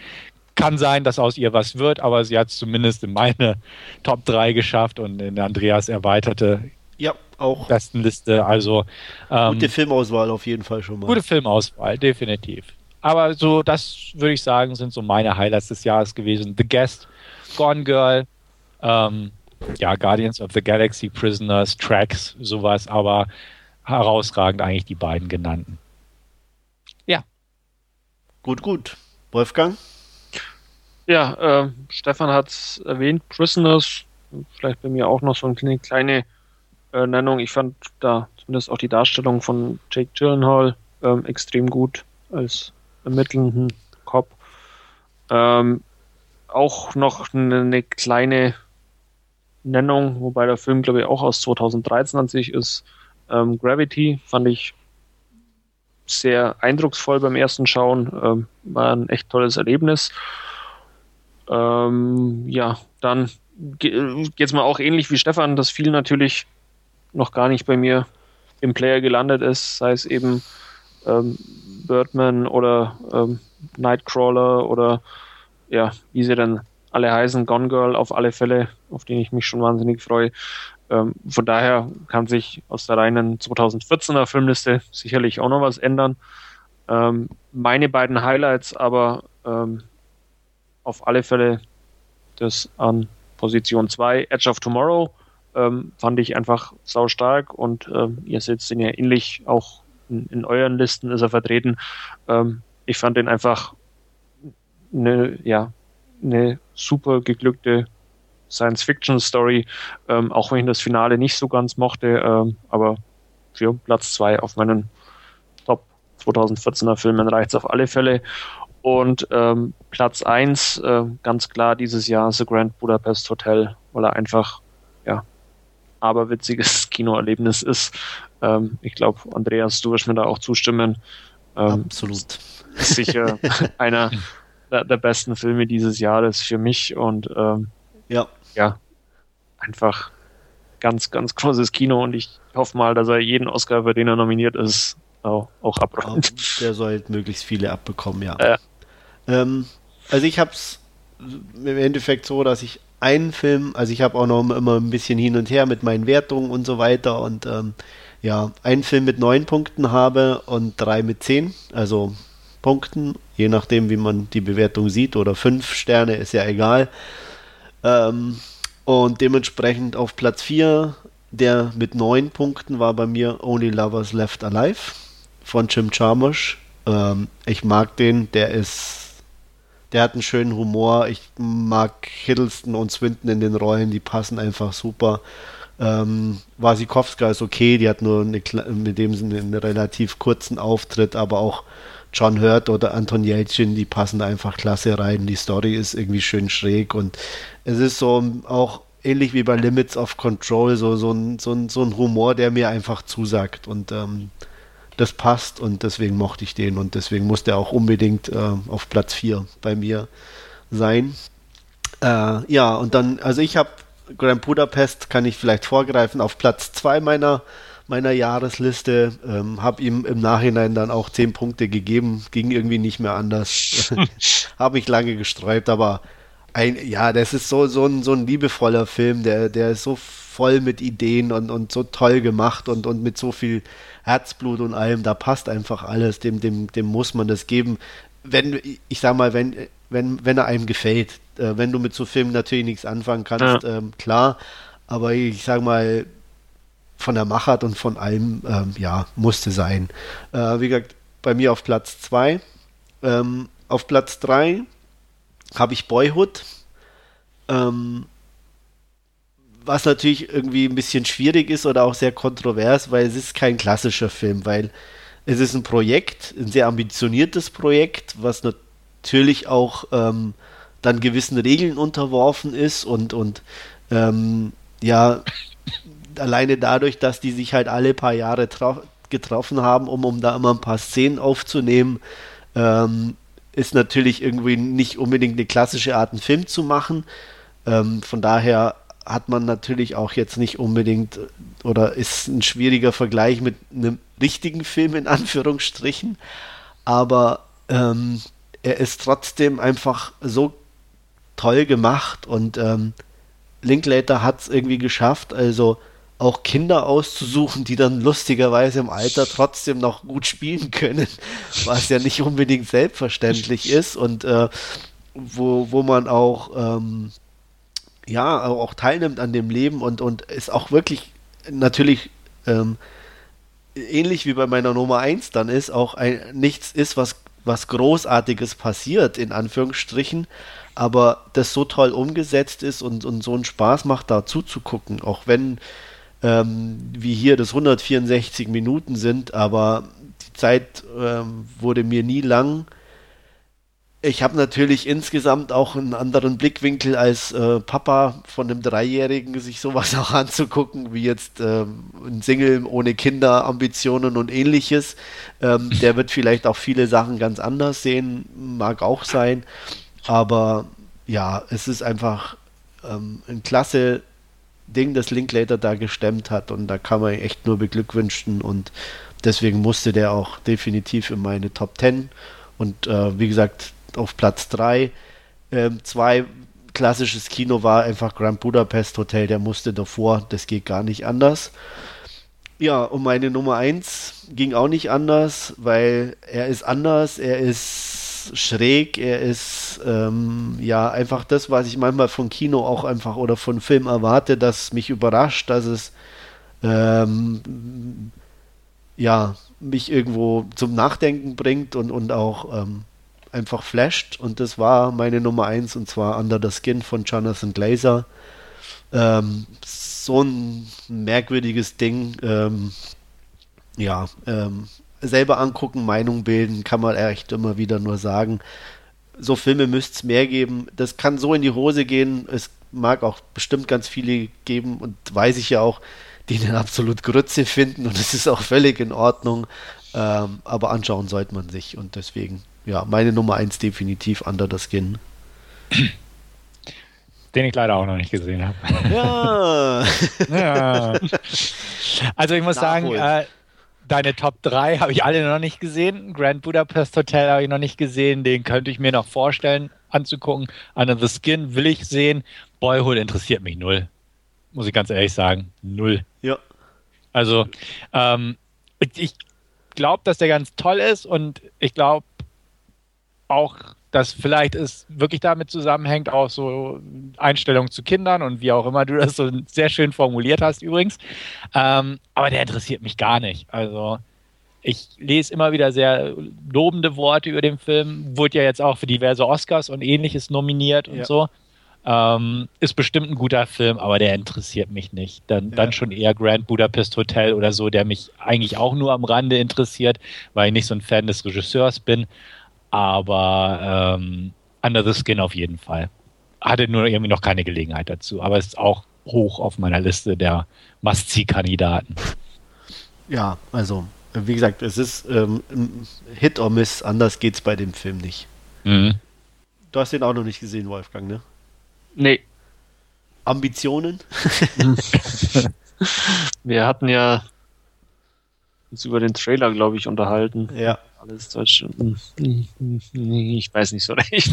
kann sein, dass aus ihr was wird, aber sie hat es zumindest in meine Top 3 geschafft und in Andreas erweiterte ja, auch. Bestenliste. Also ähm, gute Filmauswahl auf jeden Fall schon mal. Gute Filmauswahl, definitiv. Aber so, das würde ich sagen, sind so meine Highlights des Jahres gewesen. The Guest, Gone Girl, ähm, ja, Guardians of the Galaxy, Prisoners, Tracks, sowas, aber herausragend eigentlich die beiden genannten. Ja. Gut, gut. Wolfgang? Ja, äh, Stefan hat es erwähnt, Prisoners, vielleicht bei mir auch noch so eine kleine äh, Nennung. Ich fand da zumindest auch die Darstellung von Jake Gyllenhaal ähm, extrem gut als ermittelnden Cop. Ähm, auch noch eine, eine, kleine Nennung, wobei der Film, glaube ich, auch aus 2013 an sich ist. Ähm, Gravity fand ich sehr eindrucksvoll beim ersten Schauen. Ähm, war ein echt tolles Erlebnis. Ähm, ja, dann jetzt mal auch ähnlich wie Stefan, dass viel natürlich noch gar nicht bei mir im Player gelandet ist, sei es eben ähm, Birdman oder ähm, Nightcrawler oder ja, wie sie dann alle heißen, Gone Girl auf alle Fälle, auf den ich mich schon wahnsinnig freue. Ähm, von daher kann sich aus der reinen 2014er Filmliste sicherlich auch noch was ändern. Ähm, meine beiden Highlights aber ähm, auf alle Fälle das an Position 2, Edge of Tomorrow, ähm, fand ich einfach sau stark und ähm, ihr seht ihn ja ähnlich auch in, in, euren Listen ist er vertreten. Ähm, ich fand den einfach eine, ja, eine super geglückte Science-Fiction-Story, ähm, auch wenn ich das Finale nicht so ganz mochte, ähm, aber für Platz 2 auf meinen Top 2014er Filmen reicht es auf alle Fälle. Und ähm, Platz 1, äh, ganz klar dieses Jahr The Grand Budapest Hotel, weil er einfach, aberwitziges Kinoerlebnis ist. Ähm, ich glaube, Andreas, du wirst mir da auch zustimmen. Ähm, Absolut. Ist sicher einer der, der, besten Filme dieses Jahres für mich und ähm, ja. ja, einfach ganz, ganz großes Kino und ich hoffe mal, dass er jeden Oscar, für den er nominiert ist, auch, auch abräumt. Der soll halt möglichst viele abbekommen, ja. Äh. Ähm, also ich habe es im Endeffekt so, dass ich einen Film, also ich habe auch noch immer ein bisschen hin und her mit meinen Wertungen und so weiter. Und ähm, ja, einen Film mit neun Punkten habe und drei mit zehn, also Punkten, je nachdem, wie man die Bewertung sieht, oder fünf Sterne, ist ja egal. Ähm, und dementsprechend auf Platz 4, der mit neun Punkten war bei mir Only Lovers Left Alive von Jim Jarmusch. Ähm, ich mag den, der ist der hat einen schönen Humor. Ich mag Hiddleston und Swinton in den Rollen, die passen einfach super. Ähm, Wasikowska ist okay, die hat nur eine, mit dem Sinne einen relativ kurzen Auftritt, aber auch John Hurt oder Anton Yelchin, die passen einfach klasse rein. Die Story ist irgendwie schön schräg und es ist so auch ähnlich wie bei Limits of Control, so, so, ein, so, ein, so ein Humor, der mir einfach zusagt und ähm, das passt und deswegen mochte ich den und deswegen musste er auch unbedingt äh, auf Platz 4 bei mir sein. Äh, ja, und dann, also ich habe Grand Budapest kann ich vielleicht vorgreifen auf Platz 2 meiner, meiner Jahresliste. Ähm, habe ihm im Nachhinein dann auch 10 Punkte gegeben. Ging irgendwie nicht mehr anders. habe mich lange gesträubt, aber ein, ja, das ist so, so, ein, so ein liebevoller Film, der, der ist so voll mit Ideen und, und so toll gemacht und, und mit so viel Herzblut und allem. Da passt einfach alles. Dem, dem, dem muss man das geben. Wenn, ich sag mal, wenn, wenn, wenn er einem gefällt. Äh, wenn du mit so Filmen natürlich nichts anfangen kannst, ja. ähm, klar. Aber ich sag mal, von der Machart und von allem, ähm, ja, musste sein. Äh, wie gesagt, bei mir auf Platz 2. Ähm, auf Platz 3 habe ich Boyhood. Ähm, was natürlich irgendwie ein bisschen schwierig ist oder auch sehr kontrovers, weil es ist kein klassischer Film, weil es ist ein Projekt, ein sehr ambitioniertes Projekt, was natürlich auch ähm, dann gewissen Regeln unterworfen ist und, und ähm, ja, alleine dadurch, dass die sich halt alle paar Jahre getroffen haben, um, um da immer ein paar Szenen aufzunehmen, ähm, ist natürlich irgendwie nicht unbedingt eine klassische Art, einen Film zu machen. Ähm, von daher hat man natürlich auch jetzt nicht unbedingt oder ist ein schwieriger Vergleich mit einem richtigen Film in Anführungsstrichen. Aber ähm, er ist trotzdem einfach so toll gemacht und ähm, Linklater hat es irgendwie geschafft, also auch Kinder auszusuchen, die dann lustigerweise im Alter trotzdem noch gut spielen können, was ja nicht unbedingt selbstverständlich ist und äh, wo, wo man auch ähm, ja auch teilnimmt an dem Leben und, und ist auch wirklich natürlich ähm, ähnlich wie bei meiner Nummer 1 dann ist, auch ein, nichts ist, was, was Großartiges passiert, in Anführungsstrichen, aber das so toll umgesetzt ist und, und so einen Spaß macht, da zuzugucken, auch wenn ähm, wie hier das 164 Minuten sind, aber die Zeit ähm, wurde mir nie lang. Ich habe natürlich insgesamt auch einen anderen Blickwinkel als äh, Papa von einem Dreijährigen, sich sowas auch anzugucken, wie jetzt ähm, ein Single ohne Kinder, Ambitionen und ähnliches. Ähm, der wird vielleicht auch viele Sachen ganz anders sehen, mag auch sein. Aber ja, es ist einfach ähm, ein klasse Ding, das Linklater da gestemmt hat und da kann man echt nur beglückwünschen und deswegen musste der auch definitiv in meine Top 10 und äh, wie gesagt auf Platz 3. Ähm, zwei klassisches Kino war einfach Grand Budapest Hotel, der musste davor, das geht gar nicht anders. Ja, und meine Nummer 1 ging auch nicht anders, weil er ist anders, er ist schräg, er ist ähm, ja einfach das, was ich manchmal von Kino auch einfach oder von Film erwarte, das mich überrascht, dass es ähm, ja mich irgendwo zum Nachdenken bringt und, und auch ähm, einfach flasht. Und das war meine Nummer 1 und zwar Under the Skin von Jonathan Glazer. Ähm, so ein merkwürdiges Ding. Ähm, ja, ähm, selber angucken, Meinung bilden, kann man echt immer wieder nur sagen. So Filme müsste es mehr geben. Das kann so in die Hose gehen. Es mag auch bestimmt ganz viele geben und weiß ich ja auch, die den absolut Grütze finden und es ist auch völlig in Ordnung. Ähm, aber anschauen sollte man sich und deswegen, ja, meine Nummer 1 definitiv Under the Skin. Den ich leider auch noch nicht gesehen habe. Ja. ja. Also ich muss Nachholen. sagen, äh, deine Top 3 habe ich alle noch nicht gesehen. Grand Budapest Hotel habe ich noch nicht gesehen. Den könnte ich mir noch vorstellen anzugucken. Under the Skin will ich sehen. Boyhood interessiert mich null. Muss ich ganz ehrlich sagen. Null. Ja. Also, ähm, ich glaube, dass der ganz toll ist und ich glaube auch, dass vielleicht es wirklich damit zusammenhängt, auch so Einstellungen zu Kindern und wie auch immer du das so sehr schön formuliert hast übrigens. Ähm, aber der interessiert mich gar nicht. Also ich lese immer wieder sehr lobende Worte über den Film, wurde ja jetzt auch für diverse Oscars und ähnliches nominiert und ja. so. Ähm, ist bestimmt ein guter Film, aber der interessiert mich nicht. Dann, ja. dann schon eher Grand Budapest Hotel oder so, der mich eigentlich auch nur am Rande interessiert, weil ich nicht so ein Fan des Regisseurs bin. Aber ähm, Under the Skin auf jeden Fall. Hatte nur irgendwie noch keine Gelegenheit dazu, aber ist auch hoch auf meiner Liste der Must-See-Kandidaten. Ja, also, wie gesagt, es ist ähm, Hit or Miss, anders geht's bei dem Film nicht. Mhm. Du hast den auch noch nicht gesehen, Wolfgang, ne? Nee. Ambitionen? Wir hatten ja uns über den Trailer, glaube ich, unterhalten. Ja. Alles Deutsch. Ich weiß nicht so recht.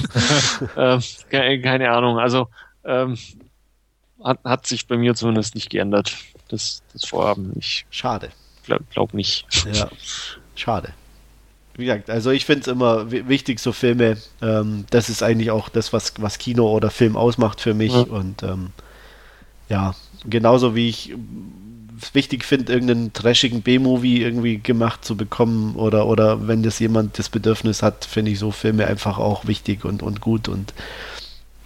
ähm, keine, Ahnung. Also ähm, hat, hat sich bei mir zumindest nicht geändert. Das, das Vorhaben nicht. Schade. Glaub, glaub nicht. Ja. Schade wie gesagt, also ich finde es immer wichtig, so Filme, ähm, das ist eigentlich auch das, was, was Kino oder Film ausmacht für mich. Ja. Und ähm, ja, genauso wie ich es wichtig finde, irgendeinen trashigen B-Movie irgendwie gemacht zu bekommen oder, oder wenn das jemand das Bedürfnis hat, finde ich so Filme einfach auch wichtig und, und gut und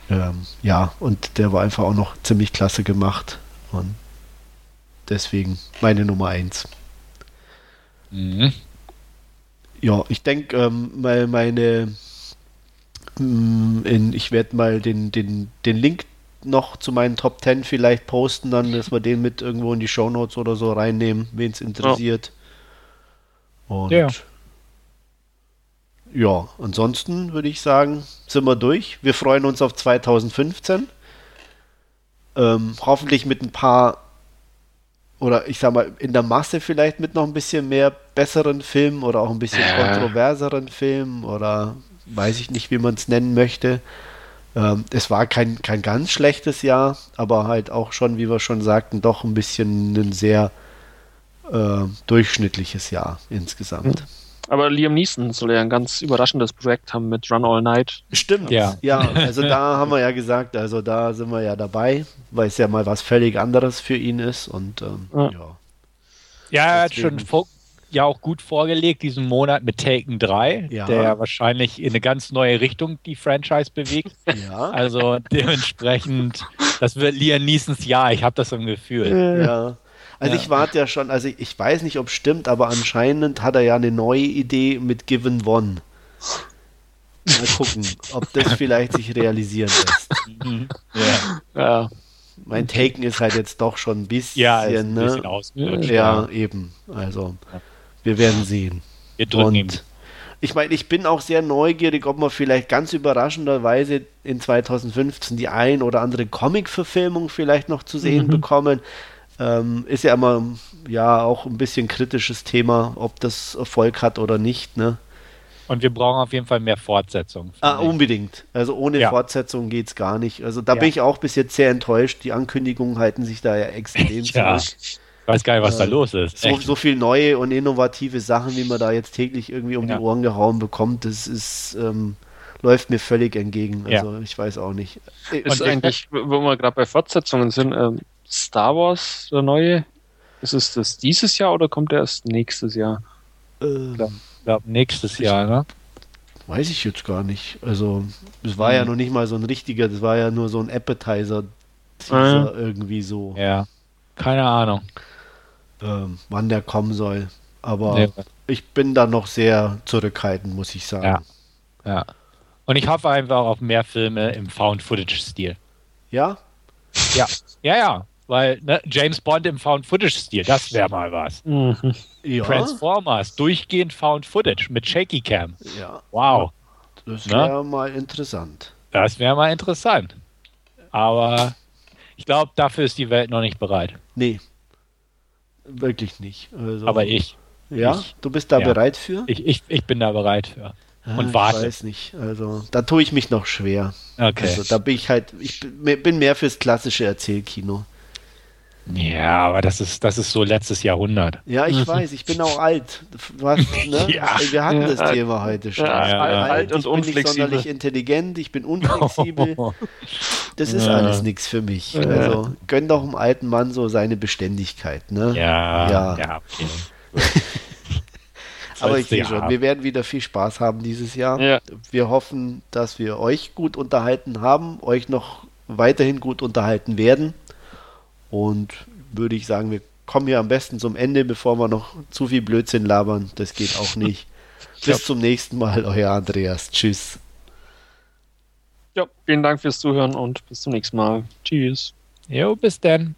ähm, ja, und der war einfach auch noch ziemlich klasse gemacht und deswegen meine Nummer eins. Mhm ja, ich denke, ähm, mal meine, mm, in, ich werde mal den, den, den Link noch zu meinen Top 10 vielleicht posten, dann, dass wir den mit irgendwo in die Show Notes oder so reinnehmen, wen es interessiert. Ja. Und ja. ja, ansonsten würde ich sagen, sind wir durch. Wir freuen uns auf 2015. Ähm, hoffentlich mit ein paar oder ich sag mal, in der Masse vielleicht mit noch ein bisschen mehr besseren Filmen oder auch ein bisschen ja. kontroverseren Filmen oder weiß ich nicht, wie man es nennen möchte. Ähm, es war kein, kein ganz schlechtes Jahr, aber halt auch schon, wie wir schon sagten, doch ein bisschen ein sehr äh, durchschnittliches Jahr insgesamt. Mhm. Aber Liam Neeson soll ja ein ganz überraschendes Projekt haben mit Run All Night. Stimmt, ja. Ja, also da haben wir ja gesagt, also da sind wir ja dabei, weil es ja mal was völlig anderes für ihn ist und ähm, ja. ja. Ja, er hat schon ja auch gut vorgelegt diesen Monat mit Taken 3, ja. der ja wahrscheinlich in eine ganz neue Richtung die Franchise bewegt. Ja. Also dementsprechend, das wird Liam Neesons Jahr, ich habe das im Gefühl. Ja. Also ja. ich warte ja schon, also ich weiß nicht, ob es stimmt, aber anscheinend hat er ja eine neue Idee mit Given One. Mal gucken, ob das vielleicht sich realisieren lässt. Mhm. Ja. ja. Mein Taken ist halt jetzt doch schon ein bisschen, ja, ein ne? bisschen ja, eben. Also, wir werden sehen. Wir drücken Und ihm. Ich meine, ich bin auch sehr neugierig, ob wir vielleicht ganz überraschenderweise in 2015 die ein oder andere Comic-Verfilmung vielleicht noch zu sehen mhm. bekommen. Ähm, ist ja immer ja auch ein bisschen kritisches Thema, ob das Erfolg hat oder nicht. Ne? Und wir brauchen auf jeden Fall mehr Fortsetzung. Ah, unbedingt. Also ohne ja. Fortsetzung geht es gar nicht. Also da ja. bin ich auch bis jetzt sehr enttäuscht. Die Ankündigungen halten sich da ja extrem ja. zurück. Ich weiß gar nicht, was äh, da los ist. So, so, viel neue und innovative Sachen, wie man da jetzt täglich irgendwie um ja. die Ohren gehauen bekommt, das ist, ähm, läuft mir völlig entgegen. Also ich weiß auch nicht. Ist und eigentlich, wo wir gerade bei Fortsetzungen sind, ähm, Star Wars, der neue? Ist es das dieses Jahr oder kommt der erst nächstes Jahr? Ähm, ich glaube, nächstes Jahr, ne? Weiß ich jetzt gar nicht. Also, es war hm. ja noch nicht mal so ein richtiger, das war ja nur so ein Appetizer hm. irgendwie so. Ja, keine Ahnung. Ähm, wann der kommen soll. aber Ja. ich bin da noch sehr zurückhaltend, muss ich sagen. Ja. Ja. Und ich hoffe einfach auf mehr Filme im Found-Footage-Stil. Ja? Ja, ja, ja. Weil ne, James Bond im Found-Footage-Stil, das wäre mal was. Mhm. Ja. Transformers, durchgehend Found-Footage mit Shaky Cam. ja. Wow, Das Na? wäre mal interessant. das wäre mal interessant. Aber ich glaube, dafür ist die Welt noch nicht bereit. Nee. Wirklich nicht. Also, Aber ich, Ja, ich- du bist da ja. bereit für? ich, ich, ich bin da bereit für. Ah, und ich warte. weiß nicht. Also, da tue ich mich noch schwer. Okay. Also, da bin ich halt, ich bin mehr fürs klassische Erzählkino. Ja, aber das ist, das ist so letztes Jahrhundert. Ja, ich weiß, ich bin auch alt. Was, ne? Ja. Wir hatten Ja, das Thema heute schon. ja, Ich bin alt- alt und ich bin nicht unflexibel. sonderlich intelligent, ich bin unflexibel. Das ist Ja. alles nichts für mich. Also gönn doch einem alten Mann so seine Beständigkeit. Ne? Ja, Ja. ja. okay. Aber ich sehe ja schon, wir werden wieder viel Spaß haben dieses Jahr. Ja. Wir hoffen, dass wir euch gut unterhalten haben, euch noch weiterhin gut unterhalten werden. Und würde ich sagen, wir kommen hier am besten zum Ende, bevor wir noch zu viel Blödsinn labern. Das geht auch nicht. Bis zum nächsten Mal, euer Andreas. Tschüss. Ja, vielen Dank fürs Zuhören und bis zum nächsten Mal. Tschüss. Jo, bis dann.